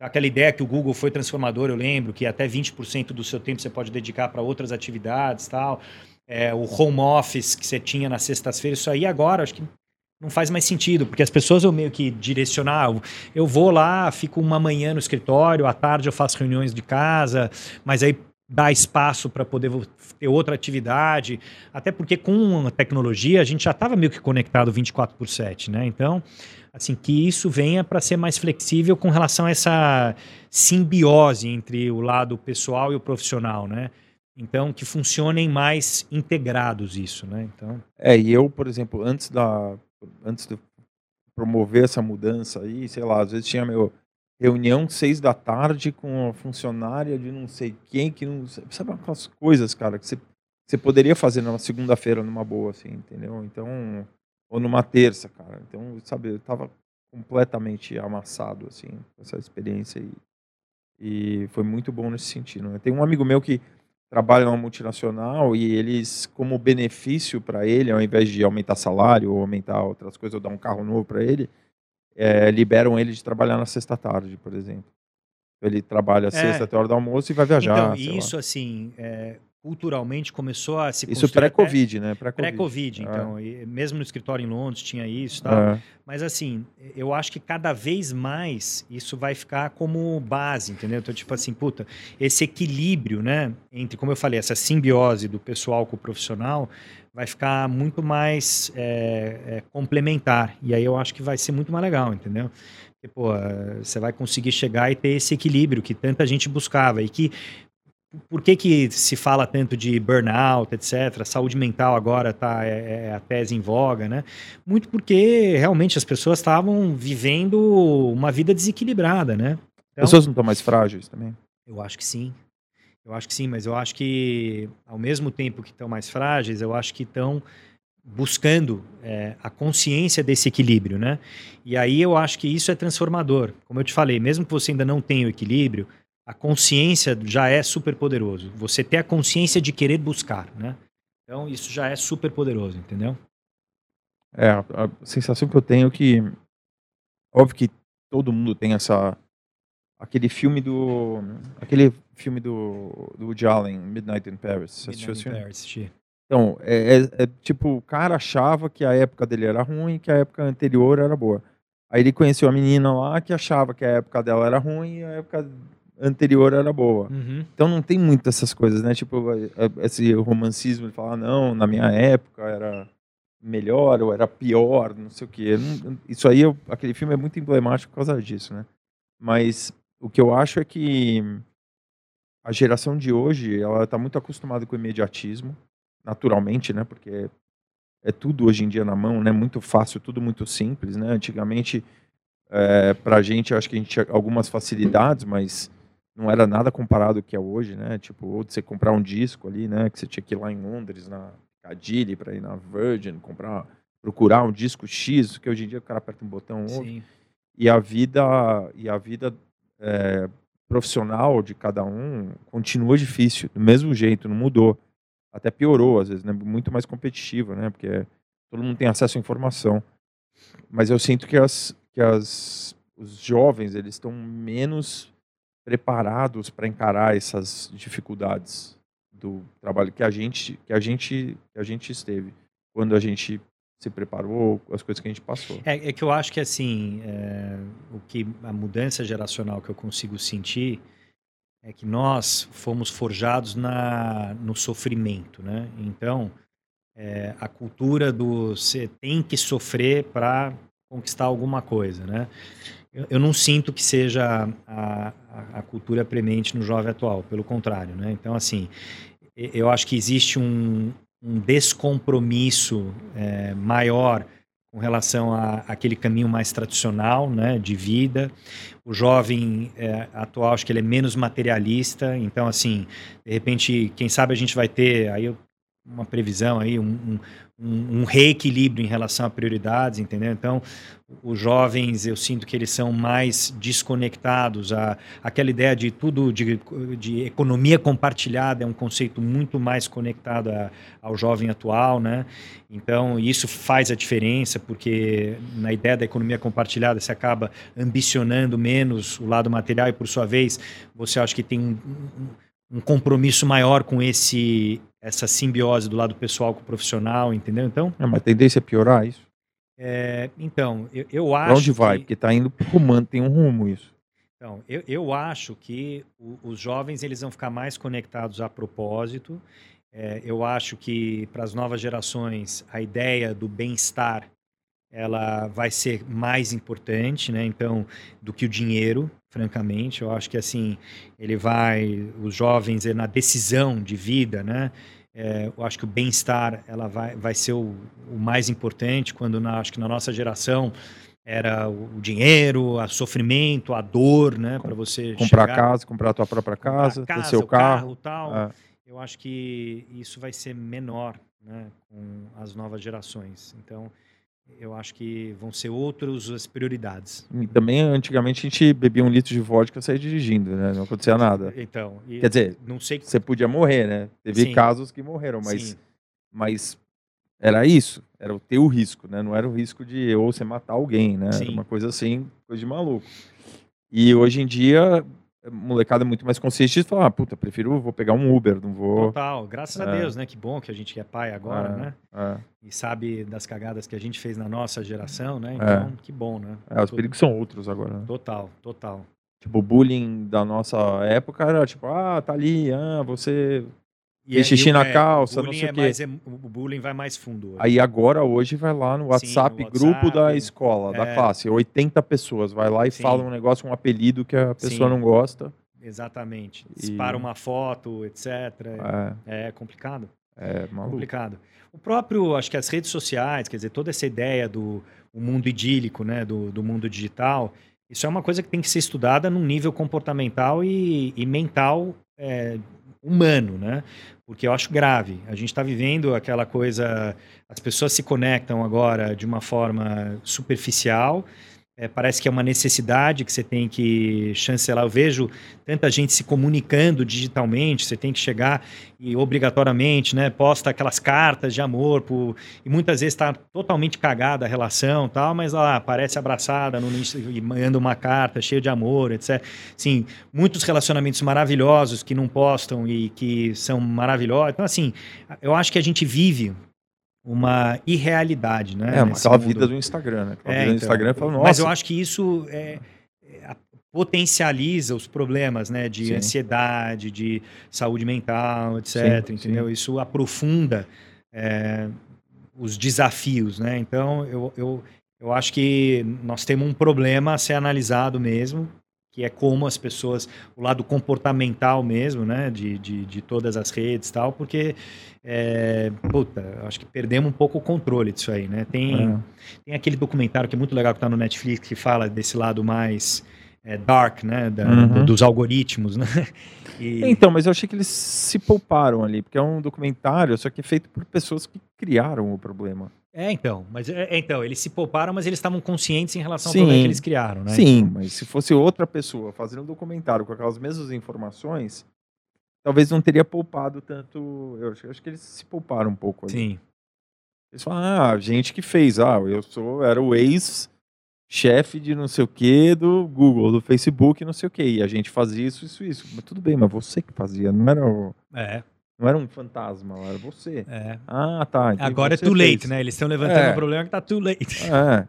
Aquela ideia que o Google foi transformador, eu lembro, que até 20% do seu tempo você pode dedicar para outras atividades tal. É, o home office que você tinha nas sextas-feiras, isso aí agora acho que não faz mais sentido, porque as pessoas eu meio que direcionar, eu- eu vou lá, fico uma manhã no escritório, à tarde eu faço reuniões de casa, mas aí dá espaço para poder ter outra atividade, até porque com a tecnologia a gente já estava meio que conectado 24 por 7, né? Então, assim, que isso venha para ser mais flexível com relação a essa simbiose entre o lado pessoal e o profissional, né? Então, que funcionem mais integrados isso, né? Então, É, e eu, por exemplo, antes da antes de promover essa mudança aí, sei lá, às vezes tinha meu reunião seis da tarde com a funcionária de não sei quem que não sabe aquelas coisas, cara, que você, você poderia fazer numa segunda-feira numa boa, assim, entendeu? Então, ou numa terça, cara. Então, sabe, eu tava completamente amassado, assim, com essa experiência aí. E foi muito bom nesse sentido. Né? Tem um amigo meu que trabalha numa multinacional e eles, como benefício para ele, ao invés de aumentar salário ou aumentar outras coisas, ou dar um carro novo para ele, eh, liberam ele de trabalhar na sexta-tarde, por exemplo. Ele trabalha sexta até a hora do almoço e vai viajar. então sei lá. isso, assim, é, culturalmente começou a se Isso pré-Covid, né? Pré-Covid. Pré-Covid, É. então. Mesmo no escritório em Londres tinha isso e tal. É. Mas assim, eu acho que cada vez mais isso vai ficar como base, entendeu? Então, tipo assim, puta, esse equilíbrio, né? Entre, como eu falei, essa simbiose do pessoal com o profissional vai ficar muito mais é, é, complementar. E aí eu acho que vai ser muito mais legal, entendeu? Porque, pô, você vai conseguir chegar e ter esse equilíbrio que tanta gente buscava e que por que, que se fala tanto de burnout, etc? Saúde mental agora tá, é, é a tese em voga, né? Muito porque realmente as pessoas estavam vivendo uma vida desequilibrada, né? Então, Pessoas não estão mais frágeis também? eu acho que sim. Eu acho que sim, mas eu acho que ao mesmo tempo que estão mais frágeis, eu acho que estão buscando é, a consciência desse equilíbrio, né? E aí eu acho que isso é transformador. Como eu te falei, mesmo que você ainda não tenha o equilíbrio, a consciência já é super poderoso. Você ter a consciência de querer buscar, né? Então isso já é super poderoso, entendeu? É, a, a sensação que eu tenho é que. Óbvio que todo mundo tem essa. Aquele filme do. Aquele filme do, do Woody Allen, Midnight in Paris. Você assistiu filme? Paris, assisti. Então, é, é- é tipo, o cara achava que a época dele era ruim e que a época anterior era boa. Aí ele conheceu a menina lá que achava que a época dela era ruim e a época anterior era boa. Uhum. Então não tem muito essas coisas, né? Tipo, esse romancismo de falar, não, na minha época era melhor ou era pior, não sei o quê. Isso aí, eu- aquele filme é muito emblemático por causa disso, né? Mas o que eu acho é que a geração de hoje, ela tá muito acostumada com o imediatismo, naturalmente, né? Porque é tudo hoje em dia na mão, né? Muito fácil, tudo muito simples, né? Antigamente, é, pra gente, eu acho que a gente tinha algumas facilidades, mas não era nada comparado ao que é hoje, né? Tipo, ou de você comprar um disco ali, né? Que você tinha que ir lá em Londres, na Piccadilly, para ir na Virgin, comprar, procurar um disco X, que hoje em dia o cara aperta um botão, ouve. Sim. E a vida, e a vida é, profissional de cada um continua difícil, do mesmo jeito, não mudou. Até piorou, às vezes, né? Muito mais competitiva, né? Porque todo mundo tem acesso à informação. Mas eu sinto que, as, que as, os jovens, eles estão menos preparados para encarar essas dificuldades do trabalho que a gente que a gente que a gente esteve quando a gente se preparou as coisas que a gente passou É, é que eu acho que assim, é, o que a mudança geracional que eu consigo sentir é que nós fomos forjados na, no sofrimento, né? Então, é, a cultura do você tem que sofrer para conquistar alguma coisa, né? Eu, eu não sinto que seja a, a, a cultura premente no jovem atual, pelo contrário, né? Então, assim, eu acho que existe um, um descompromisso é, maior com relação a aquele caminho mais tradicional, né, de vida. O jovem é, atual, acho que ele é menos materialista, então, assim, de repente, quem sabe a gente vai ter aí uma previsão aí, um, um, um, reequilíbrio em relação a prioridades, entendeu? Então, os jovens, eu sinto que eles são mais desconectados. A, aquela ideia de tudo, de, de economia compartilhada é um conceito muito mais conectado a, ao jovem atual, né? Então, isso faz a diferença, porque na ideia da economia compartilhada, você acaba ambicionando menos o lado material e, por sua vez, você acha que tem um, um compromisso maior com esse essa simbiose do lado pessoal com o profissional, entendeu? Então. É, mas a tendência é piorar isso. É, então, eu, eu acho. Pra onde vai? Que... Porque está indo rumando, tem um rumo isso. Então, eu, eu acho que o, os jovens eles vão ficar mais conectados a propósito. É, eu acho que para as novas gerações a ideia do bem-estar ela vai ser mais importante, né? Então, do que o dinheiro, francamente. Eu acho que assim ele vai, os jovens na decisão de vida, né? É, eu acho que o bem-estar ela vai, vai ser o, o mais importante quando na, acho que na nossa geração era o dinheiro, o sofrimento, a dor, né, para você comprar chegar, casa, comprar a tua própria casa, casa ter seu carro, carro tal. É. Eu acho que isso vai ser menor, né, com as novas gerações. Então, eu acho que vão ser outras as prioridades. E também, antigamente, a gente bebia um litro de vodka e saía dirigindo, né? Não acontecia nada. Então, Quer dizer, não sei... você podia morrer, né? Teve Sim. casos que morreram, mas, mas era isso. Era o teu risco, né? Não era o risco de ou você matar alguém, né? Era uma coisa assim, coisa de maluco. E hoje em dia, molecada muito mais consciente de falar, ah, puta, prefiro, vou pegar um Uber, não vou... Total, graças é. a Deus, né? Que bom que a gente é pai agora, é. né? É. E sabe das cagadas que a gente fez na nossa geração, né? Então, que bom, né? É, os perigos são outros agora. Né? Total, total. Tipo, o bullying da nossa época era tipo, ah, tá ali, ah, você e Fez xixi na calça, não sei o quê. Mais, o bullying vai mais fundo. Hoje. Aí agora, hoje, vai lá no WhatsApp, Sim, no WhatsApp grupo da escola, é... da classe. 80 pessoas. Vai lá e Sim. fala um negócio, um apelido que a pessoa Sim. não gosta. Exatamente. Dispara e... uma foto, etc. É, é complicado. É maluco. complicado. O próprio, acho que as redes sociais, quer dizer, toda essa ideia do mundo idílico, né, do, do mundo digital, isso é uma coisa que tem que ser estudada num nível comportamental e, e mental é, humano, né? Porque eu acho grave. A gente está vivendo aquela coisa, as pessoas se conectam agora de uma forma superficial é, parece que é uma necessidade que você tem que chancelar. Eu vejo tanta gente se comunicando digitalmente, você tem que chegar e obrigatoriamente, né, posta aquelas cartas de amor, e muitas vezes está totalmente cagada a relação, tal, mas lá aparece abraçada no e manda uma carta cheia de amor, etc. Sim, muitos relacionamentos maravilhosos que não postam e que são maravilhosos. Então, assim, eu acho que a gente vive uma irrealidade, né? É, aquela mundo. vida do Instagram, né? Aquela é, vida do então, Instagram fala, Nossa. Mas eu acho que isso é, é, potencializa os problemas, né? De sim. ansiedade, de saúde mental, etc. Sim, entendeu? Sim. Isso aprofunda é, os desafios, né? Então, eu, eu, eu acho que nós temos um problema a ser analisado mesmo, que é como as pessoas, o lado comportamental mesmo, né, de, de, de todas as redes e tal, porque, é, puta, acho que perdemos um pouco o controle disso aí, né? Tem, é. tem aquele documentário que é muito legal que está no Netflix, que fala desse lado mais é, dark, né, da, uhum. dos algoritmos, né? E... Então, mas eu achei que eles se pouparam ali, porque é um documentário, só que é feito por pessoas que criaram o problema. É, então. Mas é, é, então, eles se pouparam, mas eles estavam conscientes em relação sim, ao problema que eles criaram, né? Sim, mas se fosse outra pessoa fazendo um documentário com aquelas mesmas informações, talvez não teria poupado tanto. Eu acho, eu acho que eles se pouparam um pouco ali. Sim. Eles falam, ah, gente que fez, ah, eu sou, era o ex-chefe de não sei o que do Google, do Facebook, não sei o que. E a gente fazia isso, isso, isso. Mas tudo bem, mas você que fazia, não era o. É. Não era um fantasma, era você. É. Ah, tá. Então Agora é too late, fez. né? Eles estão levantando é. o problema que tá too late. É.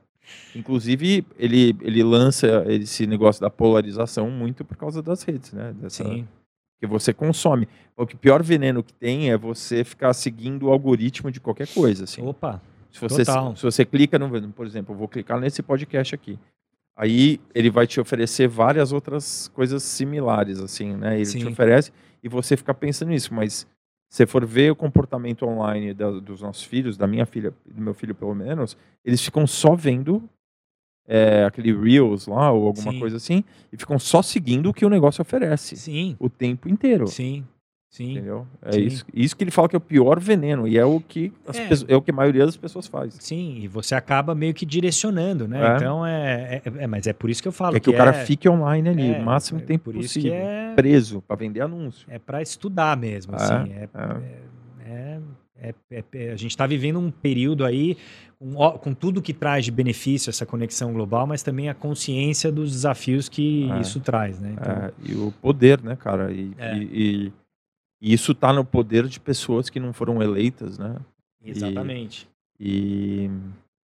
Inclusive, ele, ele lança esse negócio da polarização muito por causa das redes, né? Dessa, Sim. Que você consome. O que pior veneno que tem é você ficar seguindo o algoritmo de qualquer coisa. Assim. Opa. Se você, se, se você clica no. Por exemplo, eu vou clicar nesse podcast aqui. Aí ele vai te oferecer várias outras coisas similares, assim, né? Ele Sim. te oferece e você fica pensando nisso, mas você for ver o comportamento online da- dos nossos filhos, da minha filha, do meu filho pelo menos, eles ficam só vendo é, aquele Reels lá ou alguma Sim. coisa assim, e ficam só seguindo o que o negócio oferece Sim, o tempo inteiro. sim, sim. Entendeu? É Sim. isso, isso que ele fala que é o pior veneno, e é o que, É. pesso- é o que a maioria das pessoas faz. Sim, e você acaba meio que direcionando, né? É. Então é, é, é- Mas é por isso que eu falo. é que, o cara fique online ali é, o máximo é tempo por isso possível. que é, Preso para vender anúncio. é para estudar mesmo, É, assim. É, é- é- é- é- a gente está vivendo um período aí com, com tudo que traz de benefício essa conexão global, mas também a consciência dos desafios que É. isso traz, né? Então, É, e o poder, né, cara? E, É. e- e- e isso tá no poder de pessoas que não foram eleitas, né? exatamente. E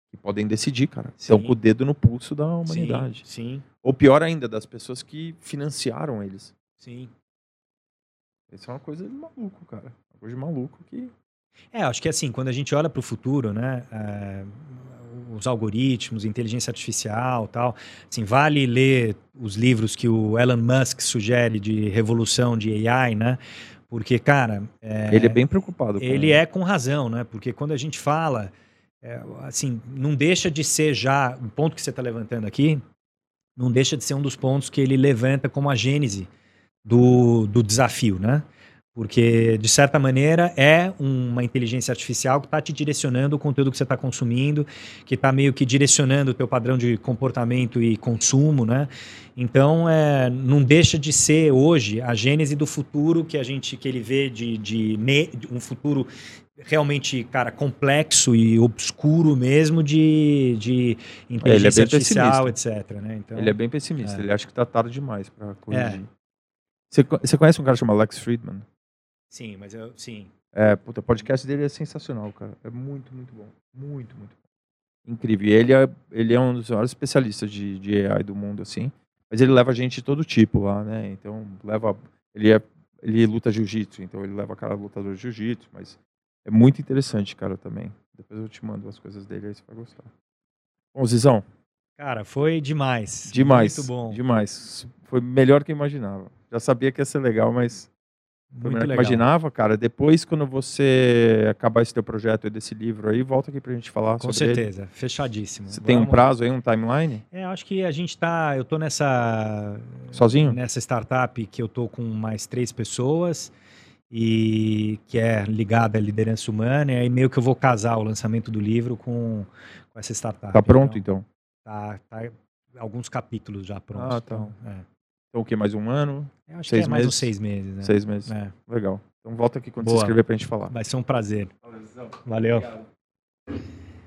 que podem decidir, cara. Estão Sim. com o dedo no pulso da humanidade. Sim, Ou pior ainda, das pessoas que financiaram eles. sim, sim. Isso é uma coisa de maluco, cara. Uma coisa de maluco que. É, acho que assim, quando a gente olha para o futuro, né, é, os algoritmos, inteligência artificial, tal, assim, vale ler os livros que o Elon Musk sugere de revolução de AI, né? Porque, cara, é, Ele é bem preocupado com ele é com razão, né? Porque quando a gente fala, é, assim, não deixa de ser já um ponto que você está levantando aqui, não deixa de ser um dos pontos que ele levanta como a gênese do, do desafio, né? Porque, de certa maneira, é uma inteligência artificial que está te direcionando o conteúdo que você está consumindo, que está meio que direcionando o teu padrão de comportamento e consumo, né? Então, é, não deixa de ser hoje a gênese do futuro que a gente que ele vê de, de, um futuro realmente, cara, complexo e obscuro mesmo de, de inteligência bem artificial, etc. Né? Então, Ele é bem pessimista. É. Ele acha que tá tarde demais pra corrigir. Você, co- você conhece um cara chamado Lex Friedman? Sim, mas eu sim. É, puta, o podcast dele é sensacional, cara. É muito, muito bom. Muito, muito bom. Incrível. E ele é, ele é um dos maiores especialistas de, de AI do mundo, assim. Mas ele leva gente de todo tipo lá, né? Então, leva. Ele, é, ele luta jiu-jitsu, então ele leva cara lutador de jiu-jitsu, mas é muito interessante, cara, também. Depois eu te mando as coisas dele aí, você vai gostar. Bom, Zizão, Cara, foi demais. demais. Muito bom. Demais. Foi melhor que eu imaginava. Já sabia que ia ser legal, mas Muito legal. imaginava, cara. Depois, quando você acabar esse teu projeto e desse livro aí, volta aqui pra gente falar Com sobre ele. certeza, fechadíssimo. Você tem um Vamos- prazo aí, um timeline? É, acho que a gente tá. Eu tô nessa. Sozinho? Nessa startup que eu tô com mais três pessoas e que é ligada à liderança humana, e aí meio que eu vou casar o lançamento do livro com, com essa startup. Tá pronto, então? Tá, tá alguns capítulos já prontos. Ah, tá. Então, é. Então o quê? Mais um ano? Eu acho Seis que é mais meses? uns seis meses. Né? Seis meses? É, Legal. Então volta aqui quando Boa. você escrever pra gente falar. vai ser um prazer. Valeu. Valeu.